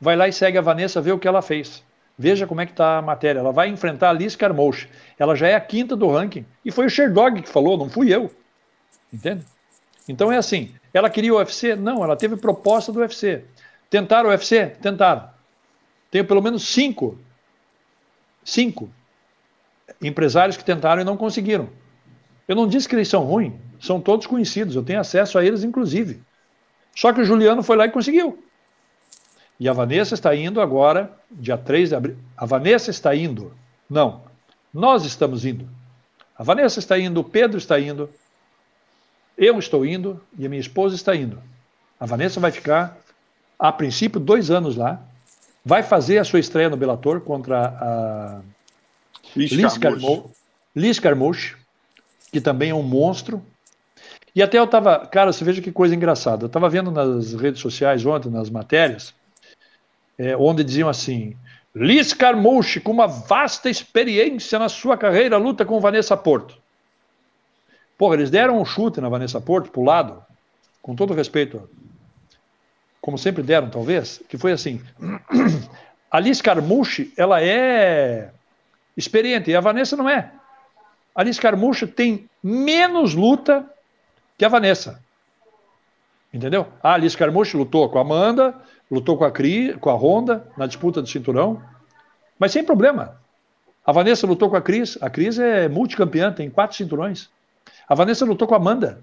Vai lá e segue a Vanessa, vê o que ela fez. Veja como é que está a matéria. Ela vai enfrentar a Liz Carmouche. Ela já é a quinta do ranking. E foi o Sherdog que falou, não fui eu. Entende? Então é assim. Ela queria o UFC? Não, ela teve proposta do UFC. Tentaram o UFC? Tentaram. Tenho pelo menos cinco. Cinco empresários que tentaram e não conseguiram. Eu não disse que eles são ruins. são todos conhecidos, eu tenho acesso a eles, inclusive. Só que o Juliano foi lá e conseguiu. E a Vanessa está indo agora, dia 3 de abril. A Vanessa está indo. Não, nós estamos indo. A Vanessa está indo, o Pedro está indo, eu estou indo e a minha esposa está indo. A Vanessa vai ficar, a princípio, dois anos lá. Vai fazer a sua estreia no Bellator contra a Liz, Carmouche. Liz Carmouche, que também é um monstro. E até eu estava, cara, você veja que coisa engraçada. Eu estava vendo nas redes sociais ontem, nas matérias, é, onde diziam assim: Liz Carmouche, com uma vasta experiência na sua carreira, luta com Vanessa Porto. Porra, eles deram um chute na Vanessa Porto, pro lado, com todo respeito, como sempre deram, talvez, que foi assim: a Liz Carmouche, ela é experiente, e a Vanessa não é. A Liz Carmouche tem menos luta que a Vanessa. Entendeu? A Alice Carmouche lutou com a Amanda, lutou com a, Cri, com a Honda na disputa do cinturão, mas sem problema. A Vanessa lutou com a Cris. A Cris é multicampeã, tem quatro cinturões. A Vanessa lutou com a Amanda.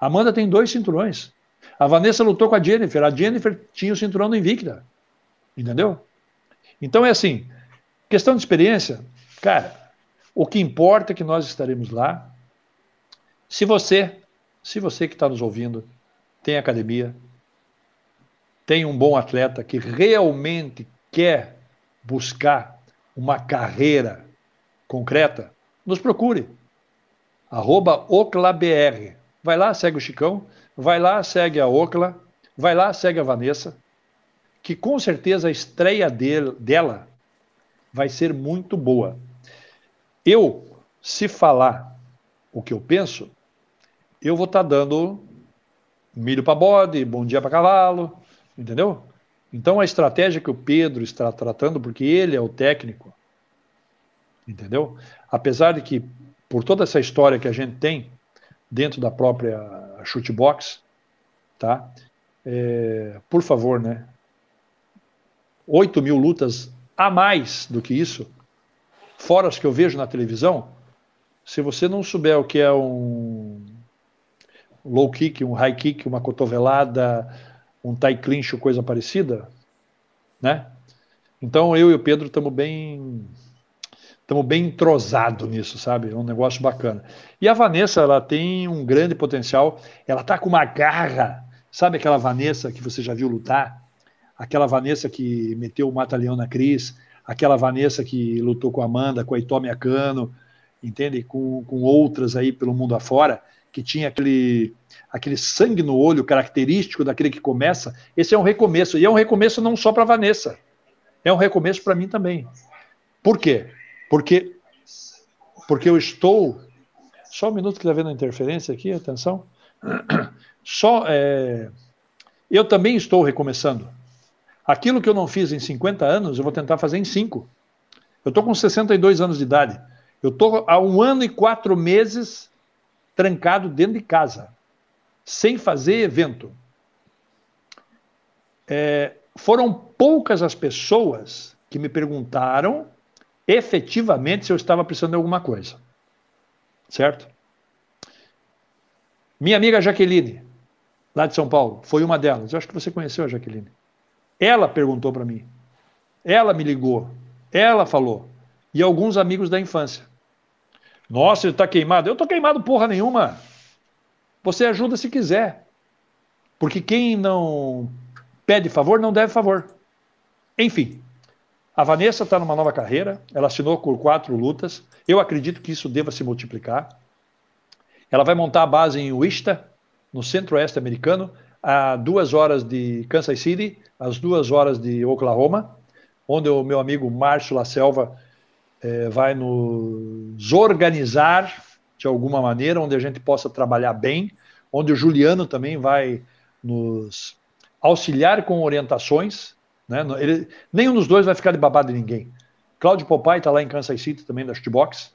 A Amanda tem dois cinturões. A Vanessa lutou com a Jennifer. A Jennifer tinha o cinturão do Invicta. Entendeu? Então é assim, questão de experiência, cara, o que importa é que nós estaremos lá. Se você, se você que está nos ouvindo, tem academia, tem um bom atleta que realmente quer buscar uma carreira concreta, nos procure. Arroba OclaBR. Vai lá, segue o Chicão, vai lá, segue a Ocla, vai lá, segue a Vanessa, que com certeza a estreia dela vai ser muito boa. Eu, se falar o que eu penso, eu vou estar tá dando milho para bode, bom dia para cavalo, entendeu? Então a estratégia que o Pedro está tratando, porque ele é o técnico, entendeu? Apesar de que, por toda essa história que a gente tem dentro da própria chutebox, tá? É, por favor, né? 8 mil lutas a mais do que isso, fora as que eu vejo na televisão, se você não souber o que é um low kick, um high kick, uma cotovelada, um tie clinch ou coisa parecida, né? Então eu e o Pedro estamos bem estamos bem entrosados nisso, sabe? É um negócio bacana. E a Vanessa, ela tem um grande potencial. Ela tá com uma garra, sabe aquela Vanessa que você já viu lutar? Aquela Vanessa que meteu o mata-leão na Cris, aquela Vanessa que lutou com a Amanda, com a Itomi Akano, entende? Com, com outras aí pelo mundo afora que tinha aquele, aquele sangue no olho característico daquele que começa, esse é um recomeço. E é um recomeço não só para Vanessa, é um recomeço para mim também. Por quê? Porque, porque eu estou. Só um minuto que está vendo a interferência aqui, atenção. Só. É, eu também estou recomeçando. Aquilo que eu não fiz em 50 anos, eu vou tentar fazer em 5. Eu estou com 62 anos de idade. Eu estou há um ano e quatro meses trancado dentro de casa, sem fazer evento. É, foram poucas as pessoas que me perguntaram efetivamente se eu estava precisando de alguma coisa. Certo? Minha amiga Jaqueline, lá de São Paulo, foi uma delas. Eu acho que você conheceu a Jaqueline. Ela perguntou para mim. Ela me ligou. Ela falou. E alguns amigos da infância. Nossa, ele está queimado. Eu estou queimado porra nenhuma. Você ajuda se quiser. Porque quem não pede favor não deve favor. Enfim, a Vanessa está numa nova carreira. Ela assinou por quatro lutas. Eu acredito que isso deva se multiplicar. Ela vai montar a base em Wichita, no centro-oeste americano, a duas horas de Kansas City, às duas horas de Oklahoma, onde o meu amigo Márcio La Selva é, vai nos organizar de alguma maneira, onde a gente possa trabalhar bem, onde o Juliano também vai nos auxiliar com orientações. Né? Ele, nenhum dos dois vai ficar de babado de ninguém. Cláudio Popai está lá em Kansas City também da Shootbox,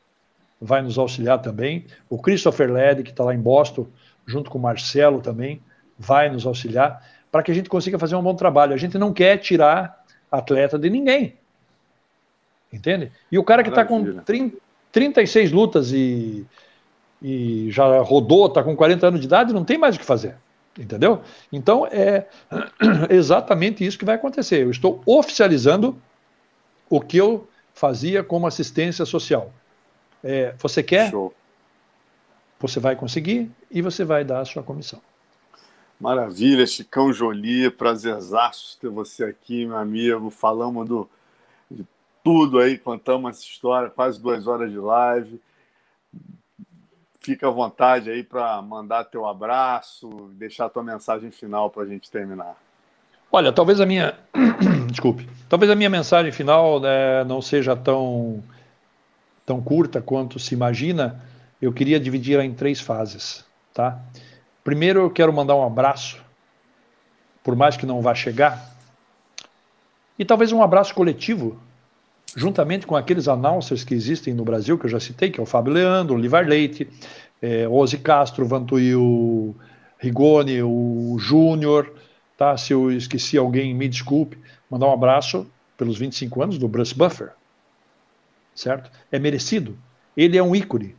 vai nos auxiliar também. O Christopher Led, que está lá em Boston, junto com o Marcelo também, vai nos auxiliar para que a gente consiga fazer um bom trabalho. A gente não quer tirar atleta de ninguém. Entende? E o cara que está com 30, 36 lutas e, e já rodou, está com 40 anos de idade, não tem mais o que fazer. Entendeu? Então é exatamente isso que vai acontecer. Eu estou oficializando o que eu fazia como assistência social. É, você quer? Show. Você vai conseguir e você vai dar a sua comissão. Maravilha, Chicão Jolie, prazerzaço ter você aqui, meu amigo. Falamos do, de tudo aí, contamos essa história, quase duas horas de live. Fica à vontade aí para mandar teu abraço, deixar tua mensagem final para a gente terminar. Olha, talvez a minha, desculpe, talvez a minha mensagem final né, não seja tão tão curta quanto se imagina. Eu queria dividir em três fases, tá? Primeiro, eu quero mandar um abraço, por mais que não vá chegar, e talvez um abraço coletivo, juntamente com aqueles announcers que existem no Brasil, que eu já citei, que é o Fábio Leandro, o Livar Leite, é, Ozzy Castro, Vantuil Rigoni, o Júnior, tá? Se eu esqueci alguém, me desculpe. Mandar um abraço pelos 25 anos do Bruce Buffer, certo? É merecido. Ele é um ícone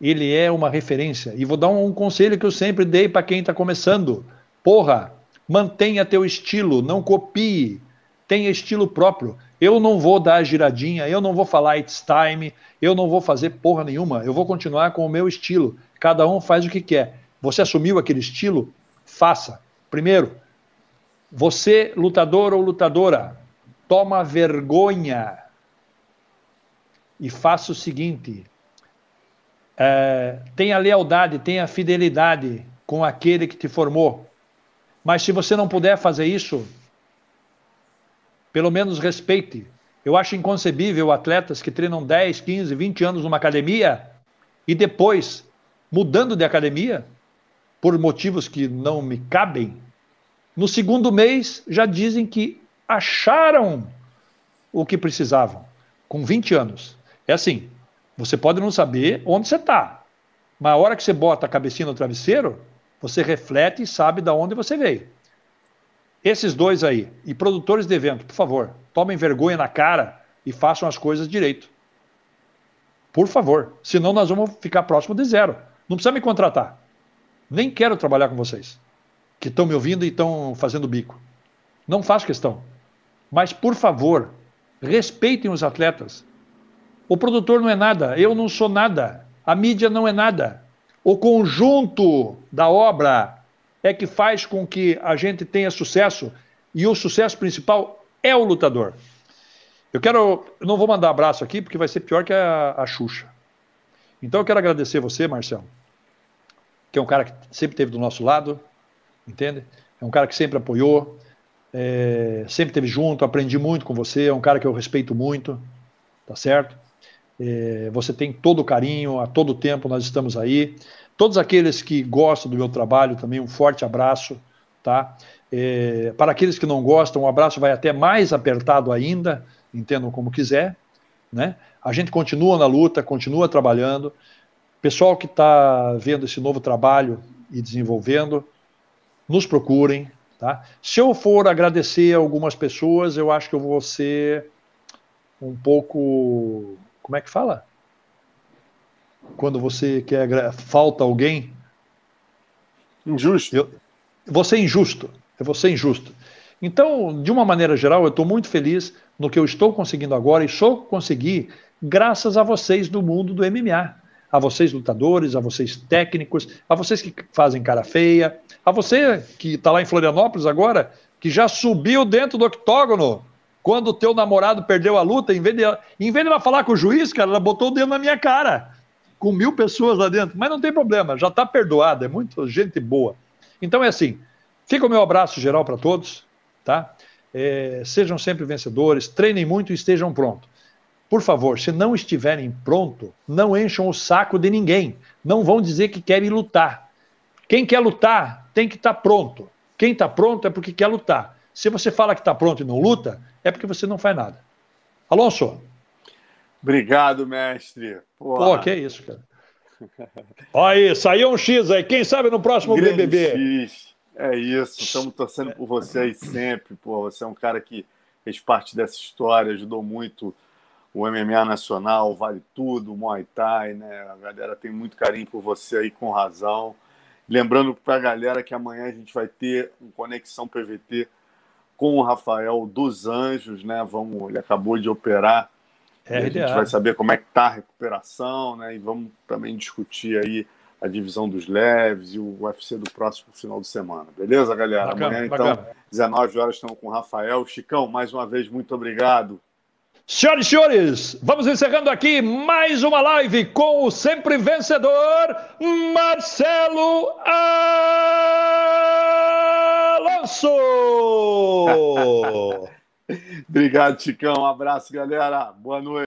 ele é uma referência. E vou dar um, um conselho que eu sempre dei para quem está começando. Porra, mantenha teu estilo, não copie, tenha estilo próprio. Eu não vou dar giradinha, eu não vou falar it's time, eu não vou fazer porra nenhuma, eu vou continuar com o meu estilo. Cada um faz o que quer. Você assumiu aquele estilo? Faça. Primeiro, você, lutador ou lutadora, toma vergonha e faça o seguinte: é, tenha lealdade, tenha fidelidade com aquele que te formou. Mas se você não puder fazer isso, pelo menos respeite. Eu acho inconcebível atletas que treinam 10, 15, 20 anos numa academia e depois, mudando de academia, por motivos que não me cabem, no segundo mês já dizem que acharam o que precisavam, com 20 anos. É assim, você pode não saber onde você está, mas a hora que você bota a cabecinha no travesseiro, você reflete e sabe de onde você veio. Esses dois aí, e produtores de evento, por favor, tomem vergonha na cara e façam as coisas direito. Por favor, senão nós vamos ficar próximo de zero. Não precisa me contratar. Nem quero trabalhar com vocês, que estão me ouvindo e estão fazendo bico. Não faço questão. Mas, por favor, respeitem os atletas. O produtor não é nada, eu não sou nada, a mídia não é nada. O conjunto da obra é que faz com que a gente tenha sucesso e o sucesso principal é o lutador. Eu quero, eu não vou mandar abraço aqui porque vai ser pior que a, a Xuxa. Então eu quero agradecer você, Marcelo, que é um cara que sempre esteve do nosso lado, entende? É um cara que sempre apoiou, é, sempre esteve junto, aprendi muito com você, é um cara que eu respeito muito, tá certo? É, você tem todo o carinho, a todo tempo nós estamos aí. Todos aqueles que gostam do meu trabalho também, um forte abraço. Tá? É, para aqueles que não gostam, o abraço vai até mais apertado ainda, entendam como quiser. Né? A gente continua na luta, continua trabalhando. Pessoal que está vendo esse novo trabalho e desenvolvendo, nos procurem. Tá? Se eu for agradecer algumas pessoas, eu acho que eu vou ser um pouco como é que fala? Quando você quer falta alguém. Injusto. Eu, você é injusto. É você injusto. Então, de uma maneira geral, eu estou muito feliz no que eu estou conseguindo agora e só consegui graças a vocês do mundo do MMA. A vocês lutadores, a vocês técnicos, a vocês que fazem cara feia, a você que está lá em Florianópolis agora, que já subiu dentro do octógono quando o teu namorado perdeu a luta, em vez, de, em vez de ela falar com o juiz, cara, ela botou o dedo na minha cara, com mil pessoas lá dentro. Mas não tem problema, já está perdoada, é muito gente boa. Então é assim, fica o meu abraço geral para todos, tá? É, sejam sempre vencedores, treinem muito e estejam prontos. Por favor, se não estiverem prontos, não encham o saco de ninguém. Não vão dizer que querem lutar. Quem quer lutar tem que estar tá pronto. Quem está pronto é porque quer lutar. Se você fala que está pronto e não luta, é porque você não faz nada. Alonso. Obrigado, mestre. Porra. Pô, que é isso, cara. Olha aí, saiu um X aí. Quem sabe no próximo Grande BBB? X. É isso, estamos torcendo por você aí sempre. Pô, você é um cara que fez parte dessa história, ajudou muito o MMA Nacional, vale tudo, o Muay Thai, né? A galera tem muito carinho por você aí, com razão. Lembrando para a galera que amanhã a gente vai ter um Conexão PVT com o Rafael dos Anjos, né? Vamos, ele acabou de operar. A gente vai saber como é que tá a recuperação, né? E vamos também discutir aí a divisão dos leves e o UFC do próximo final de semana. Beleza, galera? Bacana, Amanhã, então, bacana. 19 horas, estamos com o Rafael. Chicão, mais uma vez, muito obrigado. Senhoras e senhores, vamos encerrando aqui mais uma live com o sempre vencedor Marcelo Alonso. Obrigado, Chicão. Um abraço, galera. Boa noite.